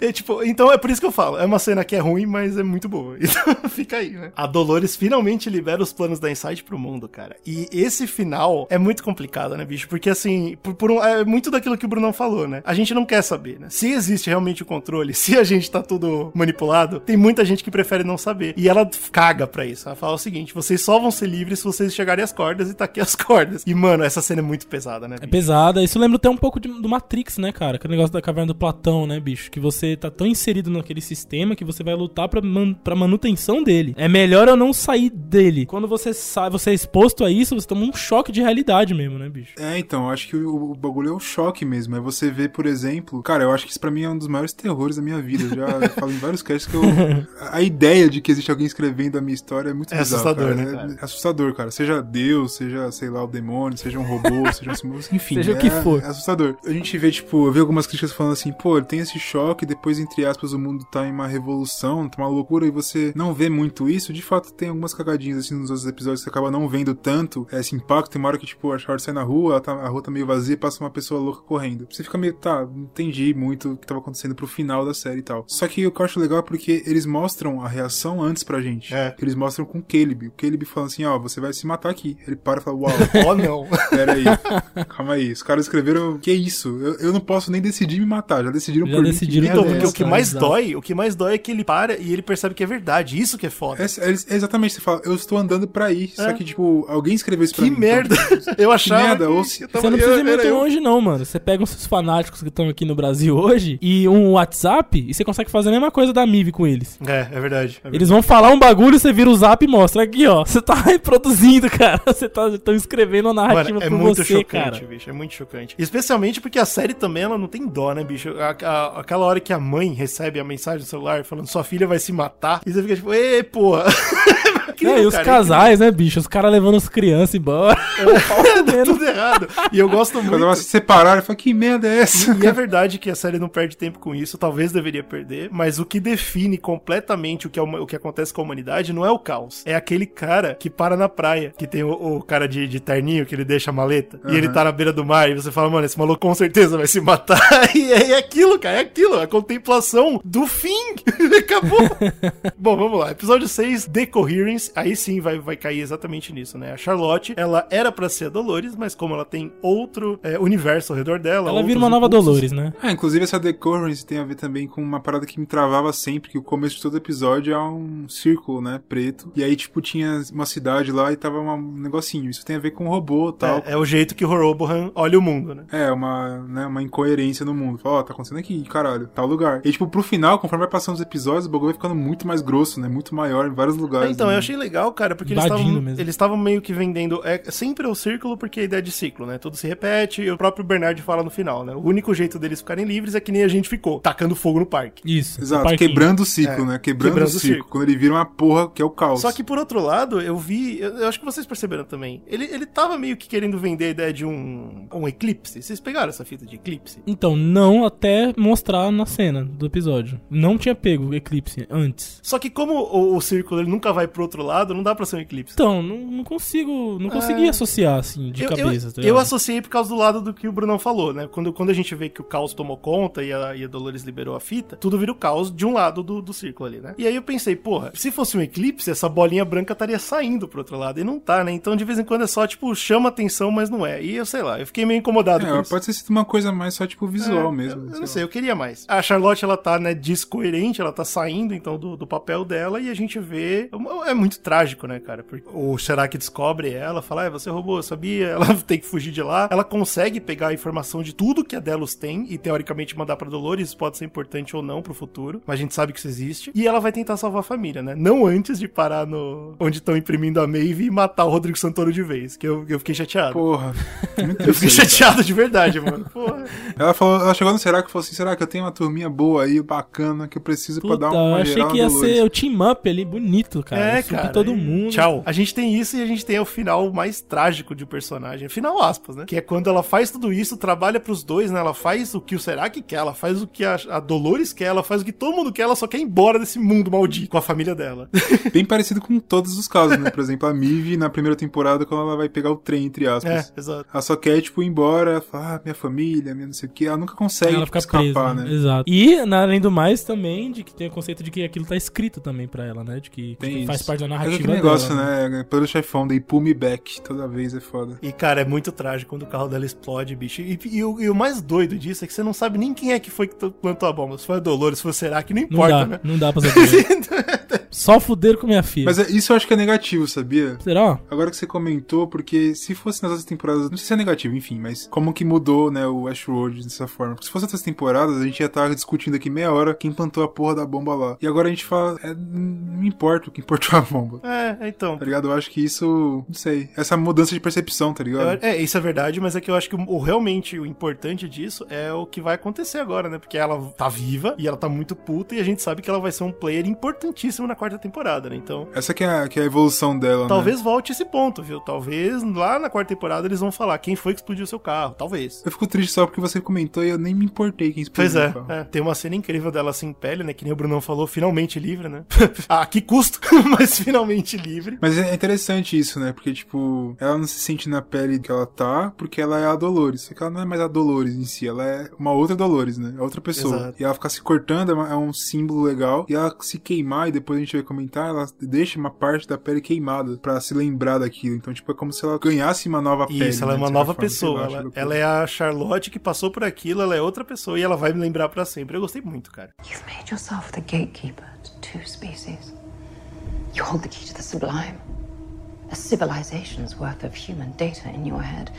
Speaker 1: É, tipo, então é por isso que eu falo. É uma cena que é ruim, mas é muito boa. Então fica aí, né? A Dolores finalmente libera os planos da Insight pro mundo, cara. E esse final é muito complicado, né, bicho? Porque assim, por, por um- é muito daquilo que o Brunão falou, né? A gente não quer saber, né? Se existe realmente o controle, [laughs] se a gente tá tudo manipulado, tem muita gente que prefere não saber. E ela caga pra isso. Ela fala o seguinte: vocês só vão ser livres se vocês chegarem às cordas e tá aqui as [laughs] cordas. E, mano, essa cena é muito pesada, né?
Speaker 4: É
Speaker 1: bicho?
Speaker 4: pesada. Isso lembra até um pouco de- do Matrix, né, cara? Aquele negócio da caverna do Platão, né, bicho? Que você tá tão inserido naquele sistema que você vai lutar pra, man pra manutenção dele. É melhor eu não sair dele. Quando você sai, você é exposto a isso, você toma um choque de realidade mesmo, né, bicho?
Speaker 2: É, então, eu acho que o, o bagulho é o choque mesmo. É você ver, por exemplo. Cara, eu acho que isso pra mim é um dos maiores terrores da minha vida. Eu já [laughs] falo em vários casts que eu. A ideia de que existe alguém escrevendo a minha história é muito
Speaker 1: É
Speaker 2: bizarro,
Speaker 1: assustador,
Speaker 2: cara.
Speaker 1: né,
Speaker 2: É-
Speaker 1: cara?
Speaker 2: É assustador, cara. Seja Deus, seja, sei lá, o demônio, seja um robô, [laughs] seja um enfim.
Speaker 4: Seja o
Speaker 2: é-
Speaker 4: que for.
Speaker 2: É assustador. A gente vê, tipo, eu vi algumas críticas falando assim, pô, ele tem esse choque, depois, entre aspas, o mundo tá em uma revolução, tá uma loucura, e você não vê muito isso. De fato, tem algumas cagadinhas assim nos outros episódios que você acaba não vendo tanto esse impacto. Tem uma hora que, tipo, a Charlotte sai na rua, tá- a rua tá meio vazia, passa uma pessoa louca correndo. Você fica meio, tá, entendi muito o que tava acontecendo pro final da série e tal. Só que o que eu acho legal é porque eles mostram a reação antes pra gente.
Speaker 1: É.
Speaker 2: Eles mostram com o Caleb. O Caleb falando assim, ó, você vai se matar aqui. Ele para e fala, uau, [laughs]
Speaker 1: Oh, não.
Speaker 2: Pera aí, calma aí. Os caras escreveram, que isso? Eu, eu não posso nem decidir me matar. Já decidiram
Speaker 4: Já
Speaker 2: por
Speaker 4: decidiram
Speaker 2: mim.
Speaker 1: Então,
Speaker 2: merda é
Speaker 1: porque o que mais
Speaker 4: exato.
Speaker 1: dói, o que mais dói é que ele para e ele percebe que é verdade. Isso que é foda.
Speaker 2: É, é exatamente, você fala, eu estou andando pra ir. Só
Speaker 1: É.
Speaker 2: que, tipo, alguém escreveu isso pra
Speaker 1: que
Speaker 2: mim.
Speaker 1: merda.
Speaker 2: Então, [laughs]
Speaker 1: Eu achava.
Speaker 2: merda,
Speaker 1: que
Speaker 2: ou se-
Speaker 1: eu tava-
Speaker 4: Você não precisa ir muito longe, não, mano. Você pega uns fanáticos que estão aqui no Brasil hoje e um WhatsApp e você consegue fazer a mesma coisa da MIV com eles.
Speaker 1: É, é verdade. é verdade.
Speaker 4: Eles vão falar um bagulho, você vira o zap e mostra. Aqui, ó. Você tá [laughs] reproduzindo, cara. Você tá tão escrevendo a narrativa
Speaker 1: Mano, é
Speaker 4: por
Speaker 1: muito
Speaker 4: você,
Speaker 1: chocante,
Speaker 4: cara.
Speaker 1: bicho. É muito chocante. Especialmente porque a série também ela não tem dó, né, bicho? A- a- aquela hora que a mãe recebe a mensagem no celular falando sua filha vai se matar, e você fica tipo, ê, porra. [laughs] Incrível,
Speaker 4: É, e os
Speaker 1: cara,
Speaker 4: casais, né, bicho? Os caras levando as crianças embora. [laughs]
Speaker 1: incrível. Tudo errado. E eu gosto
Speaker 2: Quando
Speaker 1: muito.
Speaker 2: elas se separaram, eu falei, que merda é essa?
Speaker 1: E é verdade que a série não perde tempo com isso, talvez deveria perder, mas o que define completamente o que, é uma- o que acontece com a humanidade não é o caos. É aquele cara que para na praia, que tem o, o cara de, de terninho que ele deixa a maleta, e ele tá na beira do mar, e você fala, mano, esse maluco com certeza vai se matar. [laughs] E é, é aquilo, cara, é aquilo, a contemplação do fim. [laughs] Acabou. Bom, vamos lá. Episódio 6, The Coherence. Aí sim vai, vai cair exatamente nisso, né? A Charlotte, ela era pra ser a Dolores, mas como ela tem outro é, universo ao redor dela.
Speaker 4: Ela vira uma nova
Speaker 1: impulsos-
Speaker 4: Dolores, né?
Speaker 2: Ah, inclusive essa Decorrence tem a ver também com uma parada que me travava sempre, que o começo de todo episódio é um círculo, né, preto. E aí, tipo, tinha uma cidade lá e tava um negocinho. Isso tem a ver com robô e tal.
Speaker 1: É, é o jeito que o Horobohan olha o mundo, né?
Speaker 2: É, uma, né, uma incoerência no mundo. Fala, ó, tá acontecendo aqui, caralho, tal lugar. E, tipo, pro final, conforme vai passando os episódios, o bagulho vai ficando muito mais grosso, né? Muito maior em vários lugares.
Speaker 1: então,
Speaker 2: né?
Speaker 1: eu achei legal, cara, porque eles
Speaker 4: Invadindo
Speaker 1: eles estavam meio que vendendo. É sempre o círculo, porque a ideia é de ciclo, né? Tudo se repete, e o próprio Bernard fala no final, né? O único jeito deles ficarem livres é que nem a gente ficou, tacando fogo no parque.
Speaker 4: Isso.
Speaker 2: Exato,
Speaker 4: parquinho.
Speaker 2: quebrando o ciclo,
Speaker 1: É,
Speaker 2: né? Quebrando,
Speaker 1: quebrando
Speaker 2: o
Speaker 1: o
Speaker 2: ciclo.
Speaker 1: ciclo.
Speaker 2: Quando ele vira uma porra que é o caos.
Speaker 1: Só que por outro lado, eu vi, eu, eu acho que vocês perceberam também. Ele, ele tava meio que querendo vender a ideia de um, um eclipse. Vocês pegaram essa fita de eclipse?
Speaker 4: Então, não até mostrar na cena do episódio. Não tinha pego o Eclipse antes.
Speaker 1: Só que como o, o círculo ele nunca vai pro outro lado, não dá pra ser um eclipse.
Speaker 4: Então, não, não consigo. Não consegui
Speaker 1: Ah.
Speaker 4: associar, assim, de
Speaker 1: eu,
Speaker 4: cabeça.
Speaker 1: eu,
Speaker 4: tá
Speaker 1: eu associei por causa do lado do que o Brunão falou, né? Quando, quando a gente vê que o caos tomou conta e a, e a Dolores liberou a fita, tudo vira o caos de um lado do, do círculo ali, né? E aí eu pensei, porra, se fosse um eclipse, essa bolinha branca estaria saindo pro outro lado. E não tá, né? Então de vez em quando é só, tipo, chama atenção, mas não é. E eu sei lá, eu fiquei meio incomodado com
Speaker 2: É,
Speaker 1: isso.
Speaker 2: pode ter sido uma coisa mais só, tipo, visual
Speaker 1: É,
Speaker 2: mesmo.
Speaker 1: Eu, eu não sei, eu queria mais. A Charlotte, ela tá, né, descoerente, ela tá saindo, então, do, do papel dela, e a gente vê. É muito trágico, né, cara? Porque o Sheraki descobre ela, fala, ah, você roubou, eu sabia? [laughs] Ela tem que fugir de lá. Ela consegue pegar a informação de tudo que a Delos tem e, teoricamente, mandar pra Dolores. Isso pode ser importante ou não pro futuro, mas a gente sabe que isso existe. E ela vai tentar salvar a família, né? Não antes de parar no. onde estão imprimindo a Maeve e matar o Rodrigo Santoro de vez, que eu, eu fiquei chateado.
Speaker 2: Porra. [laughs] Muito
Speaker 1: eu fiquei chateado de verdade, mano. Porra.
Speaker 2: Ela, falou, ela chegou no Será que falou assim: será que eu tenho uma turminha boa aí, bacana, que eu preciso
Speaker 4: Puta,
Speaker 2: pra dar uma
Speaker 4: eu achei
Speaker 2: geral
Speaker 4: que ia
Speaker 2: Dolores?
Speaker 4: ser o team up ali, bonito, cara.
Speaker 1: É, cara.
Speaker 4: Todo
Speaker 1: e
Speaker 4: mundo.
Speaker 1: Tchau. A gente tem isso e a gente tem o final mais trágico de um personagem. Final aspas, né? Que é quando ela faz tudo isso, trabalha pros dois, né? Ela faz o que o Seraki quer, ela faz o que a, a Dolores quer, ela faz o que todo mundo quer, ela só quer ir embora desse mundo maldito com a família dela. [laughs]
Speaker 2: Bem parecido com todos os casos, né? Por exemplo, a Mive na primeira temporada, quando ela vai pegar o trem, entre
Speaker 1: é,
Speaker 2: aspas.
Speaker 1: exato.
Speaker 2: Ela só quer, tipo, ir embora, falar, ah, minha família, minha não sei o que. Ela nunca consegue
Speaker 4: ela
Speaker 2: tipo,
Speaker 4: fica
Speaker 2: escapar,
Speaker 4: presa,
Speaker 2: né?
Speaker 4: Exato. E, além do mais, também, de que tem o conceito de que aquilo tá escrito também pra ela, né? De que,
Speaker 2: Tem
Speaker 4: que faz parte da
Speaker 2: Mas
Speaker 4: narrativa
Speaker 2: aquele negócio,
Speaker 4: dela.
Speaker 2: né? Pelo chefão, daí pull me back. Toda vez é foda.
Speaker 1: E, cara, é muito trágico quando o carro dela explode, bicho. E, e o, e o mais doido disso é que você não sabe nem quem é que foi que plantou a bomba. Se foi a Dolores, se foi o Seraki, não
Speaker 4: Não
Speaker 1: importa,
Speaker 4: dá,
Speaker 1: né?
Speaker 4: não dá pra saber. [laughs] Só fuder com minha filha.
Speaker 2: Mas é- isso eu acho que é negativo, sabia?
Speaker 4: Será?
Speaker 2: Agora que você comentou, porque se fosse nas outras temporadas, não sei se é negativo, enfim, mas como que mudou, né, o Ashworld dessa forma? Porque se fosse outras temporadas, a gente ia estar discutindo aqui meia hora quem plantou a porra da bomba lá. E agora a gente fala, é, não importa o que importou a bomba.
Speaker 1: É, então.
Speaker 2: Tá ligado? Eu acho que isso, não sei, essa mudança de percepção, tá ligado?
Speaker 1: É, isso é verdade, mas é que eu acho que o, o realmente o importante disso é o que vai acontecer agora, né? Porque ela tá viva e ela tá muito puta e a gente sabe que ela vai ser um player importantíssimo na quarta temporada, né? Então,
Speaker 2: Essa que é, a, que é a evolução dela,
Speaker 1: talvez
Speaker 2: né?
Speaker 1: volte esse ponto, viu? Talvez lá na quarta temporada eles vão falar quem foi que explodiu seu carro. Talvez.
Speaker 2: Eu fico triste só porque você comentou e eu nem me importei quem explodiu
Speaker 1: Pois é,
Speaker 2: o carro.
Speaker 1: é, tem uma cena incrível dela sem pele, né? Que nem o Brunão falou, finalmente livre, né? [laughs] ah, que custo, [laughs] mas finalmente livre.
Speaker 2: Mas é interessante isso, né? Porque, tipo, ela não se sente na pele que ela tá, porque ela é a Dolores. Só que ela não é mais a Dolores em si, ela é uma outra Dolores, né? É outra pessoa.
Speaker 1: Exato.
Speaker 2: E ela ficar se cortando é, uma- é um símbolo legal. E ela se queimar, e depois a gente vai comentar, ela deixa uma parte da pele queimada pra se lembrar daquilo. Então, tipo, é como se ela ganhasse uma nova pele.
Speaker 1: Isso, ela é
Speaker 2: né,
Speaker 1: uma
Speaker 2: de certa
Speaker 1: nova
Speaker 2: forma.
Speaker 1: pessoa.
Speaker 2: Acho
Speaker 1: Ela, ela é a Charlotte que passou por aquilo, ela é outra pessoa e ela vai me lembrar pra sempre. Eu gostei muito, cara.
Speaker 5: You've made yourself the gatekeeper to two species. You hold the key to the sublime. A civilization's worth of human data in your head.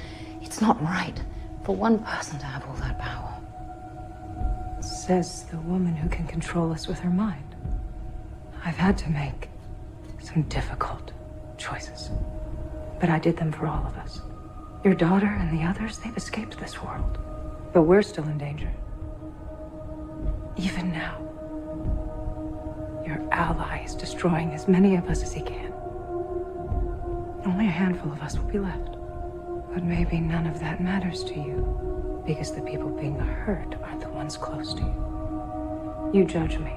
Speaker 5: It's not right for one person to have all that power. Says the woman who can control us with her mind. I've had to make some difficult choices, but I did them for all of us. Your daughter and the others, they've escaped this world, but we're still in danger. Even now. Your ally is destroying as many of us as he can. Only a handful of us will be left. But maybe none of that matters to you, because the people being hurt aren't the ones close to you. You judge me.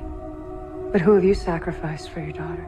Speaker 5: But who have you sacrificed for your daughter?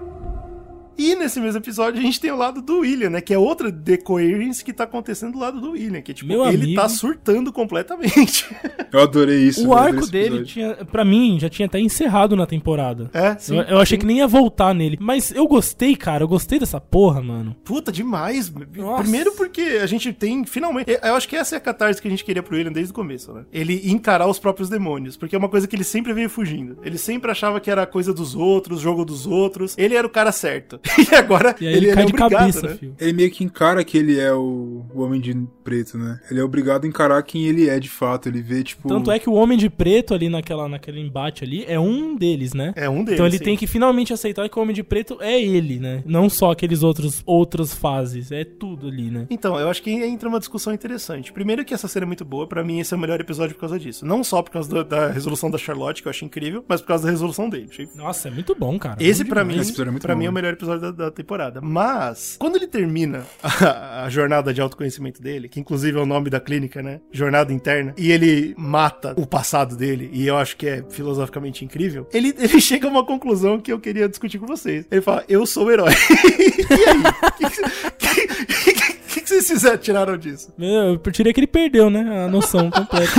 Speaker 1: E nesse mesmo episódio a gente tem o lado do William, né? Que é outra decoherence que tá acontecendo do lado do William. Que, tipo,
Speaker 4: Meu
Speaker 1: ele
Speaker 4: amigo.
Speaker 1: tá surtando completamente. [laughs]
Speaker 2: Eu adorei isso.
Speaker 4: O arco dele tinha, pra mim, já tinha até encerrado na temporada.
Speaker 1: É, sim.
Speaker 4: eu, eu achei
Speaker 1: sim.
Speaker 4: que nem ia voltar nele. Mas eu gostei, cara. Eu gostei dessa porra, mano.
Speaker 1: Puta, demais.
Speaker 4: Nossa.
Speaker 1: Primeiro porque a gente tem, finalmente. Eu acho que essa é a catarse que a gente queria pro William desde o começo, né? Ele encarar os próprios demônios. Porque é uma coisa que ele sempre veio fugindo. Ele sempre achava que era coisa dos outros, jogo dos outros. Ele era o cara certo. [laughs] E agora
Speaker 4: E aí
Speaker 1: ele,
Speaker 4: ele, cai
Speaker 1: é
Speaker 4: de
Speaker 1: obrigado,
Speaker 4: cabeça,
Speaker 1: né?
Speaker 4: filho.
Speaker 2: Ele meio que encara que ele é o, o Homem de Preto, né? Ele é obrigado a encarar quem ele é de fato. Ele vê, tipo.
Speaker 4: Tanto é que o Homem de Preto ali naquela, naquele embate ali é um deles, né?
Speaker 1: É um deles.
Speaker 4: Então ele
Speaker 1: sim.
Speaker 4: tem que finalmente aceitar que o Homem de Preto é ele, né? Não só aqueles outros outras fases, é tudo ali, né?
Speaker 1: Então, eu acho que entra uma discussão interessante. Primeiro que essa cena é muito boa, pra mim esse é o melhor episódio por causa disso. Não só por causa da, da resolução da Charlotte, que eu achei incrível, mas por causa da resolução dele. Achei
Speaker 4: Nossa, é muito bom, cara.
Speaker 1: Esse,
Speaker 4: demais.
Speaker 1: mim,
Speaker 2: Esse é muito
Speaker 1: pra
Speaker 2: bom,
Speaker 1: mim é o
Speaker 2: né?
Speaker 1: melhor episódio da, da temporada. Mas, quando ele termina [laughs] a, a jornada de autoconhecimento dele, que inclusive é o nome da clínica, né? Jornada interna, e ele mata o passado dele, e eu acho que é filosoficamente incrível, ele, [laughs] ele chega a uma conclusão que eu queria discutir com vocês. Ele fala, eu sou o herói. [laughs] e aí? O [laughs] que, que, que, que, que vocês fizeram, tiraram disso?
Speaker 4: Eu tirei que ele perdeu, né? A noção completa.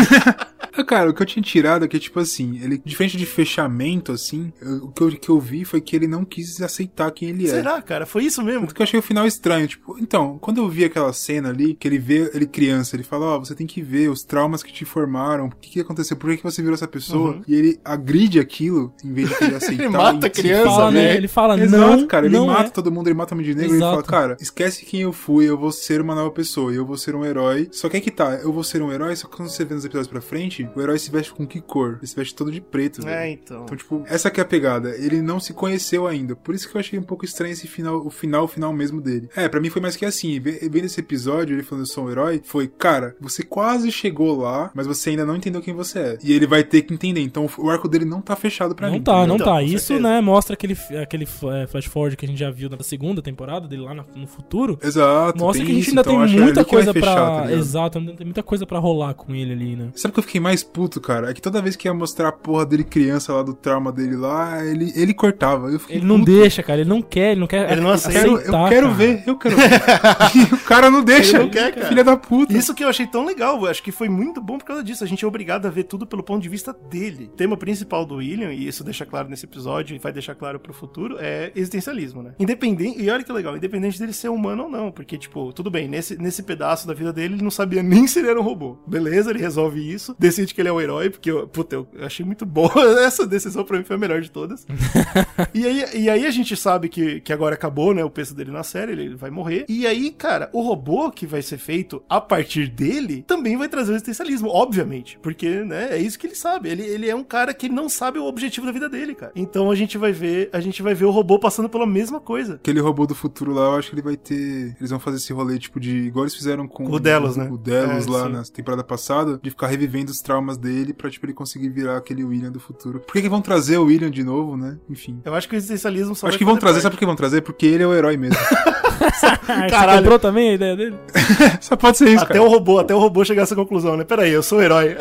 Speaker 2: Ah, Cara, o que eu tinha tirado é que, tipo assim, ele, diferente de fechamento, assim, eu- o que eu, que eu vi foi que ele não quis aceitar quem ele é.
Speaker 1: Será, cara? Foi isso mesmo?
Speaker 2: Tanto que eu achei o final estranho. Tipo, então, quando eu vi aquela cena ali, que ele vê ele criança, ele fala, ó, você tem que ver os traumas que te formaram, o que, que aconteceu, por que, que você virou essa pessoa?
Speaker 1: Uhum.
Speaker 2: E ele agride aquilo, em vez de querer [laughs] aceitar.
Speaker 1: mata a criança,
Speaker 2: fala,
Speaker 1: né?
Speaker 2: né?
Speaker 4: Ele fala,
Speaker 2: Exato,
Speaker 4: não,
Speaker 2: cara, ele
Speaker 4: não
Speaker 2: mata
Speaker 4: é.
Speaker 2: todo mundo, ele mata o Homem de Negro e ele fala, cara, esquece quem eu fui, eu vou ser uma nova pessoa, eu vou ser um herói. Só que aí que tá, eu vou ser um herói, só que quando você vê nos episódios pra frente, o herói se veste com que cor? Ele se veste todo de preto, velho.
Speaker 1: É, então.
Speaker 2: Então, tipo, essa que é a pegada. Ele não se conheceu ainda. Por isso que eu achei um pouco estranho esse final, o final, o final mesmo dele. É, pra mim foi mais que assim. ve- Vendo esse episódio, ele falando eu sou um herói, foi, cara, você quase chegou lá, mas você ainda não entendeu quem você é. E ele vai ter que entender. Então o arco dele não tá fechado pra
Speaker 4: Não
Speaker 2: mim.
Speaker 4: tá, não
Speaker 1: Então,
Speaker 4: tá.
Speaker 1: com
Speaker 4: Isso,
Speaker 1: certeza.
Speaker 4: né, mostra aquele, aquele é, flash forward que a gente já viu na segunda temporada dele lá no, futuro.
Speaker 2: Exato.
Speaker 4: Mostra
Speaker 2: tem
Speaker 4: que a gente
Speaker 2: isso,
Speaker 4: ainda
Speaker 2: então
Speaker 4: tem muita coisa pra.
Speaker 2: tá?
Speaker 4: Exato, ainda tem muita coisa pra rolar com ele ali, né?
Speaker 2: Sabe o que eu fiquei mais puto, cara? É que toda vez que ia mostrar a porra dele criança lá do trauma dele lá, ele, ele cortava. Eu fiquei
Speaker 4: Ele não
Speaker 2: puto.
Speaker 4: deixa, cara. Ele não quer, ele não quer.
Speaker 1: Ele não
Speaker 2: Eu
Speaker 1: aceita.
Speaker 2: quero, eu
Speaker 4: aceitar,
Speaker 2: quero
Speaker 4: cara.
Speaker 2: ver, eu quero ver. [laughs] e o cara não deixa.
Speaker 1: Ele não quer, cara.
Speaker 2: Filha da puta.
Speaker 1: Isso que eu achei tão legal, eu acho que foi muito bom por causa disso. A gente é obrigado a ver tudo pelo ponto de vista dele. O tema principal do William, e isso deixa claro nesse episódio e vai deixar claro pro futuro, é existencialismo, né? Independente, e olha que legal, independente dele ser humano ou não, porque, tipo, tudo bem, nesse, nesse pedaço da vida dele, ele não sabia nem se ele era um robô. Beleza, ele resolve isso, decide que ele é o herói, porque, eu, puta, eu achei muito boa [laughs] essa decisão, pra mim foi a melhor de todas. [laughs] e, aí, e aí a gente sabe que, que agora acabou, né, o peso dele na série, ele vai morrer. E aí, cara, o robô que vai ser feito a partir dele também vai trazer o existencialismo, obviamente. Porque, né, é isso que ele sabe. Ele, ele é um cara que não sabe o objetivo da vida dele, cara. Então a gente vai ver, a gente vai ver o robô passando pela mesma coisa.
Speaker 2: Aquele robô do futuro lá, eu acho que ele vai ter. Eles vão fazer esse rolê, tipo, de. Igual eles fizeram com
Speaker 1: O Delos, né?
Speaker 2: O Delos
Speaker 1: É,
Speaker 2: lá
Speaker 1: sim.
Speaker 2: na temporada passada, de ficar revivendo os traumas dele pra, tipo, ele conseguir virar aquele William do futuro. Por que, que vão trazer o William de novo, né? Enfim.
Speaker 1: Eu acho que o existencialismo só
Speaker 2: acho
Speaker 1: vai
Speaker 2: que vão trazer,
Speaker 1: parte.
Speaker 2: sabe por que vão trazer? Porque ele é o herói mesmo.
Speaker 4: Ah, [laughs] [laughs] Você
Speaker 1: Caralho.
Speaker 4: comprou também a ideia dele? [laughs]
Speaker 2: Só pode ser isso,
Speaker 1: Até
Speaker 2: cara.
Speaker 1: o robô, até o robô chegar a essa conclusão, né? Peraí, eu sou o herói.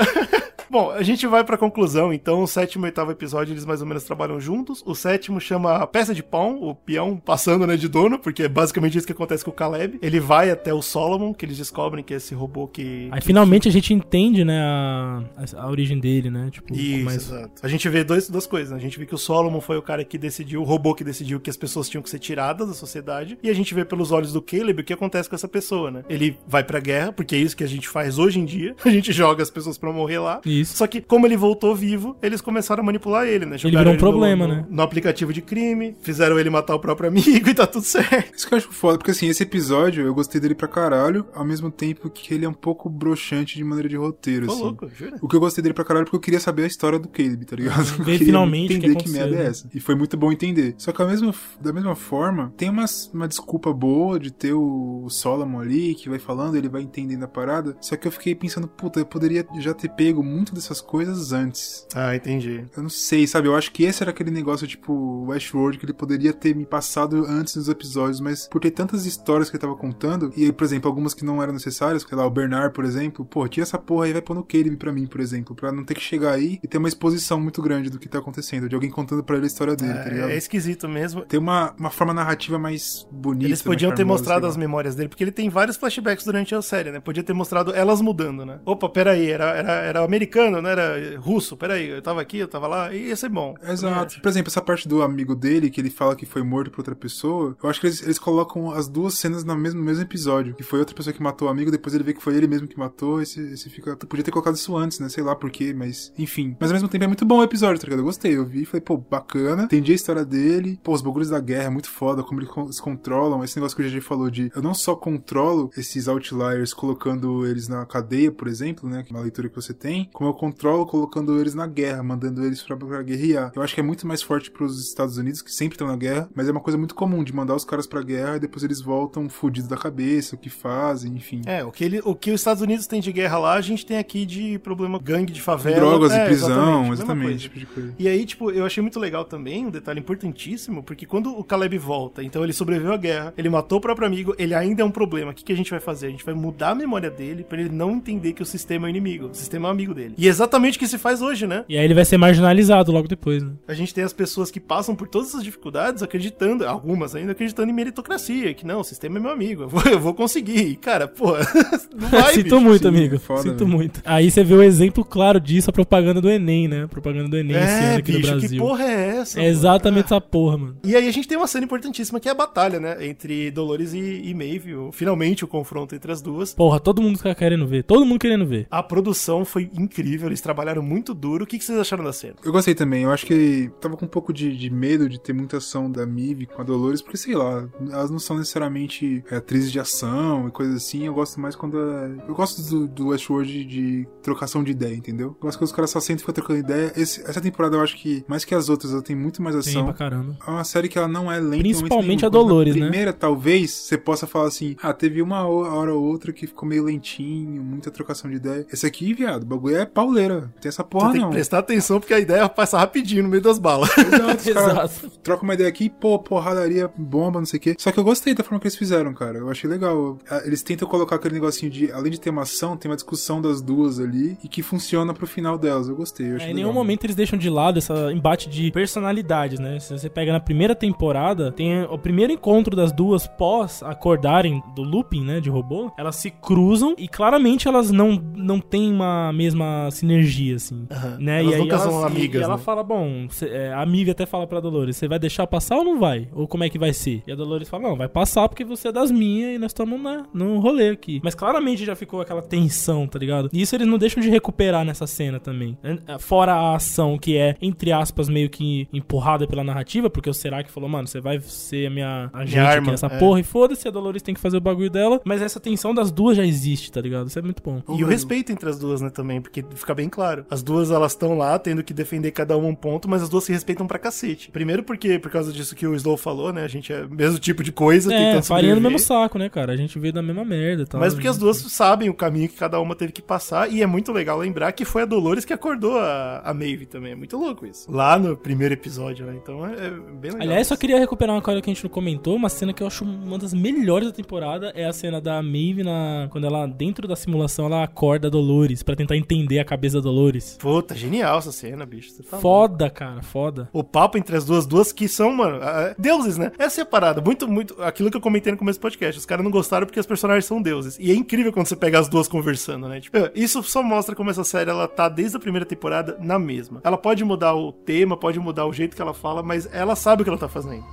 Speaker 1: Bom, a gente vai pra conclusão, então o sétimo e oitavo episódio eles mais ou menos trabalham juntos. O sétimo chama Peça de Pão, o peão passando né, de dono, porque é basicamente isso que acontece com o Caleb. Ele vai até o Solomon, que eles descobrem que é esse robô que.
Speaker 4: Aí
Speaker 1: que-
Speaker 4: finalmente a gente entende, né, a, a, origem dele, né? Tipo,
Speaker 1: Isso,
Speaker 4: mais-
Speaker 1: exato. A gente vê dois, duas coisas, né? A gente vê que o Solomon foi o cara que decidiu, o robô que decidiu que as pessoas tinham que ser tiradas da sociedade. E a gente vê pelos olhos do Caleb o que acontece com essa pessoa, né? Ele vai pra guerra, porque é isso que a gente faz hoje em dia. [laughs] A gente joga as pessoas pra morrer lá.
Speaker 4: Isso.
Speaker 1: Só que, como ele voltou vivo, eles começaram a manipular ele, né?
Speaker 4: Ele virou um
Speaker 1: no-
Speaker 4: problema,
Speaker 1: no,
Speaker 4: né?
Speaker 1: No aplicativo de crime, fizeram ele matar o próprio amigo [laughs] e tá tudo certo.
Speaker 2: Isso que eu acho foda, porque assim, esse episódio eu gostei dele pra caralho, ao mesmo tempo que ele é um pouco broxante de maneira de roteiro,
Speaker 1: Tô
Speaker 2: assim.
Speaker 1: louco, jura?
Speaker 2: O que eu gostei dele pra caralho é porque eu queria saber a história do Caleb, tá ligado? [laughs] Eu
Speaker 4: Ver
Speaker 2: queria
Speaker 4: finalmente que
Speaker 2: entender que,
Speaker 4: aconteceu,
Speaker 2: merda é
Speaker 4: né?
Speaker 2: essa. E foi muito bom entender. Só que ao mesmo, da mesma forma, tem umas, uma desculpa boa de ter o, o Solomon ali, que vai falando, ele vai entendendo a parada. Só que eu fiquei pensando, puta, eu poderia já ter pego muito muito dessas coisas antes.
Speaker 1: Ah, entendi.
Speaker 2: Eu não sei, sabe? Eu acho que esse era aquele negócio, tipo, Westworld, que ele poderia ter me passado antes dos episódios, mas por ter tantas histórias que ele tava contando, e, por exemplo, algumas que não eram necessárias, sei lá, o Bernard, por exemplo, pô, tira essa porra aí e vai pôr no Caleb pra mim, por exemplo, pra não ter que chegar aí e ter uma exposição muito grande do que tá acontecendo, de alguém contando pra ele a história dele, tá ligado?
Speaker 1: É, é esquisito mesmo.
Speaker 2: Ter uma, uma forma narrativa mais bonita.
Speaker 1: Eles
Speaker 2: mais
Speaker 1: podiam ter mostrado as memórias dele, porque ele tem vários flashbacks durante a série, né? Podia ter mostrado elas mudando, né? Opa, peraí, era, era, era americano, não era russo, peraí, eu tava aqui, eu tava lá, e ia ser bom.
Speaker 2: Exato. Por exemplo, essa parte do amigo dele, que ele fala que foi morto por outra pessoa, eu acho que eles, eles colocam as duas cenas no mesmo, mesmo episódio. Que foi outra pessoa que matou o amigo, depois ele vê que foi ele mesmo que matou, esse, esse fica. Podia ter colocado isso antes, né? Sei lá por quê, mas enfim. Mas ao mesmo tempo é muito bom o episódio, tá ligado? Eu gostei. Eu vi e falei, pô, bacana. Entendi a história dele. Pô, os bagulhos da guerra é muito foda, como eles controlam. Esse negócio que o GG falou de eu não só controlo esses outliers colocando eles na cadeia, por exemplo, né? Que é uma leitura que você tem, como eu controlo colocando eles na guerra, mandando eles pra, pra guerrear. Eu acho que é muito mais forte pros Estados Unidos, que sempre estão na guerra, mas é uma coisa muito comum de mandar os caras pra guerra e depois eles voltam fudidos da cabeça, o que fazem, enfim.
Speaker 1: É, o que, ele, o que os Estados Unidos tem de guerra lá, a gente tem aqui de problema gangue de favela.
Speaker 2: Drogas
Speaker 1: é,
Speaker 2: e prisão, exatamente, esse tipo de coisa.
Speaker 1: E aí, tipo, eu achei muito legal também, um detalhe importantíssimo, porque quando o Caleb volta, então ele sobreviveu à guerra, ele matou o próprio amigo, ele ainda é um problema. O que, que a gente vai fazer? A gente vai mudar a memória dele pra ele não entender que o sistema é o inimigo, o sistema é o amigo dele. E é exatamente o que se faz hoje, né?
Speaker 4: E aí ele vai ser marginalizado logo depois, né?
Speaker 1: A gente tem as pessoas que passam por todas essas dificuldades acreditando, algumas ainda acreditando em meritocracia, que não, o sistema é meu amigo, eu vou, eu vou conseguir. E, cara, pô, [laughs] não vai,
Speaker 4: Sinto
Speaker 1: bicho.
Speaker 4: muito,
Speaker 2: sim,
Speaker 4: amigo.
Speaker 2: é foda,
Speaker 4: Sinto muito. Aí você vê o exemplo claro disso, a propaganda do Enem, né? A propaganda do Enem esse ano
Speaker 1: É,
Speaker 4: aqui
Speaker 1: bicho,
Speaker 4: no
Speaker 1: que
Speaker 4: Brasil.
Speaker 1: porra é essa?
Speaker 4: É
Speaker 1: mano?
Speaker 4: exatamente essa porra, mano.
Speaker 1: E aí a gente tem uma cena importantíssima que é a batalha, né? Entre Dolores e, e Maeve. o- Finalmente o confronto entre as duas.
Speaker 4: Porra, todo mundo fica querendo ver. Todo mundo querendo ver.
Speaker 1: A produção foi incrível, eles trabalharam muito duro. O que, que vocês acharam da cena?
Speaker 2: Eu gostei também, eu acho que tava com um pouco de, de medo de ter muita ação da Mive com a Dolores, porque sei lá, elas não são necessariamente é, atrizes de ação e coisas assim. Eu gosto mais quando. é- Eu gosto do, do Westworld de, trocação de ideia, entendeu? Eu gosto que os caras só sentam e ficam trocando ideia. Esse- essa temporada eu acho que, mais que as outras, ela tem muito mais
Speaker 4: Tem
Speaker 2: ação.
Speaker 4: pra caramba.
Speaker 2: É uma série que ela não é lenta.
Speaker 4: Principalmente a Dolores, né?
Speaker 2: primeira, talvez, você possa falar assim, ah, teve uma ho- hora ou outra que ficou meio lentinho, muita trocação de ideia. Esse aqui, viado, o bagulho é pauleira. Tem essa porra
Speaker 1: Você tem
Speaker 2: não.
Speaker 1: que prestar atenção porque a ideia passa rapidinho no meio das balas. [laughs]
Speaker 2: Exato. Troca uma ideia aqui, pô, porradaria, bomba, não sei o quê. Só que eu gostei da forma que eles fizeram, cara. Eu achei legal. Ah, Eles tentam colocar aquele negocinho de, além de ter uma ação, tem uma discussão das duas ali e que funciona pro final delas. Eu gostei. Eu achei
Speaker 4: É, em
Speaker 2: legal.
Speaker 4: nenhum momento eles deixam de lado essa embate de personalidades, né? Se você pega na primeira temporada, tem o primeiro encontro das duas pós acordarem do looping, né, de robô, elas se cruzam e claramente elas não, não têm uma mesma sinergia, assim, né?
Speaker 1: Elas
Speaker 4: e aí elas-
Speaker 1: amigas,
Speaker 4: E ela
Speaker 1: né?
Speaker 4: fala, bom, cê- é, a Mive até fala pra Dolores, você vai deixar passar ou não vai? Ou como é que vai ser? E a Dolores fala, não, vai passar porque você é das minhas e nós estamos num rolê aqui. Mas claramente já ficou aquela tensão, tá ligado? E isso eles não deixam de recuperar nessa cena também. Fora a ação que é, entre aspas, meio que empurrada pela narrativa, porque o Serac falou, mano, você vai ser a minha agente
Speaker 1: arma,
Speaker 4: aqui nessa
Speaker 1: é.
Speaker 4: porra e foda-se, a Dolores tem que fazer o bagulho dela. Mas essa tensão das duas já existe, tá ligado? Isso é muito bom.
Speaker 1: E o respeito entre as duas, né, também, porque fica bem claro. As duas, elas estão lá, tendo que defender cada uma um ponto, mas as duas se respeitam pra cacete. Primeiro porque, por causa disso que o Slow falou, né, a gente é o mesmo tipo de coisa,
Speaker 4: É,
Speaker 1: tentando
Speaker 4: farinha no mesmo saco, né, cara? A gente veio da mesma merda e tal.
Speaker 1: Mas porque as duas sabem o caminho que cada uma teve que passar, e é muito legal lembrar que foi a Dolores que acordou a, a Maeve também. É muito louco isso. Lá no primeiro episódio, né? Então é, é bem legal.
Speaker 4: Aliás, só
Speaker 1: isso.
Speaker 4: queria recuperar uma coisa que a gente não comentou, uma cena que eu acho uma das melhores da temporada é a cena da Maeve na quando ela dentro da simulação ela acorda a Dolores pra tentar entender a cabeça da Dolores.
Speaker 1: Puta, genial essa cena, bicho. Você tá louco.
Speaker 4: Foda, cara, foda.
Speaker 1: o papo entre as duas, duas que são, mano, deuses, né? Essa é a parada. Muito, muito. Aquilo que eu comentei no começo do podcast. Os caras não gostaram porque os personagens são deuses. E é incrível quando você pega as duas conversando, né? Tipo, isso só mostra como essa série ela tá desde a primeira temporada na mesma. Ela pode mudar o tema, pode mudar o jeito que ela fala, mas ela sabe o que ela tá fazendo.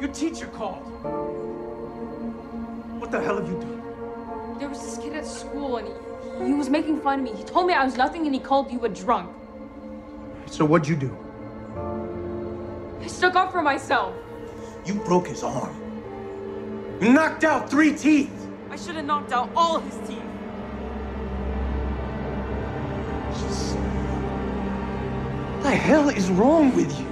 Speaker 11: Your teacher called. What the hell have you done?
Speaker 12: There was this kid at school and he, he was making fun of me. He told me I was nothing and he called you a drunk.
Speaker 11: So what'd you do?
Speaker 12: I stuck up for myself.
Speaker 11: You broke his arm. You knocked out three teeth.
Speaker 12: I should have knocked out all his teeth.
Speaker 11: What the hell is wrong with you?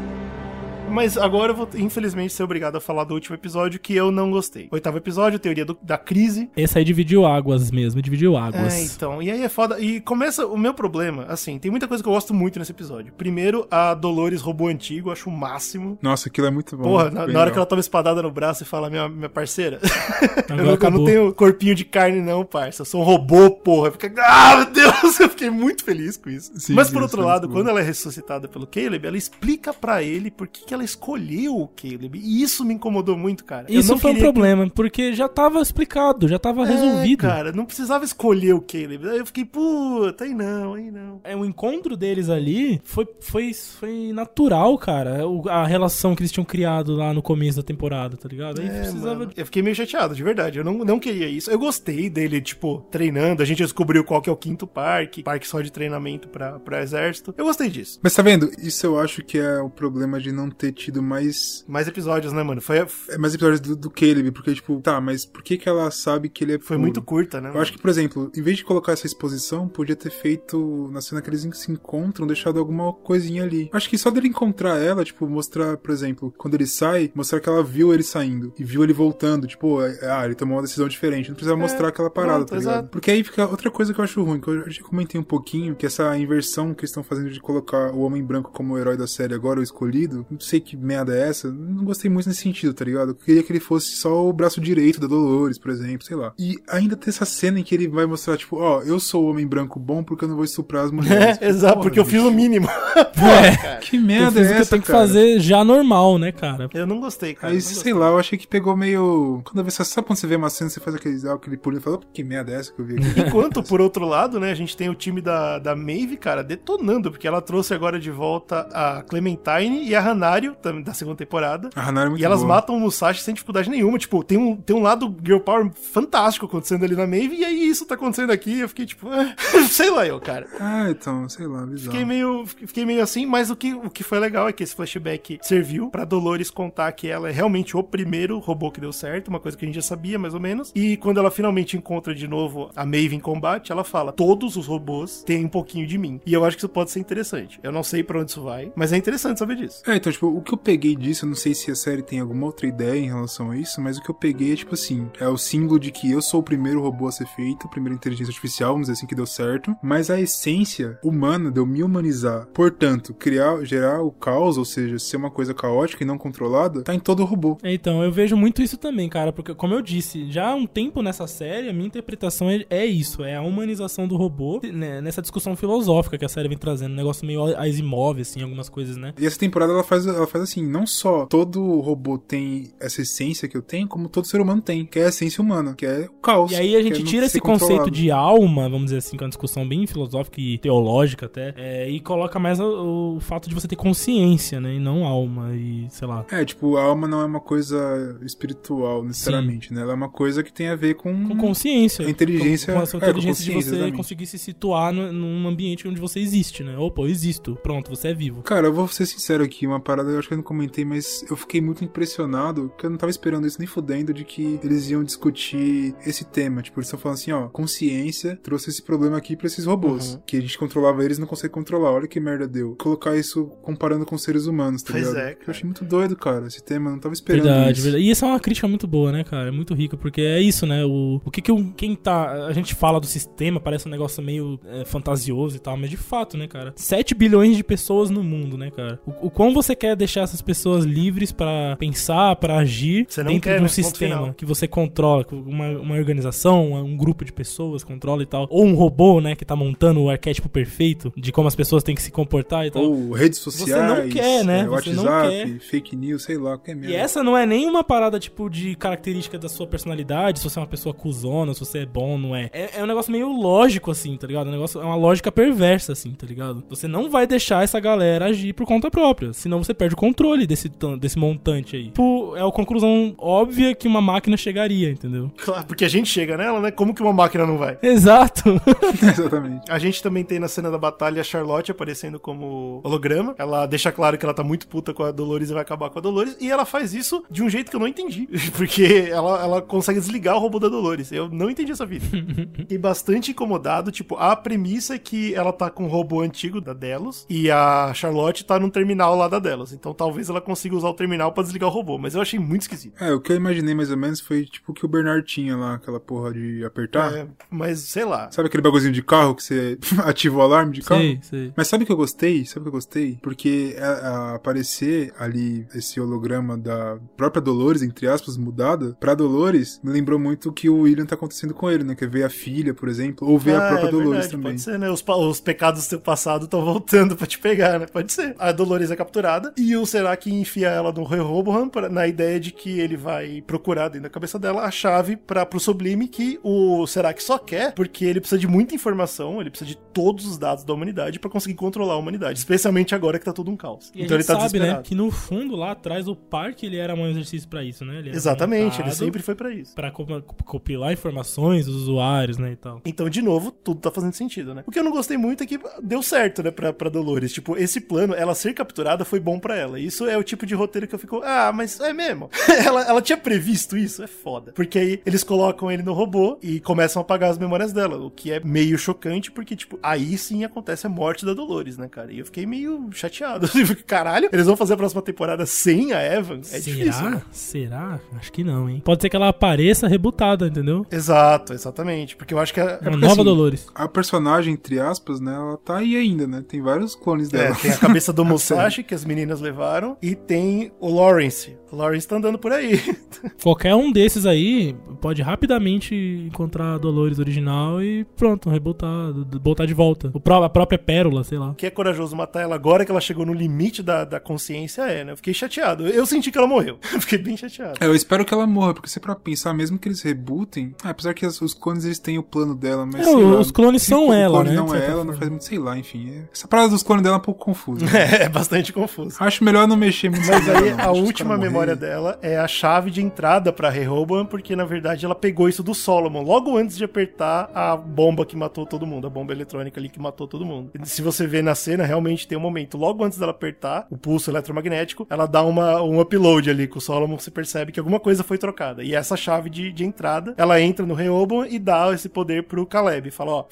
Speaker 1: Mas agora eu vou, infelizmente, ser obrigado a falar do último episódio que eu não gostei. Oitavo episódio, teoria do- da crise.
Speaker 4: Esse aí dividiu águas mesmo, dividiu águas.
Speaker 1: É, então, e aí é foda. E começa o meu problema, assim, tem muita coisa que eu gosto muito nesse episódio. Primeiro, a Dolores robô antigo, acho o máximo.
Speaker 2: Nossa, aquilo é muito bom.
Speaker 1: Porra, na, na hora que ela toma espadada no braço e fala, minha, minha parceira, [laughs] eu, não, eu não tenho corpinho de carne não, parça. Eu sou um robô, porra. Fica, ah, meu Deus, [laughs] eu fiquei muito feliz com isso.
Speaker 2: Sim,
Speaker 1: Mas por outro
Speaker 2: foi
Speaker 1: lado, quando
Speaker 2: bom.
Speaker 1: ela é ressuscitada pelo Caleb, ela explica pra ele por que, que ela escolheu o Caleb. E isso me incomodou muito, cara.
Speaker 4: Isso
Speaker 1: não
Speaker 4: foi um
Speaker 1: queria que-
Speaker 4: problema, porque já tava explicado, já tava resolvido.
Speaker 1: É, cara, não precisava escolher o Caleb. Aí eu fiquei, puta, aí não, aí não.
Speaker 4: É, o encontro deles ali foi, foi, foi natural, cara. A relação que eles tinham criado lá no começo da temporada, tá ligado? Aí
Speaker 1: É,
Speaker 4: precisava.
Speaker 1: mano. Eu fiquei meio chateado, de verdade. Eu não, não queria isso. Eu gostei dele, tipo, treinando. A gente descobriu qual que é o quinto parque, parque só de treinamento pra, pra exército. Eu gostei disso.
Speaker 2: Mas tá vendo? Isso eu acho que é o problema de não ter tido mais.
Speaker 1: Mais episódios, né, mano? Foi,
Speaker 2: É mais episódios do, do Caleb, porque, tipo, tá, mas por que que ela sabe que ele é
Speaker 1: foi
Speaker 2: puro?
Speaker 1: muito curta, né?
Speaker 2: Eu acho que, por exemplo, em vez de colocar essa exposição, podia ter feito na cena que eles se encontram, deixado alguma coisinha ali. Acho que só dele encontrar ela, tipo, mostrar, por exemplo, quando ele sai, mostrar que ela viu ele saindo e viu ele voltando, tipo, ah, ele tomou uma decisão diferente. Não precisava mostrar aquela parada,
Speaker 1: pronto,
Speaker 2: tá ligado?
Speaker 1: exato.
Speaker 2: Porque aí fica outra coisa que eu acho ruim, que eu já comentei um pouquinho, que essa inversão que eles estão fazendo de colocar o Homem Branco como o herói da série agora, o escolhido, não sei que merda é essa, não gostei muito nesse sentido, tá ligado? Eu queria que ele fosse só o braço direito da Dolores, por exemplo, sei lá. E ainda ter essa cena em que ele vai mostrar, tipo, ó, eu sou o Homem Branco bom porque eu não vou estuprar as mulheres.
Speaker 1: É, [laughs] exato,
Speaker 2: Porra,
Speaker 1: porque eu
Speaker 2: bicho.
Speaker 1: fiz o mínimo. [laughs]
Speaker 4: É,
Speaker 2: Que
Speaker 4: eu
Speaker 2: merda
Speaker 4: fiz
Speaker 2: é
Speaker 4: o que eu
Speaker 2: essa,
Speaker 4: tenho que fazer já normal, né, cara?
Speaker 1: Eu não gostei, cara.
Speaker 2: Aí, sei
Speaker 1: gostei.
Speaker 2: lá, eu achei que pegou meio. Quando você sabe quando você vê uma cena, você faz aquele, ah, aquele pulinho e fala, "Opa, que merda é essa que eu vi aqui? [laughs]
Speaker 1: Enquanto, por outro lado, né, a gente tem o time da, da Maeve, cara, detonando, porque ela trouxe agora de volta a Clementine e a Hanario, da segunda temporada.
Speaker 2: A Hanara é muito
Speaker 1: E elas
Speaker 2: boa.
Speaker 1: matam o Musashi sem dificuldade nenhuma. Tipo, tem um, tem um lado Girl Power fantástico acontecendo ali na Maeve, e aí isso tá acontecendo aqui. Eu fiquei tipo, ah, [laughs] sei lá eu, cara.
Speaker 2: Ah, então, sei lá, bizarro.
Speaker 1: Fiquei meio, fiquei meio assim, mas o que, o que foi legal é que esse flashback serviu pra Dolores contar que ela é realmente o primeiro robô que deu certo, uma coisa que a gente já sabia mais ou menos. E quando ela finalmente encontra de novo a Maeve em combate, ela fala: todos os robôs têm um pouquinho de mim. E eu acho que isso pode ser interessante. Eu não sei pra onde isso vai, mas é interessante saber disso.
Speaker 2: É, então, tipo, o que eu peguei disso, eu não sei se a série tem alguma outra ideia em relação a isso, mas o que eu peguei é, tipo assim, é o símbolo de que eu sou o primeiro robô a ser feito, a primeira inteligência artificial, vamos dizer assim, que deu certo, mas a essência humana de eu me humanizar, portanto, criar, gerar o caos, ou seja, ser uma coisa caótica e não controlada, tá em todo robô.
Speaker 4: Então, eu vejo muito isso também, cara, porque, como eu disse, já há um tempo nessa série, a minha interpretação é, é isso, é a humanização do robô, né, nessa discussão filosófica que a série vem trazendo, um negócio meio Asimov, assim, algumas coisas, né?
Speaker 2: E essa temporada ela faz, ela faz assim, não só todo robô tem essa essência que eu tenho, como todo ser humano tem, que é a essência humana, que é o caos.
Speaker 4: E aí a gente
Speaker 2: é não
Speaker 4: tira esse conceito
Speaker 2: controlado.
Speaker 4: de alma, vamos dizer assim, que é uma discussão bem filosófica e teológica até, é, e coloca mais o, o fato de você ter consciência, né, e não alma, e sei lá.
Speaker 2: É, tipo, a alma não é uma coisa espiritual, necessariamente, né? Ela é uma coisa que tem a ver com...
Speaker 4: Com consciência.
Speaker 2: A inteligência-
Speaker 4: Com, com a sua
Speaker 2: é, com
Speaker 4: inteligência de você
Speaker 2: exatamente.
Speaker 4: conseguir se situar no- num ambiente onde você existe, né? Opa, eu existo. Pronto, você é vivo.
Speaker 2: Cara, eu vou ser sincero aqui, uma parada eu acho que eu não comentei, mas eu fiquei muito impressionado, que eu não tava esperando isso nem fudendo, de que eles iam discutir esse tema. Tipo, eles estão falando assim, ó, consciência trouxe esse problema aqui pra esses robôs.
Speaker 1: Uhum.
Speaker 2: Que a gente controlava eles e não consegue controlar. Olha que merda deu. Colocar isso comparando com seres humanos, tá
Speaker 1: Pois
Speaker 2: ligado?
Speaker 1: é,
Speaker 2: Eu
Speaker 1: cara.
Speaker 2: achei muito doido, cara, esse tema. Eu não tava esperando
Speaker 4: Verdade,
Speaker 2: isso.
Speaker 4: verdade. E essa é uma crítica muito boa, né, cara? É muito rica, porque é isso, né? O, o que que o, quem tá. A gente fala do sistema, parece um negócio meio é, fantasioso e tal, mas de fato, né, cara? 7 bilhões de pessoas no mundo, né, cara? O, o quão você quer deixar essas pessoas livres pra pensar, pra agir
Speaker 1: Você
Speaker 4: dentro de um
Speaker 1: né?
Speaker 4: Sistema que você controla, uma, uma organização, um grupo de pessoas controla e tal. Ou um robô, né, que tá montando o arquétipo perfeito de como as pessoas têm que se comportar e tal.
Speaker 2: Ou redes
Speaker 4: Você
Speaker 2: sociais,
Speaker 4: não quer, né?
Speaker 2: é,
Speaker 4: Você não quer.
Speaker 2: fake news, sei lá, que é merda.
Speaker 4: E essa não é nenhuma parada, tipo, de característica da sua personalidade, se você é uma pessoa cuzona, se você é bom, não é. É, é um negócio meio lógico, assim, tá ligado? Um negócio, é uma lógica perversa, assim, tá ligado? Você não vai deixar essa galera agir por conta própria, senão você perde o controle desse, desse montante aí. Tipo, é a conclusão óbvia que uma máquina chegaria, entendeu?
Speaker 1: Claro, porque a gente chega nela, né? Como que uma máquina não vai?
Speaker 4: Exato. [laughs]
Speaker 2: Exatamente.
Speaker 1: A gente também tem na cena da batalha a Charlotte aparecendo como holograma. Ela deixa claro que ela tá muito puta com a Dolores e vai acabar com a Dolores. E ela faz isso de um jeito que eu não entendi. [laughs] Porque ela, ela consegue desligar o robô da Dolores. Eu não entendi essa vida. Fiquei [laughs] bastante incomodado. Tipo, a premissa é que ela tá com um robô antigo da Delos. E a Charlotte tá num terminal lá da Delos. Então talvez ela consiga usar o terminal pra desligar o robô, mas eu achei muito esquisito.
Speaker 2: É, o que eu imaginei mais ou menos foi tipo o que o Bernard tinha lá, aquela porra de apertar.
Speaker 1: É, mas sei lá.
Speaker 2: Sabe aquele bagulhozinho de carro que você [laughs] ativa o alarme de carro?
Speaker 4: Sei, sei.
Speaker 2: Mas sabe o que eu gostei? Sabe o que eu gostei? Porque a, a aparecer ali esse holograma da própria Dolores, entre aspas, mudada, pra Dolores, me lembrou muito o que o William tá acontecendo com ele, né? Que é ver a filha, por exemplo, ou ver a
Speaker 1: Ah,
Speaker 2: própria
Speaker 1: é
Speaker 2: Dolores
Speaker 1: verdade,
Speaker 2: também.
Speaker 1: Pode ser, né? Os, os pecados do seu passado estão voltando pra te pegar, né? Pode ser. A Dolores é capturada e o Seraki enfia ela no Rehoboam na ideia de que ele vai procurar dentro da cabeça dela a chave para pro Sublime que o Seraki só quer porque ele precisa de muita informação, ele precisa de todos os dados da humanidade pra conseguir controlar a humanidade, especialmente agora que tá tudo um caos.
Speaker 4: E
Speaker 1: então ele tá
Speaker 4: sabe, né,
Speaker 1: desesperado.
Speaker 4: que no fundo lá atrás o parque ele era um exercício pra isso, né? Ele
Speaker 1: Exatamente, ele sempre foi pra isso.
Speaker 4: Pra co- compilar informações dos usuários, né, e tal.
Speaker 1: Então, de novo, tudo tá fazendo sentido, né? O que eu não gostei muito é que deu certo, né, pra, pra Dolores. Tipo, esse plano, ela ser capturada foi bom pra ela. Isso é o tipo de roteiro que eu fico, ah, mas é mesmo. [laughs] ela, ela tinha previsto isso? É foda. Porque aí eles colocam ele no robô e começam a apagar as memórias dela, o que é meio chocante, porque, tipo, aí sim acontece a morte da Dolores, né, cara? E eu fiquei meio chateado. [laughs] Caralho, eles vão fazer a próxima temporada sem a Evan? É
Speaker 4: Será?
Speaker 1: difícil, né?
Speaker 4: Será? Acho que não, hein? Pode ser que ela apareça rebutada, entendeu?
Speaker 1: Exato, exatamente. Porque eu acho que é, é
Speaker 4: Uma
Speaker 1: porque,
Speaker 4: nova
Speaker 1: assim,
Speaker 4: Dolores.
Speaker 2: A personagem, entre aspas, né? Ela tá aí ainda, né? Tem vários clones
Speaker 1: É,
Speaker 2: dela.
Speaker 1: tem a cabeça do [laughs] Musashi que as meninas levaram e tem o Lawrence. O Lawrence tá andando por aí. [laughs]
Speaker 4: Qualquer um desses aí pode rapidamente encontrar a Dolores original e pronto, rebutar, d- botar de volta. O pró- a própria Pérola, sei lá.
Speaker 1: que é corajoso matar ela agora que ela chegou no limite da, da consciência é, né? Eu fiquei chateado. Eu senti que ela morreu. [laughs] Eu fiquei bem chateado.
Speaker 2: É, eu espero que ela morra, porque se é pra pensar, mesmo que eles rebootem, ah, apesar que as- os clones eles têm o plano dela, mas.
Speaker 4: É,
Speaker 2: sei lá,
Speaker 4: os clones são
Speaker 2: o
Speaker 4: ela,
Speaker 2: clone
Speaker 4: né,
Speaker 2: Não é ela, não faz muito, sei lá, enfim. é- Essa parada dos clones dela é um pouco confusa. [laughs]
Speaker 1: É, é bastante confuso.
Speaker 2: Acho melhor não mexer muito
Speaker 1: Mas aí a última memória dela é a chave de entrada pra Rehoboam, porque na verdade ela pegou isso do Solomon logo antes de apertar a bomba que matou todo mundo, a bomba eletrônica ali que matou todo mundo. E se você vê na cena, realmente tem um momento logo antes dela apertar o pulso eletromagnético, ela dá uma, um upload ali com o Solomon, você percebe que alguma coisa foi trocada. E essa chave de, de entrada, ela entra no Rehoboam e dá esse poder pro Caleb. Fala, ó,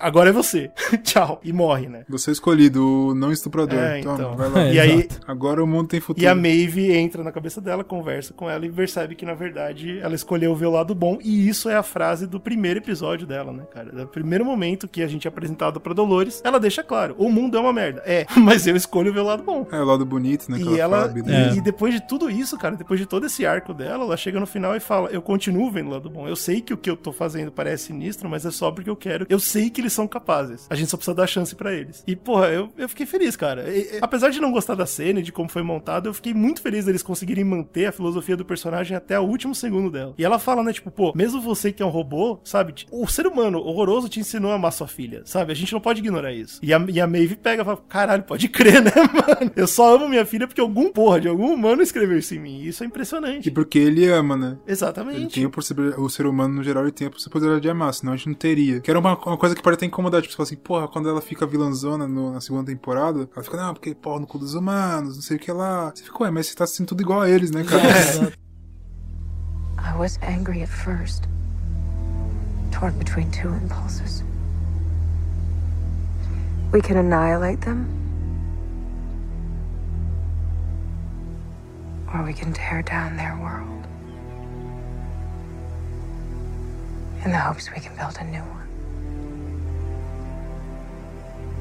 Speaker 1: agora é você. [laughs] Tchau. E morre, né?
Speaker 2: Você é escolhido, não estuprador.
Speaker 1: É,
Speaker 2: Toma,
Speaker 1: então.
Speaker 2: vai lá. [laughs]
Speaker 4: É,
Speaker 1: E aí.
Speaker 2: Agora o mundo tem futuro.
Speaker 1: e a Maeve entra na cabeça dela, conversa com ela e percebe que, na verdade, ela escolheu ver o lado bom. E isso é a frase do primeiro episódio dela, né, cara? Do primeiro momento que a gente é apresentado pra Dolores, ela deixa claro: o mundo é uma merda. É, [laughs] mas eu escolho ver o lado bom.
Speaker 2: É o lado bonito, né?
Speaker 1: E ela,
Speaker 2: fala,
Speaker 1: e,
Speaker 2: beleza.
Speaker 1: e depois de tudo isso, cara, depois de todo esse arco dela, ela chega no final e fala: Eu continuo vendo o lado bom. Eu sei que o que eu tô fazendo parece sinistro, mas é só porque eu quero. Eu sei que eles são capazes. A gente só precisa dar chance pra eles. E, porra, eu, eu fiquei feliz, cara. E- apesar de não gostar da cena de como foi montado, eu fiquei muito feliz deles conseguirem manter a filosofia do personagem até o último segundo dela. E ela fala, né, tipo, pô, mesmo você que é um robô, sabe? O ser humano horroroso te ensinou a amar sua filha, sabe? A gente não pode ignorar isso. E a, e a Maeve pega e fala, caralho, pode crer, né, [laughs] mano? Eu só amo minha filha porque algum porra de algum humano escreveu isso em mim. Isso é impressionante.
Speaker 2: E porque ele ama, né? Ele
Speaker 1: Exatamente.
Speaker 2: tem o, o ser humano, no geral, ele tem a possibilidade de amar, senão a gente não teria. Que era uma, uma coisa que pode até incomodar, tipo, você fala assim, porra, quando ela fica vilãzona no- na segunda temporada, ela fica, não, porque, porra, no cu dos humanos, não sei o que lá. Você fica, ué, mas você tá assistindo tudo igual a eles, né, cara? [laughs]
Speaker 4: Exato.
Speaker 5: I was angry at first, torn between two impulses. We can annihilate them, or we can tear down their world in the hopes we can build a new one.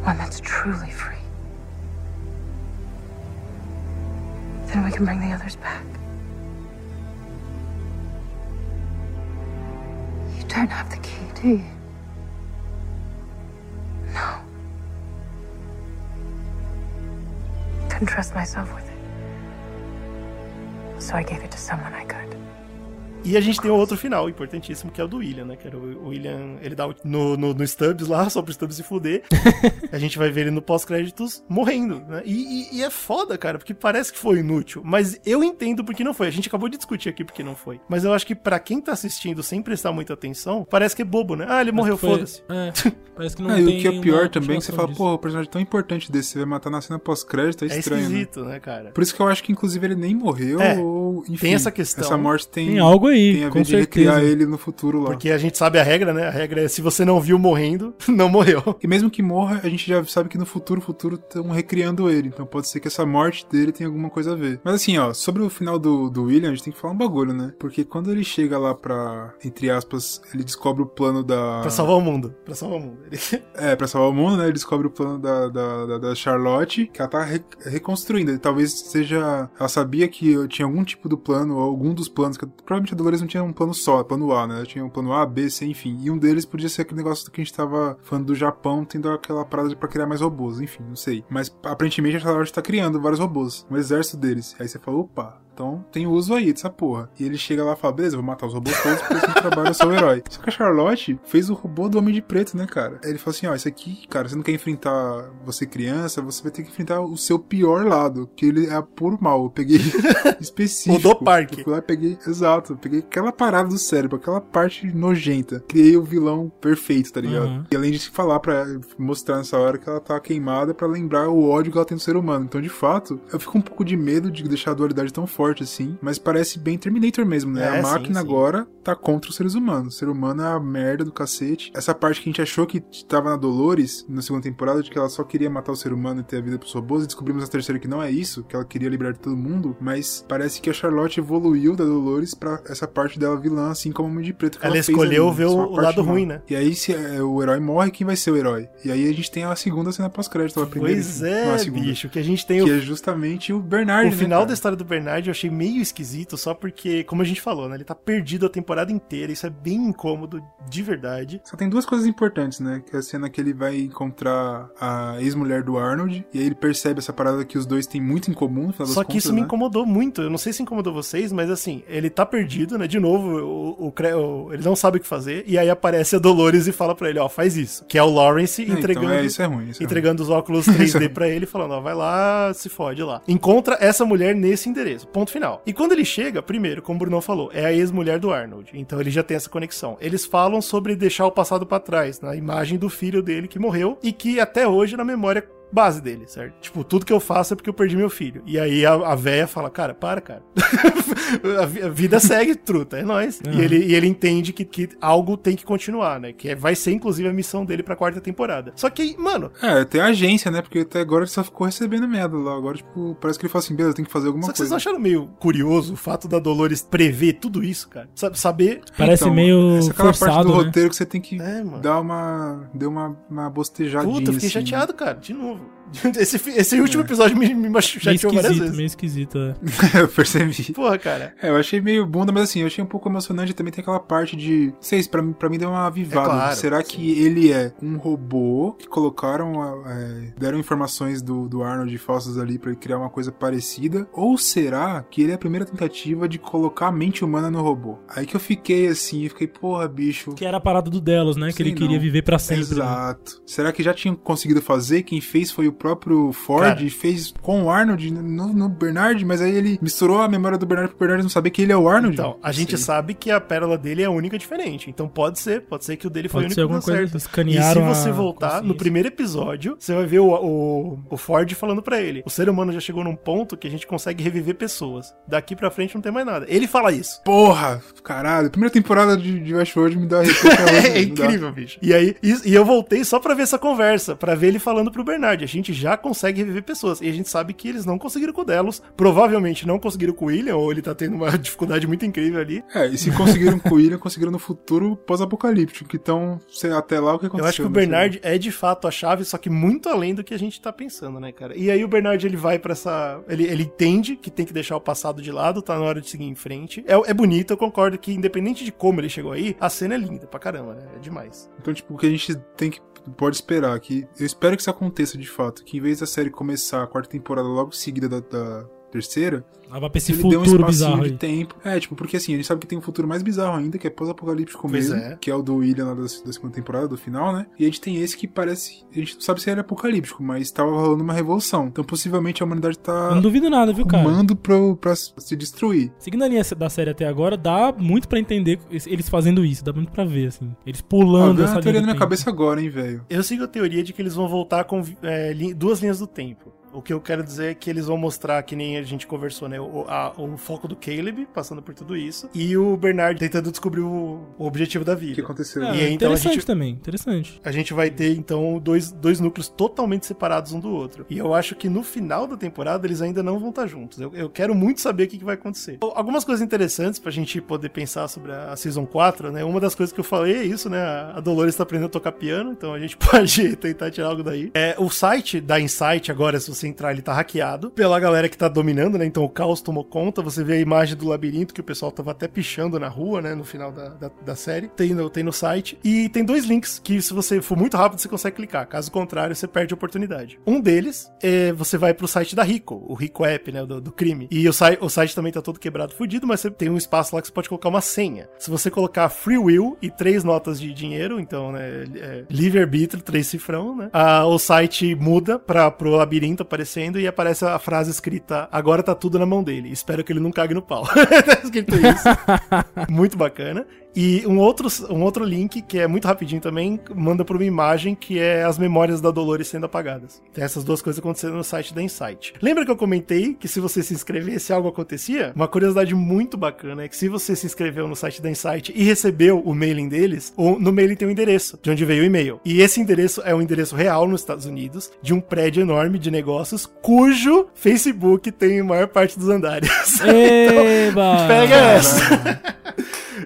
Speaker 5: One that's truly free. Then we can bring the others back. You don't have the key, do you? No. Couldn't trust myself with it. So I gave it to someone I could.
Speaker 1: E a gente tem um outro final importantíssimo, que é o do William, né? Que era o William, ele dá o- no, no, no Stubbs lá, [laughs] só pro Stubbs se fuder. a gente vai ver ele no pós-créditos morrendo, né? E, e- e é foda, cara, porque parece que foi inútil. Mas eu entendo porque não foi. A gente acabou de discutir aqui porque não foi. Mas eu acho que pra quem tá assistindo sem prestar muita atenção, parece que é bobo, né? Ah, ele morreu,
Speaker 4: Foi-
Speaker 1: foda-se.
Speaker 4: É, parece que não
Speaker 2: Ah, [laughs] e
Speaker 4: tem
Speaker 2: o que é pior também, que você fala,
Speaker 4: disso.
Speaker 2: porra, o personagem tão importante desse, você vai matar na cena pós-crédito, é
Speaker 1: É
Speaker 2: estranho, né?
Speaker 1: esquisito, né, cara?
Speaker 2: Por isso que eu acho que, inclusive, ele nem morreu,
Speaker 1: É.
Speaker 2: ou enfim,
Speaker 1: Tem essa questão.
Speaker 2: Essa morte tem,
Speaker 4: Tem algo aí,
Speaker 2: tem a ver
Speaker 4: com certeza.
Speaker 2: ele no futuro lá.
Speaker 1: Porque a gente sabe a regra, né? A regra é se você não viu morrendo, [laughs] não morreu.
Speaker 2: E mesmo que morra, a gente já sabe que no futuro, futuro estão recriando ele. Então pode ser que essa morte dele tenha alguma coisa a ver. Mas assim, ó, sobre o final do, do William, a gente tem que falar um bagulho, né? Porque quando ele chega lá pra, entre aspas, ele descobre o plano da.
Speaker 1: Pra salvar o mundo. Pra salvar o mundo. Ele- [laughs]
Speaker 2: É, pra salvar o mundo, né? Ele descobre o plano da, da, da- da Charlotte, que ela tá re- reconstruindo. E talvez seja. Ela sabia que eu tinha algum tipo do plano, ou algum dos planos. Que, provavelmente Dolores não tinha um plano só, plano A, né? Tinha um plano A, B, C, enfim. E um deles podia ser aquele negócio que a gente tava falando do Japão, tendo aquela parada pra criar mais robôs, enfim, não sei. Mas aparentemente a Charlotte tá criando vários robôs, um exército deles. Aí você fala, opa. Então tem uso aí dessa porra. E ele chega lá e fala: beleza, vou matar os robôs todos porque esse trabalho eu sou o herói. [laughs] Só que a Charlotte fez o robô do Homem de Preto, né, cara? Aí ele falou assim: ó, isso aqui, cara, você não quer enfrentar você criança, você vai ter que enfrentar o seu pior lado, que ele é puro mal. Eu peguei [laughs] específico.
Speaker 1: O do parque.
Speaker 2: Eu fui lá peguei, exato, peguei aquela parada do cérebro, aquela parte nojenta. Criei o vilão perfeito, tá ligado?
Speaker 4: Uhum.
Speaker 2: E além de falar pra mostrar nessa hora que ela tá queimada pra lembrar o ódio que ela tem do ser humano. Então, de fato, eu fico um pouco de medo de deixar a dualidade tão forte assim, mas parece bem Terminator mesmo, né?
Speaker 1: É,
Speaker 2: a
Speaker 1: sim,
Speaker 2: máquina
Speaker 1: sim.
Speaker 2: agora tá contra os seres humanos. O ser humano é a merda do cacete. Essa parte que a gente achou que tava na Dolores, na segunda temporada, de que ela só queria matar o ser humano e ter a vida pros robôs, e descobrimos na terceira que não é isso, que ela queria liberar todo mundo, mas parece que a Charlotte evoluiu da Dolores pra essa parte dela vilã, assim como a Homem de Preto que
Speaker 1: Ela
Speaker 2: ela,
Speaker 1: escolheu
Speaker 2: ali.
Speaker 1: ver
Speaker 2: é
Speaker 1: o- o lado ruim, né?
Speaker 2: E aí, se é, o herói morre, quem vai ser o herói? E aí a gente tem a segunda cena pós-crédito, a primeira.
Speaker 1: Pois é,
Speaker 2: segunda.
Speaker 1: bicho, que a gente tem
Speaker 2: Que
Speaker 1: o
Speaker 2: é justamente o Bernard,
Speaker 1: O final
Speaker 2: né,
Speaker 1: da história do Bernard eu achei meio esquisito, só porque, como a gente falou, né? Ele tá perdido a temporada inteira. Isso é bem incômodo, de verdade.
Speaker 2: Só tem duas coisas importantes, né? Que é a cena que ele vai encontrar a ex-mulher do Arnold, e aí ele percebe essa parada que os dois têm muito em comum, no final das
Speaker 1: Só que
Speaker 2: contas,
Speaker 1: isso me
Speaker 2: né?
Speaker 1: incomodou muito. Eu não sei se incomodou vocês, mas assim, ele tá perdido, né? De novo, o, o o- ele não sabe o que fazer. E aí aparece a Dolores e fala pra ele: Ó, faz isso. Que é o Lawrence
Speaker 2: então,
Speaker 1: entregando.
Speaker 2: é, isso é ruim, isso é
Speaker 1: entregando os óculos [laughs]
Speaker 2: Isso é
Speaker 1: 3D pra ele, falando, ó, vai lá, se fode lá. Encontra essa mulher nesse endereço. Ponto final. E quando ele chega, primeiro, como o Bruno falou, é a ex-mulher do Arnold. Então ele já tem essa conexão. Eles falam sobre deixar o passado pra trás, na imagem do filho dele que morreu e que até hoje é na memória base dele, certo? Tipo, tudo que eu faço é porque eu perdi meu filho. E aí a, a véia fala, cara, para, cara. [laughs] a, vi- a vida segue, truta, é nóis.
Speaker 4: Uhum.
Speaker 1: E, ele, e ele entende que, que algo tem que continuar, né? Que é- vai ser, inclusive, a missão dele pra quarta temporada. Só que, mano,
Speaker 2: É, tem agência, né? Porque até agora ele só ficou recebendo merda lá. Agora, tipo, parece que ele fala assim, beleza, tem que fazer alguma
Speaker 1: Só que vocês
Speaker 2: coisa.
Speaker 1: não acharam meio curioso o fato da Dolores prever tudo isso, cara? Sa- Saber.
Speaker 4: Parece meio
Speaker 2: essa é aquela parte
Speaker 4: forçado,
Speaker 2: do
Speaker 4: né?
Speaker 2: roteiro que você tem que
Speaker 1: É,
Speaker 2: dar uma. Deu uma, uma bostejadinha.
Speaker 1: Puta, eu fiquei
Speaker 2: assim,
Speaker 1: chateado, cara, de novo. [laughs] Esse, esse último episódio me, me machu-
Speaker 4: Meio
Speaker 1: chateou várias
Speaker 4: esquisito,
Speaker 1: vezes.
Speaker 4: meio esquisito, é.
Speaker 2: né? [laughs] eu percebi.
Speaker 1: Porra, cara.
Speaker 2: É, eu achei meio bunda, mas assim, eu achei um pouco emocionante. Também tem aquela parte de. Sei, pra, mim- pra mim deu uma avivada.
Speaker 1: É claro,
Speaker 2: Será que ele é um robô que colocaram. é, deram informações do, do Arnold falsas ali pra ele criar uma coisa parecida? Ou será que ele é a primeira tentativa de colocar a mente humana no robô? Aí que eu fiquei assim, eu fiquei, porra, bicho.
Speaker 4: Que era a parada do Delos, né? Que ele queria
Speaker 2: não.
Speaker 4: viver pra sempre. né?
Speaker 2: Exato. Será que já tinham conseguido fazer? Quem fez foi o próprio Ford,
Speaker 1: Cara.
Speaker 2: fez com o Arnold no, no Bernard, mas aí ele misturou a memória do Bernard pro Bernard não saber que ele é o Arnold.
Speaker 1: Então, a gente
Speaker 2: sei.
Speaker 1: sabe que a pérola dele é a única diferente. Então pode ser, pode ser que o dele foi
Speaker 4: Pode
Speaker 1: o
Speaker 4: ser
Speaker 1: único
Speaker 4: alguma
Speaker 1: que deu
Speaker 4: coisa,
Speaker 1: certo.
Speaker 4: escanearam
Speaker 1: E se você voltar, no primeiro episódio, você vai ver o, o, o Ford falando pra ele: o ser humano já chegou num ponto que a gente consegue reviver pessoas. Daqui pra frente não tem mais nada. Ele fala isso.
Speaker 2: Porra, caralho. Primeira temporada de, de Westworld me dá arrepio hoje, [laughs]
Speaker 1: É
Speaker 2: não dá.
Speaker 1: incrível, bicho. E aí, e, e eu voltei só pra ver essa conversa, pra ver ele falando pro Bernard. A gente já consegue reviver pessoas. E a gente sabe que eles não conseguiram com o Delos. Provavelmente não conseguiram com o William, ou ele tá tendo uma [laughs] dificuldade muito incrível ali.
Speaker 2: É, e se conseguiram com o William, conseguiram no futuro pós-apocalíptico. Então, sei até lá o que aconteceu.
Speaker 1: Eu acho que o
Speaker 2: sei.
Speaker 1: Bernard é de fato a chave, só que muito além do que a gente tá pensando, né, cara? E aí o Bernard ele vai pra essa. Ele, ele entende que tem que deixar o passado de lado, tá na hora de seguir em frente. É, é bonito, eu concordo que, independente de como ele chegou aí, a cena é linda pra caramba, né? É demais.
Speaker 2: Então, tipo, o que a gente tem que pode esperar que eu espero que isso aconteça de fato, que em vez da série começar a quarta temporada logo seguida da, da terceira,
Speaker 4: vai pra esse
Speaker 2: ele deu um
Speaker 4: futuro
Speaker 2: espacinho
Speaker 4: bizarro
Speaker 2: de
Speaker 4: aí.
Speaker 2: tempo. É, tipo, porque assim, a gente sabe que tem um futuro mais bizarro ainda, que é pós-apocalíptico mesmo,
Speaker 1: é.
Speaker 2: que é o do William lá da, da segunda temporada, do final, né? E a gente tem esse que parece, a gente não sabe se ele é apocalíptico, mas tava rolando uma revolução. Então, possivelmente a humanidade tá
Speaker 4: Não duvido nada, viu, cara?
Speaker 2: rumando pro, pra se destruir.
Speaker 4: Seguindo a linha da série até agora, dá muito pra entender eles fazendo isso, dá muito pra ver, assim. Eles pulando
Speaker 2: Ah,
Speaker 4: essa
Speaker 2: a teoria
Speaker 4: linha
Speaker 2: na minha
Speaker 4: tempo.
Speaker 2: cabeça agora, hein, velho.
Speaker 1: Eu sigo a teoria de que eles vão voltar com é, duas linhas do tempo. O que eu quero dizer é que eles vão mostrar, que nem a gente conversou, né? O, a- o foco do Caleb passando por tudo isso e o Bernard tentando descobrir o, o objetivo da vida.
Speaker 2: O que aconteceu?
Speaker 4: Ah,
Speaker 1: E aí, então, a
Speaker 4: interessante
Speaker 1: gente-
Speaker 4: também, interessante.
Speaker 1: A gente vai ter, então, dois, dois núcleos totalmente separados um do outro. E eu acho que no final da temporada eles ainda não vão estar juntos. Eu, eu quero muito saber o que, que vai acontecer. Algumas coisas interessantes pra gente poder pensar sobre a Season 4, né? Uma das coisas que eu falei é isso, né? A Dolores tá aprendendo a tocar piano, então a gente [laughs] pode tentar tirar algo daí. É, o site da Insight, agora, se você entrar, ele tá hackeado pela galera que tá dominando, né? Então o caos tomou conta. Você vê a imagem do labirinto que o pessoal tava até pichando na rua, né? No final da, da, da série. Tem no, tem no site. E tem dois links que, se você for muito rápido, você consegue clicar. Caso contrário, você perde a oportunidade. Um deles é você vai pro site da Rico, o Rico App, né? Do, do crime. E o, site, o site também tá todo quebrado, fudido, mas você tem um espaço lá que você pode colocar uma senha. Se você colocar free will e três notas de dinheiro, então, né? É, livre-arbítrio, três cifrão, né? Ah, o site muda pra, pro labirinto aparecendo e aparece a frase escrita: Agora tá tudo na mão dele. Espero que ele não cague no pau. [laughs] tá escrito isso. [laughs] muito bacana. E um outro, um outro link, que é muito rapidinho também, manda pra uma imagem que é as memórias da Dolores sendo apagadas. Tem essas duas coisas acontecendo no site da Insight. Lembra que eu comentei que se você se inscrevesse, algo acontecia? Uma curiosidade muito bacana é que se você se inscreveu no site da Insight e recebeu o mailing deles, o- no mailing tem o endereço, de onde veio o e-mail. E esse endereço é um endereço real nos Estados Unidos, de um prédio enorme de negócios, cujo Facebook tem a maior parte dos andares. [laughs]
Speaker 4: Eba!
Speaker 1: Pega essa. [laughs]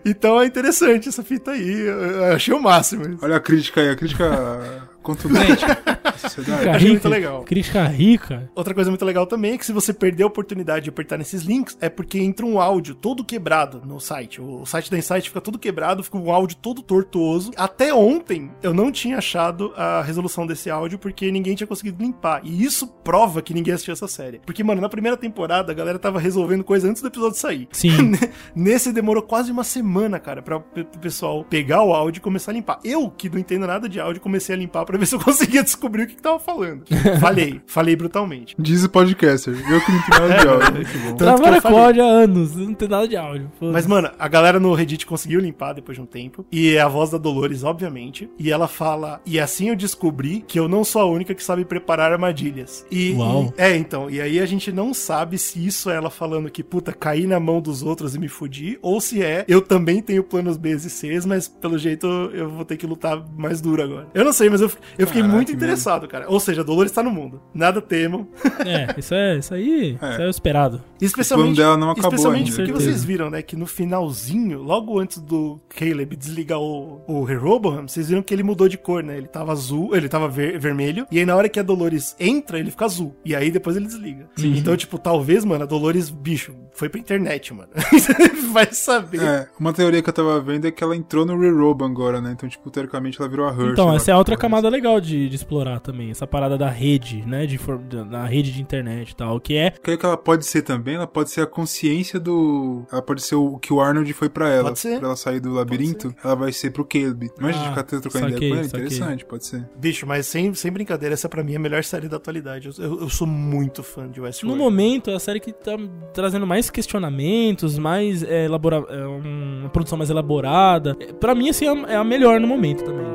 Speaker 1: Então é interessante essa fita aí. Eu, achei o máximo.
Speaker 2: Olha a crítica aí, a crítica contundente. [laughs] sociedade.
Speaker 4: Crítica
Speaker 1: muito
Speaker 4: rica,
Speaker 1: legal.
Speaker 4: Crítica rica.
Speaker 1: Outra coisa muito legal também é que se você perder a oportunidade de apertar nesses links, é porque entra um áudio todo quebrado no site. O, o site da Insight fica todo quebrado, fica um áudio todo tortuoso. Até ontem eu não tinha achado a resolução desse áudio porque ninguém tinha conseguido limpar. E isso prova que ninguém assistiu essa série. Porque, mano, na primeira temporada a galera tava resolvendo coisa antes do episódio sair.
Speaker 4: Sim. [laughs]
Speaker 1: Nesse demorou quase uma semana, cara, pra o pessoal pegar o áudio e começar a limpar. Eu, que não entendo nada de áudio, comecei a limpar pra ver se eu conseguia descobrir o que, que tava falando. Falhei, falei brutalmente.
Speaker 2: Diz o podcaster. Eu que não tenho nada de áudio. [laughs] Bom.
Speaker 1: Tanto que
Speaker 4: Trabalha
Speaker 1: eu
Speaker 4: com
Speaker 1: falei.
Speaker 4: áudio há anos, não tem nada de áudio.
Speaker 1: Mas, mano, a galera no Reddit conseguiu limpar depois de um tempo. E é a voz da Dolores, obviamente. E ela fala: E assim eu descobri que eu não sou a única que sabe preparar armadilhas. E.
Speaker 4: Uau.
Speaker 1: e- é, então. E aí a gente não sabe se isso é ela falando que, puta, caí na mão dos outros e me fudi. Ou se é, eu também tenho planos B e Cs, mas pelo jeito eu vou ter que lutar mais duro agora. Eu não sei, mas eu, eu fiquei
Speaker 2: Caraca,
Speaker 1: muito interessado, cara. Ou seja, a Dolores tá no mundo. Nada temam. [laughs]
Speaker 4: É, isso, é, isso aí
Speaker 2: É.
Speaker 4: isso é o esperado.
Speaker 1: Especialmente,
Speaker 2: O não acabou
Speaker 1: especialmente
Speaker 2: ainda.
Speaker 1: porque vocês viram, né, que no finalzinho, logo antes do Caleb desligar o, o Rehoboam, vocês viram que ele mudou de cor, né? Ele tava azul, ele tava ver- vermelho, e aí na hora que a Dolores entra, ele fica azul. E aí depois ele desliga. Então, tipo, talvez, mano, a Dolores, bicho, foi pra internet, mano. [laughs] Vai saber.
Speaker 2: É, uma teoria que eu tava vendo é que ela entrou no Reroban agora, né? Então, tipo, teoricamente ela virou a Hershey.
Speaker 4: Então, essa é a outra
Speaker 2: porra.
Speaker 4: camada legal de, de explorar também. Essa parada da rede, né? De, da- rede de internet e tal. Que é.
Speaker 2: O que é que ela pode ser também? Ela pode ser a consciência do. Ela pode ser o que o Arnold foi pra ela.
Speaker 1: Pode ser.
Speaker 2: Pra ela sair do labirinto, ela vai ser pro Caleb. Imagina
Speaker 4: Ah,
Speaker 2: ficar trocando ideia com ele.
Speaker 4: saquei.
Speaker 2: Interessante, pode ser.
Speaker 1: Bicho, mas sem, sem brincadeira, essa pra mim é a melhor série da atualidade. Eu, eu- eu sou muito fã de
Speaker 4: No
Speaker 1: Westworld.
Speaker 4: momento, é a série que tá trazendo mais questionamentos, mais é, elabora é, um- uma produção mais elaborada. É, Pra mim, assim, é é a melhor no momento também.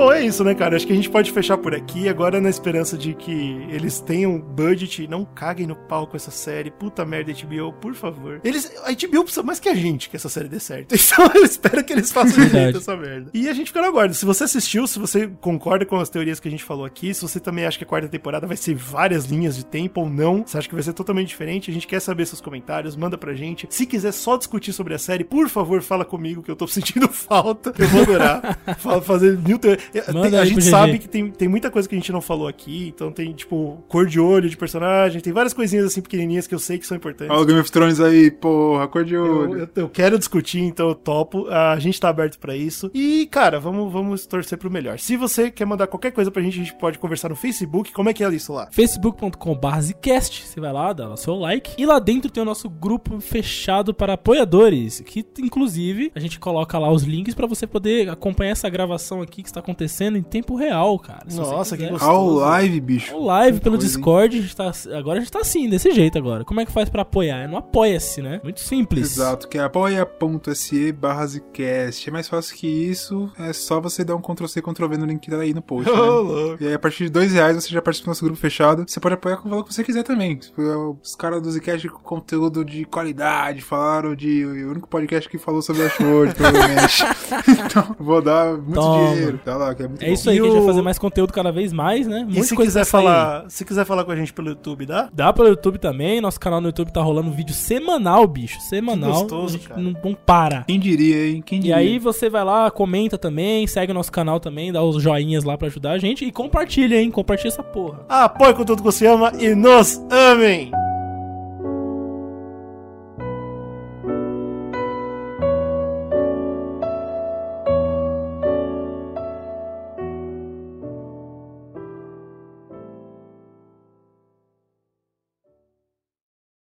Speaker 1: Bom, é isso, né, cara? Acho que a gente pode fechar por aqui. Agora, na esperança de que eles tenham budget e não caguem no pau com essa série. Puta merda, HBO, por favor. Eles, a HBO precisa mais que a gente que essa série dê certo. [laughs] Então, eu espero que eles façam direito essa merda. E a gente fica no aguardo. Se você assistiu, se você concorda com as teorias que a gente falou aqui, se você também acha que a quarta temporada vai ser várias linhas de tempo ou não, se acha que vai ser totalmente diferente, a gente quer saber seus comentários, manda pra gente. Se quiser só discutir sobre a série, por favor, fala comigo que eu tô [laughs] sentindo falta. Eu vou adorar. [laughs] Fazer mil teorias.
Speaker 4: Manda
Speaker 1: Tem- a gente
Speaker 4: GG.
Speaker 1: sabe que tem, tem muita coisa que a gente não falou aqui, então tem, tipo, cor de olho de personagem, tem várias coisinhas assim pequenininhas que eu sei que são importantes.
Speaker 2: Olha o Game of Thrones aí, porra, cor de
Speaker 1: Eu,
Speaker 2: olho.
Speaker 1: eu- eu quero discutir, então eu topo. A gente tá aberto pra isso. E, cara, vamos, vamos torcer pro melhor. Se você quer mandar qualquer coisa pra gente, a gente pode conversar no Facebook. Como é que é isso lá?
Speaker 4: facebook.com.br Zcast, você vai lá, dá lá seu like. E lá dentro tem o nosso grupo fechado para apoiadores, que inclusive a gente coloca lá os links pra você poder acompanhar essa gravação aqui que está acontecendo acontecendo em tempo real, cara.
Speaker 1: Nossa, que gostoso.
Speaker 2: Ao live, bicho.
Speaker 4: Ao live
Speaker 2: Que
Speaker 4: pelo
Speaker 2: coisa?
Speaker 4: Discord, a gente tá, agora a gente tá assim, desse jeito agora. Como é que faz pra apoiar? É no Apoia-se, né? Muito simples.
Speaker 2: Exato, que é apoia.se barra Zcast. É mais fácil que isso, é só você dar um Ctrl-C, Ctrl-V no link que tá aí no post, [laughs] né? E aí, a partir de dois reais, você já participa do nosso grupo fechado. Você pode apoiar com o valor que você quiser também. Tipo, Os caras do Zcast com conteúdo de qualidade falaram de o único podcast que falou sobre Ashworld, provavelmente. [laughs] [laughs] então, vou dar muito
Speaker 4: Toma.
Speaker 2: dinheiro. Tá lá, que é muito
Speaker 4: É
Speaker 2: bom.
Speaker 4: isso aí
Speaker 1: E
Speaker 4: que a gente vai
Speaker 1: o-
Speaker 4: fazer mais conteúdo cada vez mais, né?
Speaker 1: E se
Speaker 4: coisa
Speaker 1: quiser, falar, se quiser falar com a gente pelo YouTube, dá?
Speaker 4: Dá pelo YouTube também, nosso canal no YouTube tá rolando vídeo semanal, bicho. Semanal.
Speaker 1: Que gostoso,
Speaker 4: a gente
Speaker 1: cara.
Speaker 4: não, não para.
Speaker 2: Quem diria, hein? Quem
Speaker 4: E
Speaker 2: diria?
Speaker 4: aí você vai lá, comenta também, segue o nosso canal também, dá os joinhas lá pra ajudar a gente e compartilha, hein? Compartilha essa porra.
Speaker 1: Apoie com tudo que você ama e nos amem!